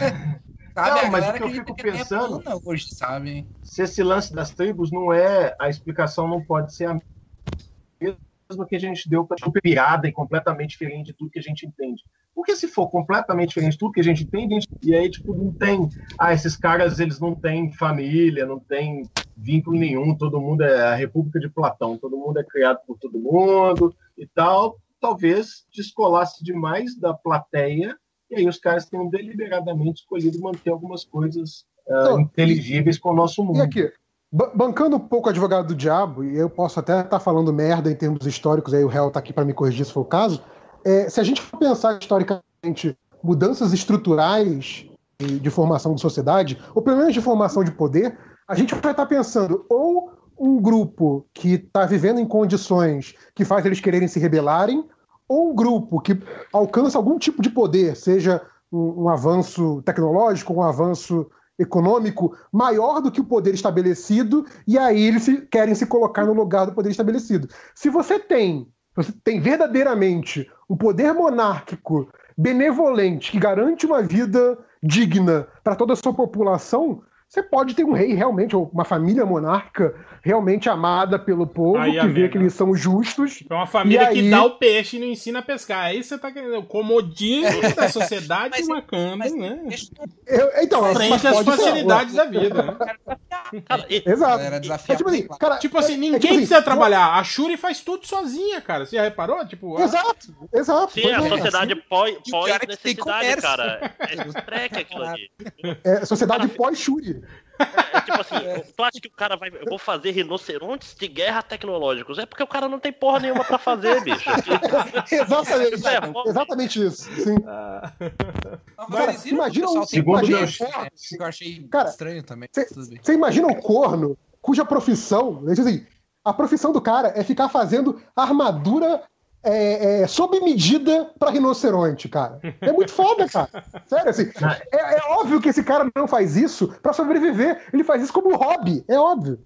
sabe? Não, A mas o que eu fico que é pensando- plana hoje, sabe? se esse lance das tribos não é. A explicação não pode ser a mesma que a gente deu para tipo, pirada e completamente diferente de tudo que a gente entende. Porque se for completamente diferente de tudo que a gente entende, a gente- e aí, tipo, não tem. Ah, esses caras, eles não têm família, não têm vínculo nenhum, todo mundo é a República de Platão, todo mundo é criado por todo mundo e tal. Talvez descolasse demais da plateia, e aí os caras tenham deliberadamente escolhido manter algumas coisas ah, Não, inteligíveis com o nosso mundo. E aqui, ba- bancando um pouco o advogado do diabo, e eu posso até estar falando merda em termos históricos, aí o réu tá aqui para me corrigir se for o caso. É, se a gente for pensar historicamente mudanças estruturais de, de formação de sociedade, ou pelo menos de formação de poder, a gente vai estar pensando ou um grupo que está vivendo em condições que faz eles quererem se rebelarem, ou um grupo que alcança algum tipo de poder, seja um, um avanço tecnológico, um avanço econômico maior do que o poder estabelecido, e aí eles querem se colocar no lugar do poder estabelecido. Se você tem, você tem verdadeiramente um poder monárquico benevolente que garante uma vida digna para toda a sua população, você pode ter um rei realmente, ou uma família monárquica realmente amada pelo povo, Aí, que amém, vê que eles são justos. É uma família aí- que dá o peixe e não ensina a pescar. Aí você tá querendo o comodismo da sociedade Mas- Wakanda, mas- né? Eu- então, mas Frente às ser- facilidades da vida. né? Exato. Era É desafiar tipo assim, cara, Tipo assim, é- é ninguém tipo assim, precisa trabalhar. A Shuri faz tudo sozinha, cara. Você já reparou? Tipo, a- Exato, exato. sim, a é, sociedade pós, E o cara. É treque aquilo ali. É sociedade pós-Shuri. É tipo assim, tu acha que o cara vai. Eu vou fazer rinocerontes de guerra tecnológicos? É porque o cara não tem porra nenhuma pra fazer, bicho. Exatamente, Isso é exatamente isso. Sim. Não, Cara, mas o imagina um- tem segundo imagina- Deus. é, que eu achei Cara, estranho também. Você imagina um corno cuja profissão, né, assim, a profissão do cara é ficar fazendo armadura é, é, sob medida pra rinoceronte, cara. É muito foda, cara. Sério, assim. É, é óbvio que esse cara não faz isso pra sobreviver. Ele faz isso como hobby, é óbvio.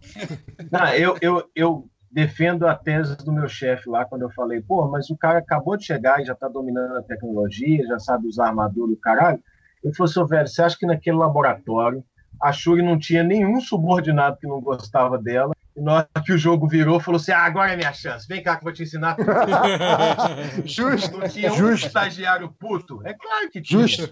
Não, eu, eu, eu defendo a tese do meu chefe lá quando eu falei, pô, mas o cara acabou de chegar e já tá dominando a tecnologia, já sabe usar armadura do caralho. Ele falou, seu velho, você acha que naquele laboratório a Shuri não tinha nenhum subordinado que não gostava dela? E na hora que o jogo virou, falou assim: ah, agora é minha chance, vem cá que eu vou te ensinar tudo. Justo. Não tinha um Justo. estagiário puto? É claro que tinha. Justo.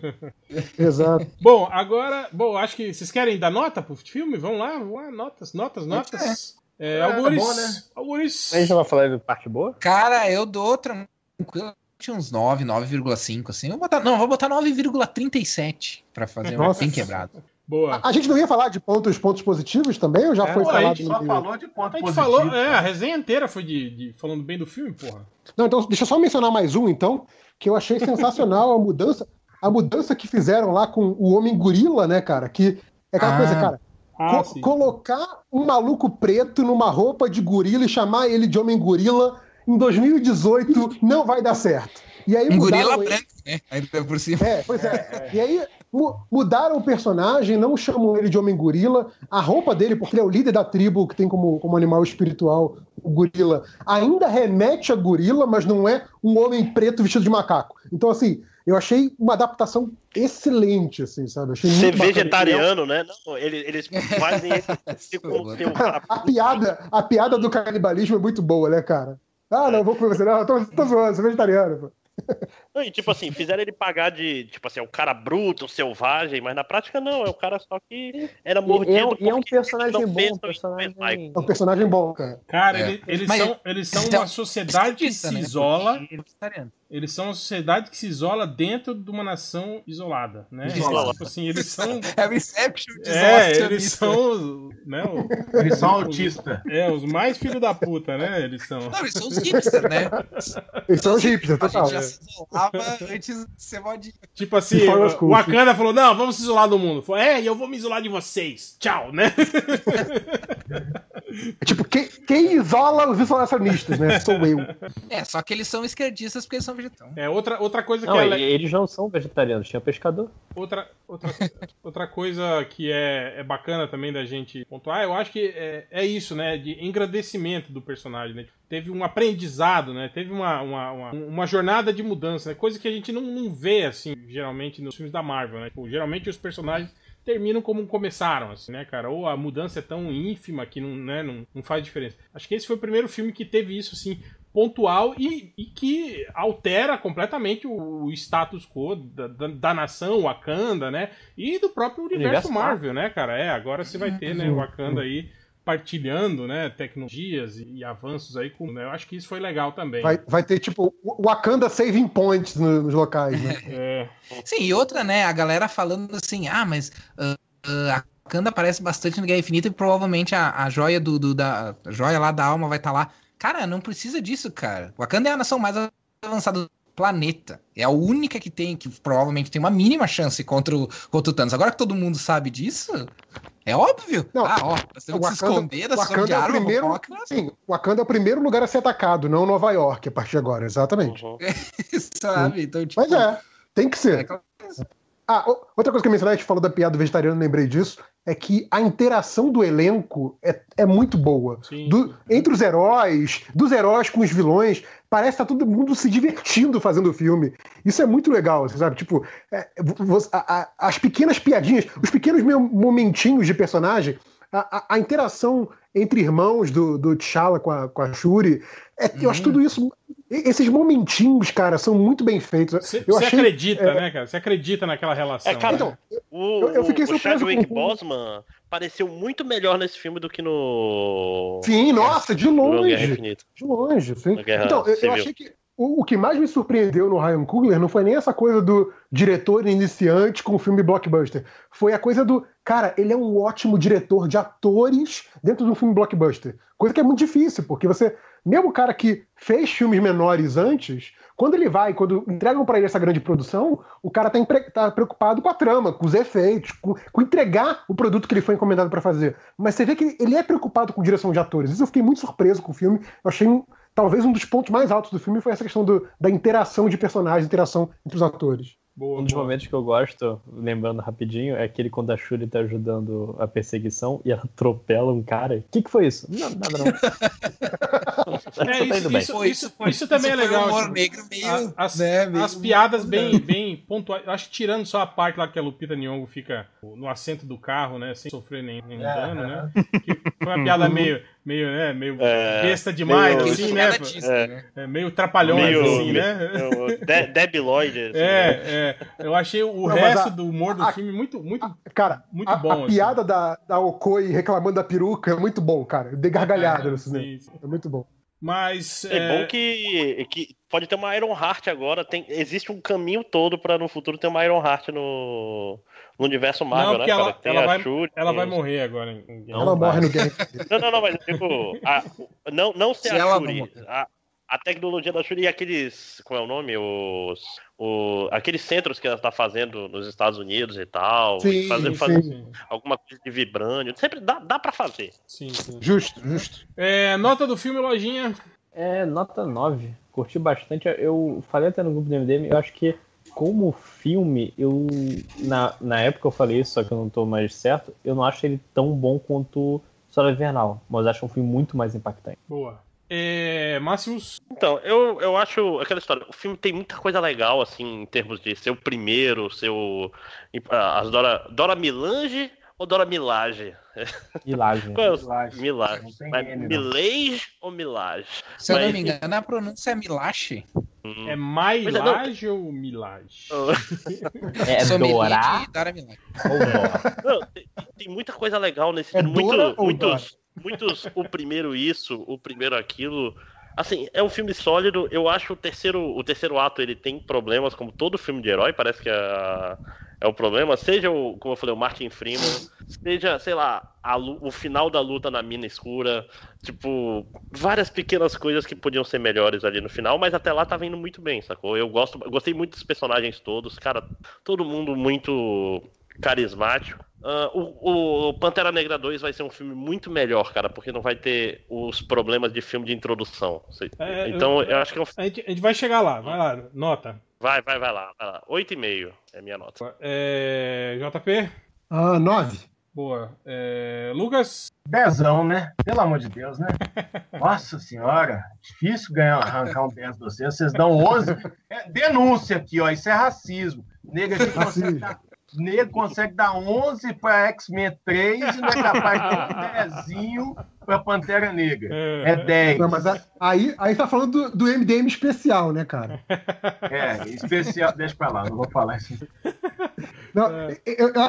Exato. Bom, agora, bom, acho que vocês querem dar nota pro filme? Vamos lá, vamos lá, notas, notas, notas. É, É, Algures, bom, né? Algures. A gente vai falar de parte boa? Cara, eu dou tranquilo. Tinha uns 9, 9,5, assim. Vou botar, não, vou botar 9,37 pra fazer Nossa. bem quebrado. Boa. A gente não ia falar de pontos, pontos positivos também? Ou já É, foi pô, a falado gente Só falou de ponto A gente positivo. falou, é, a resenha inteira foi de, de- falando bem do filme, porra. Não, então deixa eu só mencionar mais um, então, que eu achei sensacional a mudança, a mudança que fizeram lá com o Homem Gorila, né, cara? Que é aquela Ah. coisa, cara. Ah, co- colocar um maluco preto numa roupa de gorila e chamar ele de Homem Gorila em 2018 não vai dar certo. E aí Um gorila branco, né? Ainda por cima. É, pois é. E aí mu- mudaram o personagem, não chamam ele de Homem Gorila. A roupa dele, porque ele é o líder da tribo que tem como, como animal espiritual o gorila, ainda remete a gorila, mas não é um homem preto vestido de macaco. Então, assim, eu achei uma adaptação excelente, assim, sabe? Achei Ser vegetariano, né? Não, eles, eles fazem esse cara A piada, a piada do canibalismo é muito boa, né, cara? Ah, não, vou comer você. Não, tô, tô zoando, sou vegetariano. pô. Não, e tipo assim, fizeram ele pagar de, tipo assim, é o cara bruto, selvagem, mas na prática não, é o cara só que era mordido E é um- e é um personagem bom, um personagem-. É um personagem bom, cara. Cara, É. ele- eles, Mas- são, eles são Então, uma sociedade que se né? isola. Eles são uma sociedade que se isola dentro de uma nação isolada, né? Isolada. Tipo assim, eles são. É o Inception de É, eles são. os- Né, o- Eles são os- autistas. É, os mais filhos da puta, né? Eles são. Não, eles são os hipsters, né? Eles são hipsters, A total. gente já se isolava antes de ser modinho. Tipo assim, o. Wakanda falou: não, vamos se isolar do mundo. Falou, é, e eu vou me isolar de vocês. Tchau, né? É tipo, quem, quem isola os isolacionistas, né? Sou eu. É, só que eles são esquerdistas porque eles são vegetarianos. É, outra, outra coisa que Não, é. eles não são vegetarianos, tinha pescador. Outra, outra, outra coisa que é, é bacana também da gente pontuar, eu acho que é, é isso, né? De engrandecimento do personagem, né? Teve um aprendizado, né? Teve uma, uma, uma, uma jornada de mudança, né? Coisa que a gente não, não vê, assim, geralmente nos filmes da Marvel, né? Tipo, geralmente os personagens terminam como começaram, assim, né, cara? Ou a mudança é tão ínfima que não, né, não, não faz diferença. Acho que esse foi o primeiro filme que teve isso, assim, pontual e, e que altera completamente o, o status quo da, da, da nação Wakanda, né? E do próprio universo, Universo Marvel, né, cara? É, agora você vai ter, né, o Wakanda aí partilhando, né, tecnologias e, e avanços aí com, né? Eu acho que isso foi legal também. Vai, vai ter, tipo, Wakanda saving points no- nos locais, né? É, Sim, e outra, né? A galera falando assim, ah, mas ah, ah, a Wakanda aparece bastante no Guerra Infinita e provavelmente a, a joia do, do- da a joia lá da alma vai estar lá. Cara, não precisa disso, cara. Wakanda é a nação mais avançada do planeta. É a única que tem, que provavelmente tem uma mínima chance contra o, contra o Thanos. Agora que todo mundo sabe disso, é óbvio. Não, ah, ó, nós temos que se esconder da sua de é o primeiro, colocar na- sim, Wakanda é o primeiro lugar a ser atacado, não Nova York, a partir de agora, exatamente. Uhum. sabe? Então, tipo, Mas é, tem que é ser. aquela coisa. Ah, outra coisa que eu mencionei, a gente falou da piada do vegetariano, lembrei disso, é que a interação do elenco é, é muito boa. Do- entre os heróis, dos heróis com os vilões, parece que tá todo mundo se divertindo fazendo o filme. Isso é muito legal, você sabe? Tipo, é, vo- a- a- as pequenas piadinhas, os pequenos momentinhos de personagem, a, a- a interação entre irmãos do, do T'Challa com a, com a Shuri. É, Eu acho Uhum. tudo isso. Esses momentinhos, cara, são muito bem feitos. Você acredita, é, né, cara? Você acredita naquela relação. É, cara, né? Então, O, Eu- eu fiquei o surpreso Chadwick com- Boseman pareceu muito melhor nesse filme do que no. sim, nossa, de longe. De longe, sim. Então, eu, eu achei que o, o que mais me surpreendeu no Ryan Coogler não foi nem essa coisa do diretor iniciante com o filme blockbuster. Foi a coisa do, cara, ele é um ótimo diretor de atores dentro de um filme blockbuster. Coisa que é muito difícil, porque você, mesmo o cara que fez filmes menores antes, quando ele vai, quando entregam pra ele essa grande produção, o cara tá, empre- tá preocupado com a trama, com os efeitos, com, com entregar o produto que ele foi encomendado pra fazer. Mas você vê que ele é preocupado com direção de atores. Isso eu fiquei muito surpreso com o filme. Eu achei talvez um dos pontos mais altos do filme foi essa questão do- da interação de personagens, interação entre os atores. Boa, Um dos boa. momentos que eu gosto, lembrando rapidinho, é aquele quando a Shuri tá ajudando a perseguição e ela atropela um cara. O que, que foi isso? Não, nada não. É, isso, isso, isso, isso também é um legal. humor tipo, negro meio. a- as, né, meio- as piadas bem, bem pontuais. Acho que tirando só a parte lá que a Lupita Nyong'o fica no assento do carro, né? Sem sofrer nenhum, nenhum dano, né? Que foi uma piada meio, meio, né? Meio É, besta demais, meio- assim, né? Piada Disney, É. né? É, meio trapalhões, Meio- assim, meio- né? Eu- De- Debbie Lloyd. assim, né? É, é. Eu achei o mas resto a- do humor do a- filme muito, muito. Cara, Muito a, bom, a assim. piada da, da Okoi reclamando da peruca é muito bom, cara. Eu dei gargalhada no cinema. Sim, sim. É muito bom. Mas. É bom que, que pode ter uma Iron Heart agora. Tem, existe um caminho todo pra no futuro ter uma Iron Heart no, no universo Marvel, Não, né, ela, cara? Tem ela, a vai, Shuri, ela tem vai morrer agora. em- Não Ela morre no game. Não, não, não, mas tipo, a- não, não ser Se a ela Shuri. A, a tecnologia da Shuri e aqueles. Como é o nome? Os. O, aqueles centros que ela tá fazendo nos Estados Unidos e tal. Sim, fazer, sim. fazer Sim, alguma coisa de vibrânio. Sempre dá, dá pra fazer. sim, sim. Justo, justo. É, nota do filme, Lojinha. É, nota 9. Curti bastante. Eu falei até no grupo do MDM, eu acho que como filme, eu. Na, na época eu falei isso, só que eu não tô mais certo. Eu não acho ele tão bom quanto Soldado Invernal, mas acho um filme muito mais impactante. Boa. É, Máximos. Então, eu, eu acho aquela história. O filme tem muita coisa legal, assim, em termos de ser o primeiro, ser o. As Dora, Dora Milange ou Dora Milage? Milagem. Qual é o Milage. Milage? Mas N. Milage ou Milage? Se eu não Mas- me engano, a pronúncia é Milache. Hum. É Mas é, não. Mailage ou Milage? É Sommelier Dora Milache. ou Dora? Não, tem, tem muita coisa legal nesse É. Muito, Dora ou muitos, muitos, o primeiro isso, o primeiro aquilo. Assim, é um filme sólido. Eu acho o terceiro, o terceiro ato ele tem problemas, como todo filme de herói, parece que é, é o problema. Seja o, como eu falei, o Martin Freeman, seja, sei lá, a o final da luta na mina escura. Tipo, várias pequenas coisas que podiam ser melhores ali no final, mas até lá tava indo muito bem, sacou? Eu gosto, gostei muito dos personagens todos, cara, todo mundo muito carismático. Ah, o, o Pantera Negra 2 vai ser um filme muito melhor, cara, porque não vai ter os problemas de filme de introdução. É, então, eu- eu, acho que é um... A gente, a gente vai chegar lá, vai lá, nota. vai, vai, vai lá, vai lá. 8,5 é a minha nota. É, JP? Ah, nove. Boa. É, Lucas? Dezão, né? Pelo amor de Deus, né? Nossa senhora, difícil ganhar, arrancar um 10 de vocês. Vocês dão 11. É, denúncia aqui, ó. Isso é racismo. Aqui consegue dar, nego consegue dar 11 para X-Men 3 e não é capaz de dar um dezinho para Pantera Negra. É 10. Não, mas a- aí, aí tá falando do, do MDM especial, né, cara? É, especial. Deixa pra lá, não vou falar isso. Não, É.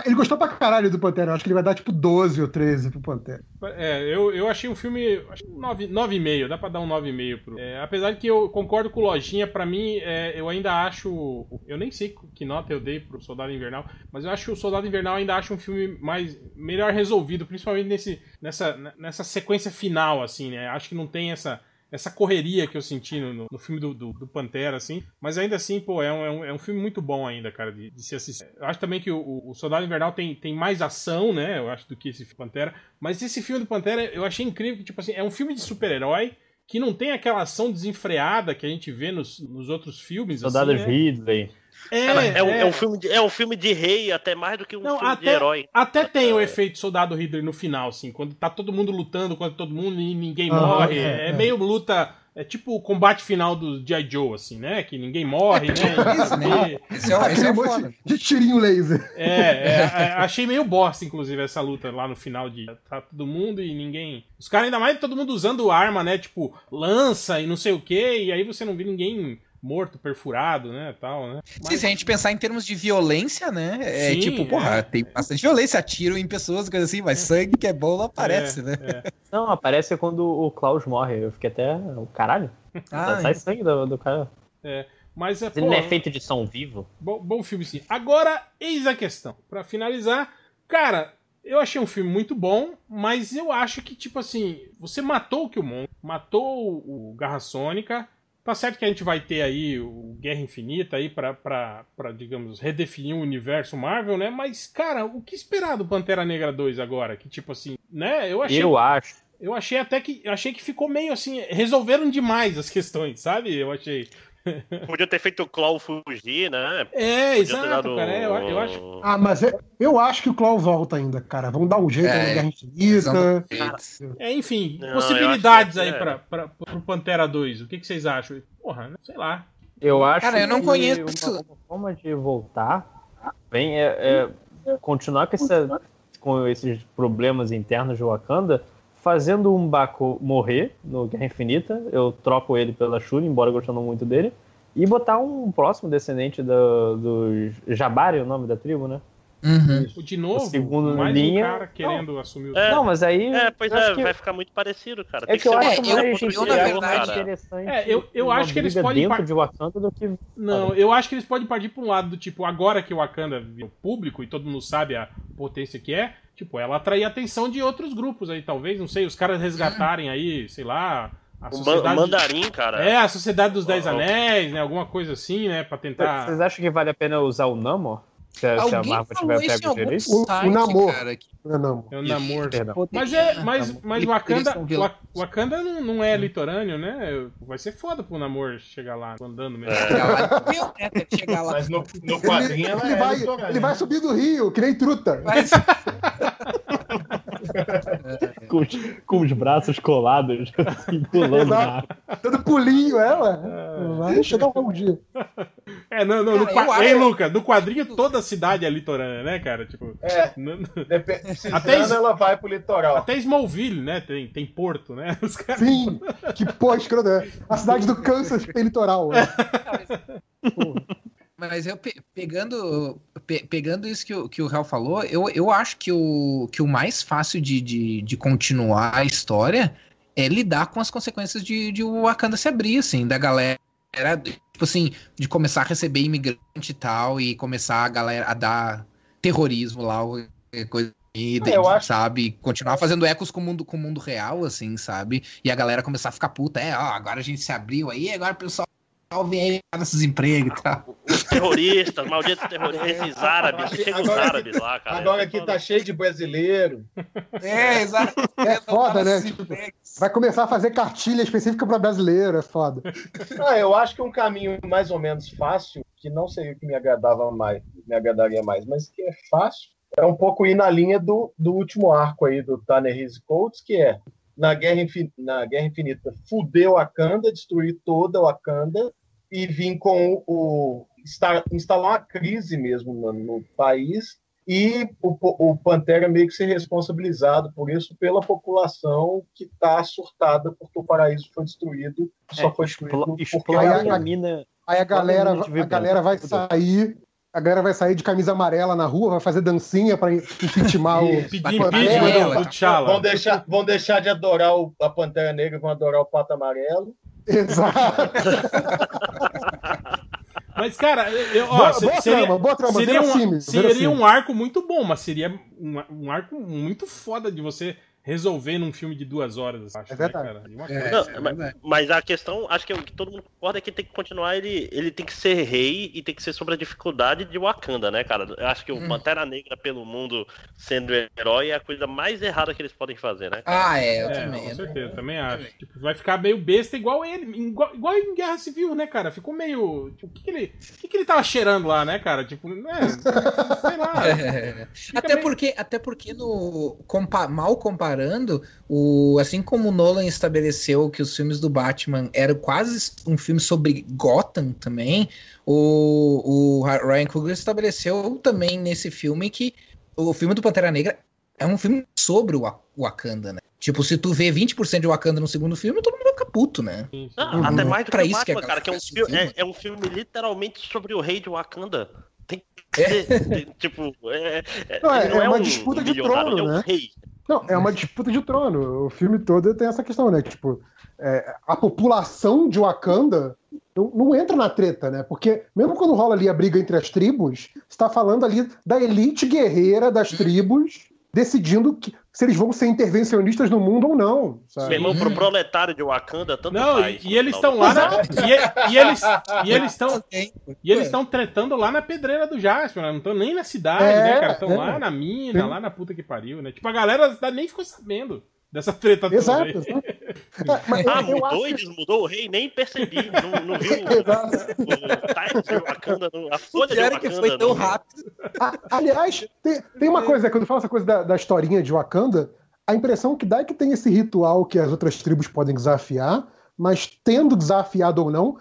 ele gostou pra caralho do Pantera. Eu acho que ele vai dar tipo 12 ou 13 pro Pantera. É, eu, eu achei um filme. 9 9,5, dá pra dar um 9,5 pro. É, apesar de que eu concordo com o Lojinha, pra mim, é, eu ainda acho. Eu nem sei que nota eu dei pro Soldado Invernal, mas eu acho que o Soldado Invernal ainda acho um filme mais melhor resolvido, principalmente nesse, nessa, nessa sequência final, assim, né? Acho que não tem essa. Essa correria que eu senti no, no- filme do, do, do Pantera, assim. Mas ainda assim, pô, é um, é um, é um filme muito bom ainda, cara, de, de se assistir. Eu acho também que o, o- o Soldado Invernal tem, tem mais ação, né? Eu acho, do que esse Pantera. Mas esse filme do Pantera, eu achei incrível que, tipo assim, é um filme de super-herói que não tem aquela ação desenfreada que a gente vê nos, nos outros filmes. Soldados assim, né? Ridley. É, É, um, é. é um filme de, é um filme de rei, até mais do que um Não, filme de até, herói. até tem o efeito soldado Hitler no final, assim, quando tá todo mundo lutando contra todo mundo e ninguém Aham, morre. é, É, é. meio luta é tipo o combate final do G.I. Joe, assim, né? Que ninguém morre, né? Isso, né? Esse é, esse é Aquele o monte de tirinho laser. É, é, é, achei meio bosta, inclusive, essa luta lá no final de tá todo mundo e ninguém. Os caras, ainda mais todo mundo usando arma, né? Tipo, lança e não sei o que, e aí você não vê ninguém morto, perfurado, né? Tal, né? Sim, se a gente pensar em termos de violência, né? É Sim, tipo, porra, é. tem bastante violência, atiram em pessoas, coisa assim, mas sangue que é bom não aparece, É, né? é. Não, aparece quando o Klaus morre. Eu fiquei até. O caralho. Ah, sai sangue do, do cara. Mas é, Mas ele pô, não é feito de som vivo. bom, bom filme sim. Agora, eis a questão. Pra finalizar, cara, eu achei um filme muito bom, mas eu acho que, tipo assim, você matou o Killmonger, matou o Garra Sônica. Tá certo que a gente vai ter aí o Guerra Infinita aí pra, pra, pra, digamos, redefinir o universo Marvel, né? Mas, cara, o que esperar do Pantera Negra 2 agora? Que, tipo assim, né? Eu achei, Eu acho. eu achei até que, eu achei que ficou meio assim, resolveram demais as questões, sabe? Eu achei. Podia ter feito o Claw fugir, né? É, exato, dado- cara. é, eu, eu acho Ah, mas é- eu acho que o Klaus volta ainda, cara. Vão dar um jeito É, na Guerra Infinita. É, enfim, Não, possibilidades aí que pra, é. pra, pro Pantera 2. O que, que vocês acham? Porra, né? sei lá. Eu acho Cara, eu não que conheço- Uma, uma forma de voltar bem é, é continuar com, essa- com esses problemas internos de Wakanda, fazendo um Baco morrer no Guerra Infinita. Eu troco ele pela Shuri, embora gostando muito dele. E botar um próximo descendente do, do Jabari, o nome da tribo, né? Uhum. O de novo, O segundo mais linha- um cara querendo assumir o. É. Não, mas aí. É, pois eu é, que- vai ficar muito parecido, cara. É Tem que eu ser uma acho É, eu- mais eu, verdade- cara. interessante. É, eu- eu acho que eles podem dentro par- de Wakanda do que Não, eu acho que eles podem partir pra um lado do tipo, agora que o Wakanda virou público e todo mundo sabe a potência que é, tipo, ela atrair a atenção de outros grupos aí, talvez, não sei, os caras resgatarem aí, sei lá, a O sociedade. mandarim, cara. É, a Sociedade dos Dez. Anéis, né? Alguma coisa assim, né? Pra tentar. Vocês acham que vale a pena usar o Namor? Se, a- se a Alguém Marvel tiver pego algum direito? O- o site, namoro. cara, que Não, não. É o namoro. Perdão. Mas é, mas, mas Wakanda, Wakanda não, não é litorâneo, né? Vai ser foda pro Namor chegar lá andando mesmo. É. Viu, né, até chegar lá. Mas no, no Ele, quadrinho ela ele é vai, ele vai subir do rio, que nem truta. Mas- Com os, com os braços colados, assim, pulando na água. Dando pulinho, ela. Vai chegar um dia. É, não, não, no Cara, qua- eu acho- Ei, Luca, no quadrinho toda a cidade é litorânea, né, cara? Tipo, É, n- n- depe- precisando Até isso- ela vai pro litoral. até Smallville, né? Tem, tem porto, né? Os caras. Sim, que pô, escroto. é. A cidade do Kansas tem litoral. né? Mas eu pe- pegando, pe- pegando isso que o, que o Real falou, eu, eu acho que o, que o mais fácil de, de, de continuar a história é lidar com as consequências de, de o Wakanda se abrir, assim, da galera. Tipo assim, de começar a receber imigrante e tal, e começar a galera a dar terrorismo lá, coisa e, É, acho- sabe, continuar fazendo ecos com o mundo, com o mundo real, assim, sabe? E a galera começar a ficar puta, é, ó, agora a gente se abriu aí, agora o pessoal vem aí nesses empregos e tal. Os terroristas, malditos terroristas, esses árabes, chega os Agora- árabes lá, cara. Agora aqui tá cheio de brasileiro. É, exato. É foda, né? Tipo, vai começar a fazer cartilha específica pra brasileiro, é foda. Ah, eu acho que um caminho mais ou menos fácil, que não seria o que me agradava mais, me agradaria mais, mas que é fácil, é um pouco ir na linha do, do último arco aí do Ta-Nehisi Coates, que é na Guerra, Infin- na Guerra Infinita fuder Wakanda, destruir toda Wakanda e vir com o, insta- instalar uma crise mesmo no, no país e o, o Pantera meio que ser responsabilizado por isso pela população que está surtada porque o paraíso foi destruído, só É, foi destruído porque aí a a- mina. Aí a galera, a galera vai Fudeu. sair. A galera vai sair de camisa amarela na rua, vai fazer dancinha pra intimar o. Pedir impeachment do, T'Challa. Vão deixar, vão deixar de adorar o- a Pantera Negra, vão adorar o Pato Amarelo. Exato. Mas, cara, eu, ó, Boa, se- boa seria, trama, boa trama, seria, um, seria um arco muito bom, mas seria um, um arco muito foda de você resolver num filme de duas horas. Acho, É verdade. Né, cara? E uma É, Não, é mas, verdade. mas a questão, acho que o que todo mundo concorda é que tem que continuar, ele, ele tem que ser rei e tem que ser sobre a dificuldade de Wakanda, né, cara? Eu acho que o Hum. Pantera Negra pelo mundo sendo herói é a coisa mais errada que eles podem fazer, né? Ah, é, eu É, também. com certeza, eu também também. acho. Tipo, vai ficar meio besta igual ele, igual, igual em Guerra Civil, né, cara? Ficou meio. Tipo, o que, que ele. O que, que ele tava cheirando lá, né, cara? Tipo, né? Sei lá. É. Até meio- porque, até porque no compa- mal comparando o, assim como o Nolan estabeleceu que os filmes do Batman eram quase um filme sobre Gotham também, o, o Ryan Coogler estabeleceu também nesse filme que o filme do Pantera Negra é um filme sobre o Wakanda, né? Tipo, se tu vê 20% de Wakanda no segundo filme, todo mundo vai ficar puto, né? Ah, Até mais do Pra que o isso que Batman, é cara, que é um, filme. filme, é, é um filme literalmente sobre o rei de Wakanda. Tem- tipo, é, é- Não, é- não é é, uma um disputa de trono, é um né? rei. Não, é uma disputa de trono. O filme todo tem essa questão, né? Tipo, é, a população de Wakanda não, não entra na treta, né? Porque mesmo quando rola ali a briga entre as tribos, você tá falando ali da elite guerreira das tribos decidindo que- se eles vão ser intervencionistas no mundo ou não. Meu Sabe? irmão, pro proletário de Wakanda, tanto Não, faz. e, e eles estão lá na, e, e eles e eles estão e eles estão tretando lá na pedreira do Jasper, né? não estão nem na cidade, É, né, cara? Estão é. lá na mina, Sim. lá na puta que pariu, né? Tipo, a galera da cidade nem ficou sabendo dessa treta toda Exato, aí. exato. É, mas Ah, mudou acho e desmudou o rei, nem percebi. Não, não viu o de Wakanda, a O folha de é Wakanda. que foi tão não- rápido. Aliás, tem, tem uma coisa, quando fala essa coisa da, da historinha de Wakanda, a impressão que dá é que tem esse ritual que as outras tribos podem desafiar, mas tendo desafiado ou não,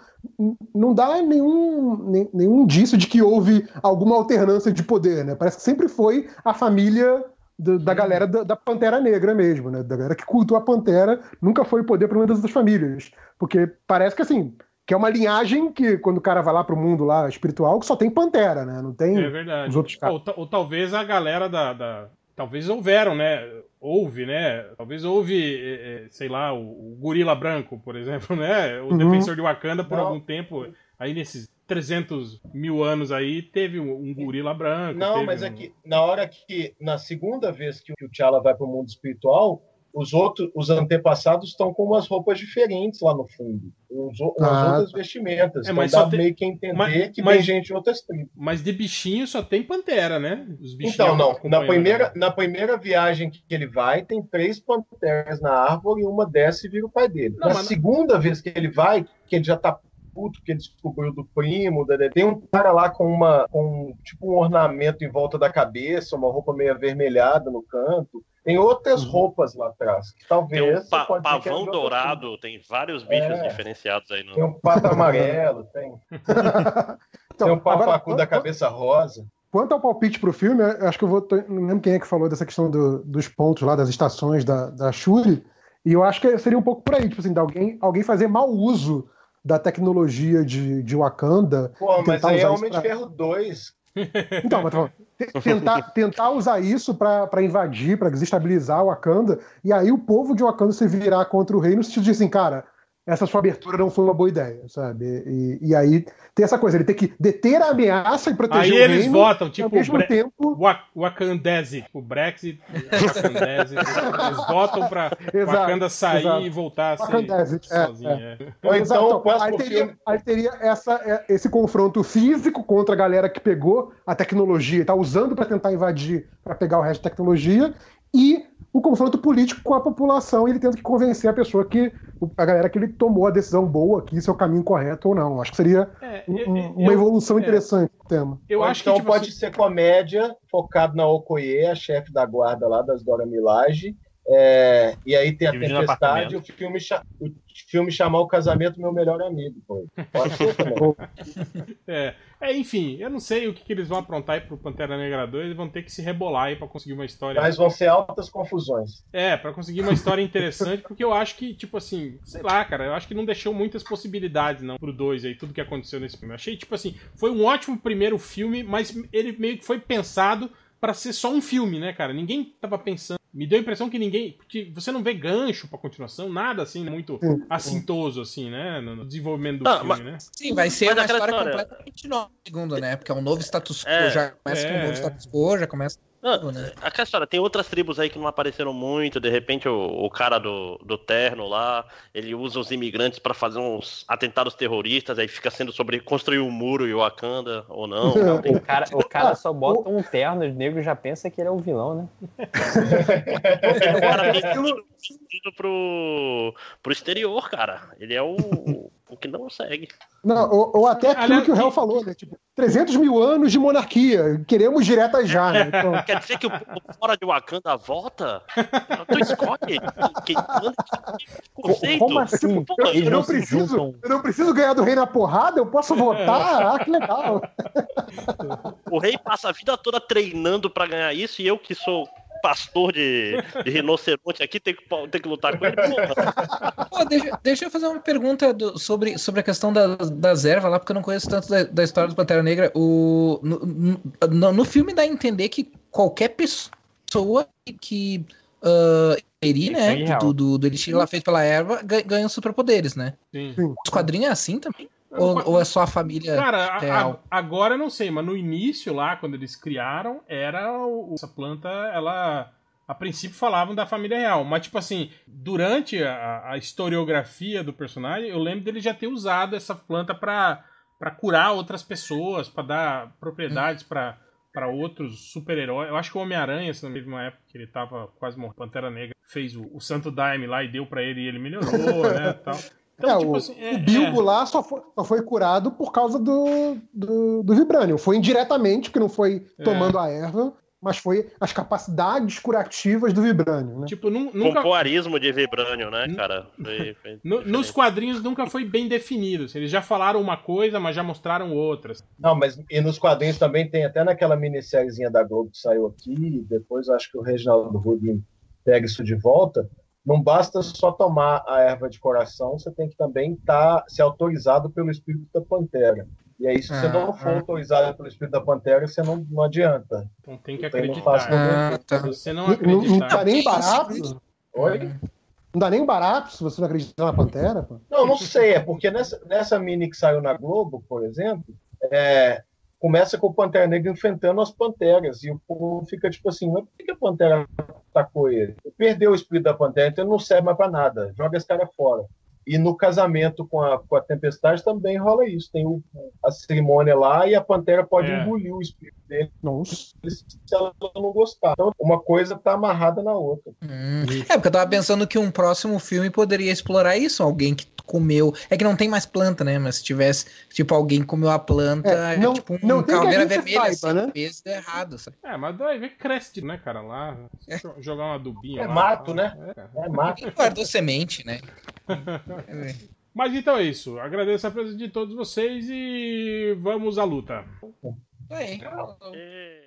não dá nenhum, nenhum indício de que houve alguma alternância de poder, né? Parece que sempre foi a família da galera da, da Pantera Negra mesmo, né? Da galera que cultua a Pantera, nunca foi o poder para uma das outras famílias. Porque parece que assim, que é uma linhagem que, quando o cara vai lá pro mundo lá espiritual, que só tem Pantera, né? Não tem É verdade. os outros caras. Ou, ou talvez a galera da, da- Talvez houveram, né? Houve, né? Talvez houve, eh, eh, sei lá, o, o Gorila Branco, por exemplo, né? O Uhum. defensor de Wakanda por Não. algum tempo, aí nesses 300 mil anos aí, teve um, um Gorila Branco. Não, teve mas um- é que na hora que, na segunda vez que o T'Challa vai para o mundo espiritual, os outros, os antepassados estão com umas roupas diferentes lá no fundo, uns, o- umas Ah, outras vestimentas. É, então mas dá só tem- meio que entender mas- que mas- tem gente de outras tribos. Mas de bichinho só tem pantera, né? Os bichinhos Então, não. Na acompanhando, primeira, né? na primeira viagem que ele vai, tem três panteras na árvore e uma desce e vira o pai dele. Não, na segunda vez que ele vai, que ele já tá puto, que ele descobriu do primo, da- tem um cara lá com uma com tipo um ornamento em volta da cabeça, uma roupa meio avermelhada no canto. Tem outras Uhum. roupas lá atrás, que Tem talvez. um você pa- pode dizer que é pavão dourado, tem vários bichos É. diferenciados aí. tribo. Tem No... um pato amarelo, tem, Então, tem um papacu agora, da cabeça rosa. Quanto ao palpite pro filme, eu acho que eu vou. Não lembro quem é que falou dessa questão do- dos pontos lá, das estações da, da Shuri. E eu acho que seria um pouco por aí, tipo assim, de alguém, alguém fazer mau uso da tecnologia de, de Wakanda. Pô, mas tentar aí é usar Homem de pra- Ferro 2. Então, mas te- tentar, tentar usar isso pra pra invadir, pra desestabilizar o Wakanda, e aí o povo de Wakanda se virar contra o rei no sentido de assim, cara, essa sua abertura não foi uma boa ideia, sabe? E, e aí tem essa coisa, ele tem que deter a ameaça e proteger Aí o eles reino, votam, e tipo, ao mesmo Bre- tempo Wa- Wakandese, tipo, Brexit, Wakandese. eles votam pra Exato, Wakanda sair exato. e voltar a ser Wakandese, é, sozinho. é. Ou Exato. então, o próximo aí teria, aí teria essa, é, esse confronto físico contra a galera que pegou a tecnologia e tá usando para tentar invadir, para pegar o resto da tecnologia, e o confronto político com a população, e ele tendo que convencer a pessoa que a galera que ele tomou a decisão boa, que isso é o caminho correto ou não. Acho que seria É, um- eu- um- eu- uma evolução é. interessante do tema. Eu acho então que tipo, pode assim, ser comédia, focado na Okoye, a chefe da guarda lá das Dora Milaje. É, e aí tem a Dividindo tempestade e o filme, o filme chamar o casamento do meu melhor amigo. Pô. Pode ser também. é, é, enfim, eu não sei o que, que eles vão aprontar aí pro Pantera Negra 2, eles vão ter que se rebolar aí pra conseguir uma história. Mas vão ser altas confusões. É, pra conseguir uma história interessante, porque eu acho que, tipo assim, sei lá, cara, eu acho que não deixou muitas possibilidades, não, pro 2 aí, tudo que aconteceu nesse filme. Eu achei, tipo assim, foi um ótimo primeiro filme, mas ele meio que foi pensado pra ser só um filme, né, cara? Ninguém tava pensando. Me deu a impressão que ninguém. Porque você não vê gancho pra continuação, nada assim, muito Sim. assintoso, assim, né? No desenvolvimento do Ah, filme, mas- né? Sim, vai ser Mas uma história história- completamente nova, segundo, né? Porque é um novo status quo, É, já começa com um é, novo é. status quo, já começa Não, né? aquela história, tem outras tribos aí que não apareceram muito, de repente o, o cara do, do terno lá, ele usa os imigrantes pra fazer uns atentados terroristas, aí fica sendo sobre construir um muro e o Wakanda, ou não. Não, O cara, o cara só bota um terno, os negros já pensa que ele é o vilão, né? o cara tem ido pro, pro exterior, cara. Ele é o, O que não segue. Não, ou, ou até aquilo Aliás, que o réu que- falou, né? Tipo, 300 mil anos de monarquia, queremos diretas já, né? Então, Quer dizer que o povo fora de Wakanda volta? Tu escolhe quem manda que conceito. Como assim? Pô, eu, Eles eu não preciso, eu não preciso ganhar do rei na porrada, eu posso votar? Ah, que legal. O rei passa a vida toda treinando pra ganhar isso e eu que sou pastor de, de rinoceronte aqui tenho que, tenho que lutar com ele. Pô, deixa, deixa eu fazer uma pergunta do- sobre, sobre a questão da, das ervas lá, porque eu não conheço tanto da, da história do Pantera Negra. O, no, no, no filme dá a entender que qualquer pessoa que uh, Tem né, real. do, do, do elixir lá feito pela erva, ga- ganha superpoderes, né? Sim. Os quadrinhos é assim também? Ou, ou é só a família Cara, a- real? a- agora eu não sei, mas no início lá, quando eles criaram, era o- essa planta, ela. A princípio falavam da família real, mas tipo assim, durante a, a historiografia do personagem, eu lembro dele já ter usado essa planta pra pra curar outras pessoas, pra dar propriedades pra para outros super-heróis. Eu acho que o Homem-Aranha, se não engano, uma época que ele tava quase morrendo, Pantera Negra, fez o, o Santo Daime lá e deu pra ele e ele melhorou, né, tal. Então, É, tipo o, assim, é- o Bilbo é. lá só foi, só foi curado por causa do, do, do Vibranium. Foi indiretamente, que não foi É. tomando a erva, mas foi as capacidades curativas do Vibranium, né? Tipo, nu- nunca, Pompoarismo de vibrânio, né, cara? Foi- foi No- nos quadrinhos nunca foi bem definido. assim, Eles já falaram uma coisa, mas já mostraram outras. Não, mas e nos quadrinhos também tem até naquela minissériezinha da Globo que saiu aqui, depois acho que o Reginaldo Rubin pega isso de volta. Não basta só tomar a erva de coração, você tem que também estar ser autorizado pelo espírito da pantera. E aí, se você Ah, não for ah. autorizado pelo espírito da pantera, você não, não adianta. Então tem que Então eu não acreditar. Ah, tá. Se você não Não, não- não acreditar. dá nem barato. Oi? Não dá nem barato se você não acreditar na Pantera. Pô. Não, não sei, é porque nessa, nessa mini que saiu na Globo, por exemplo, é, começa com o Pantera Negra enfrentando as panteras, e o povo fica tipo assim, mas por que a pantera atacou ele? Perdeu o espírito da pantera, então ele não serve mais pra nada, joga esse cara fora. E no casamento com a, com a Tempestade também rola isso, tem o- a cerimônia lá e a pantera pode É. engolir o espírito dele Nossa. se ela não gostar. Então, uma coisa tá amarrada na outra. Hum. É, porque eu tava pensando que um próximo filme poderia explorar isso. Alguém que comeu. É que não tem mais planta, né? Mas se tivesse, tipo, alguém comeu a planta, É, é, não- tipo um não tem que a caveira gente vermelha, saiba, assim, né? fez deu errado, sabe? É, mas daí cresce, né, cara, lá. jo- Jogar uma adubinha É lá. mato, tal. né? É. É mato. Quem guardou semente, né? É, Mas então é isso. Agradeço a presença de todos vocês e vamos à luta. É.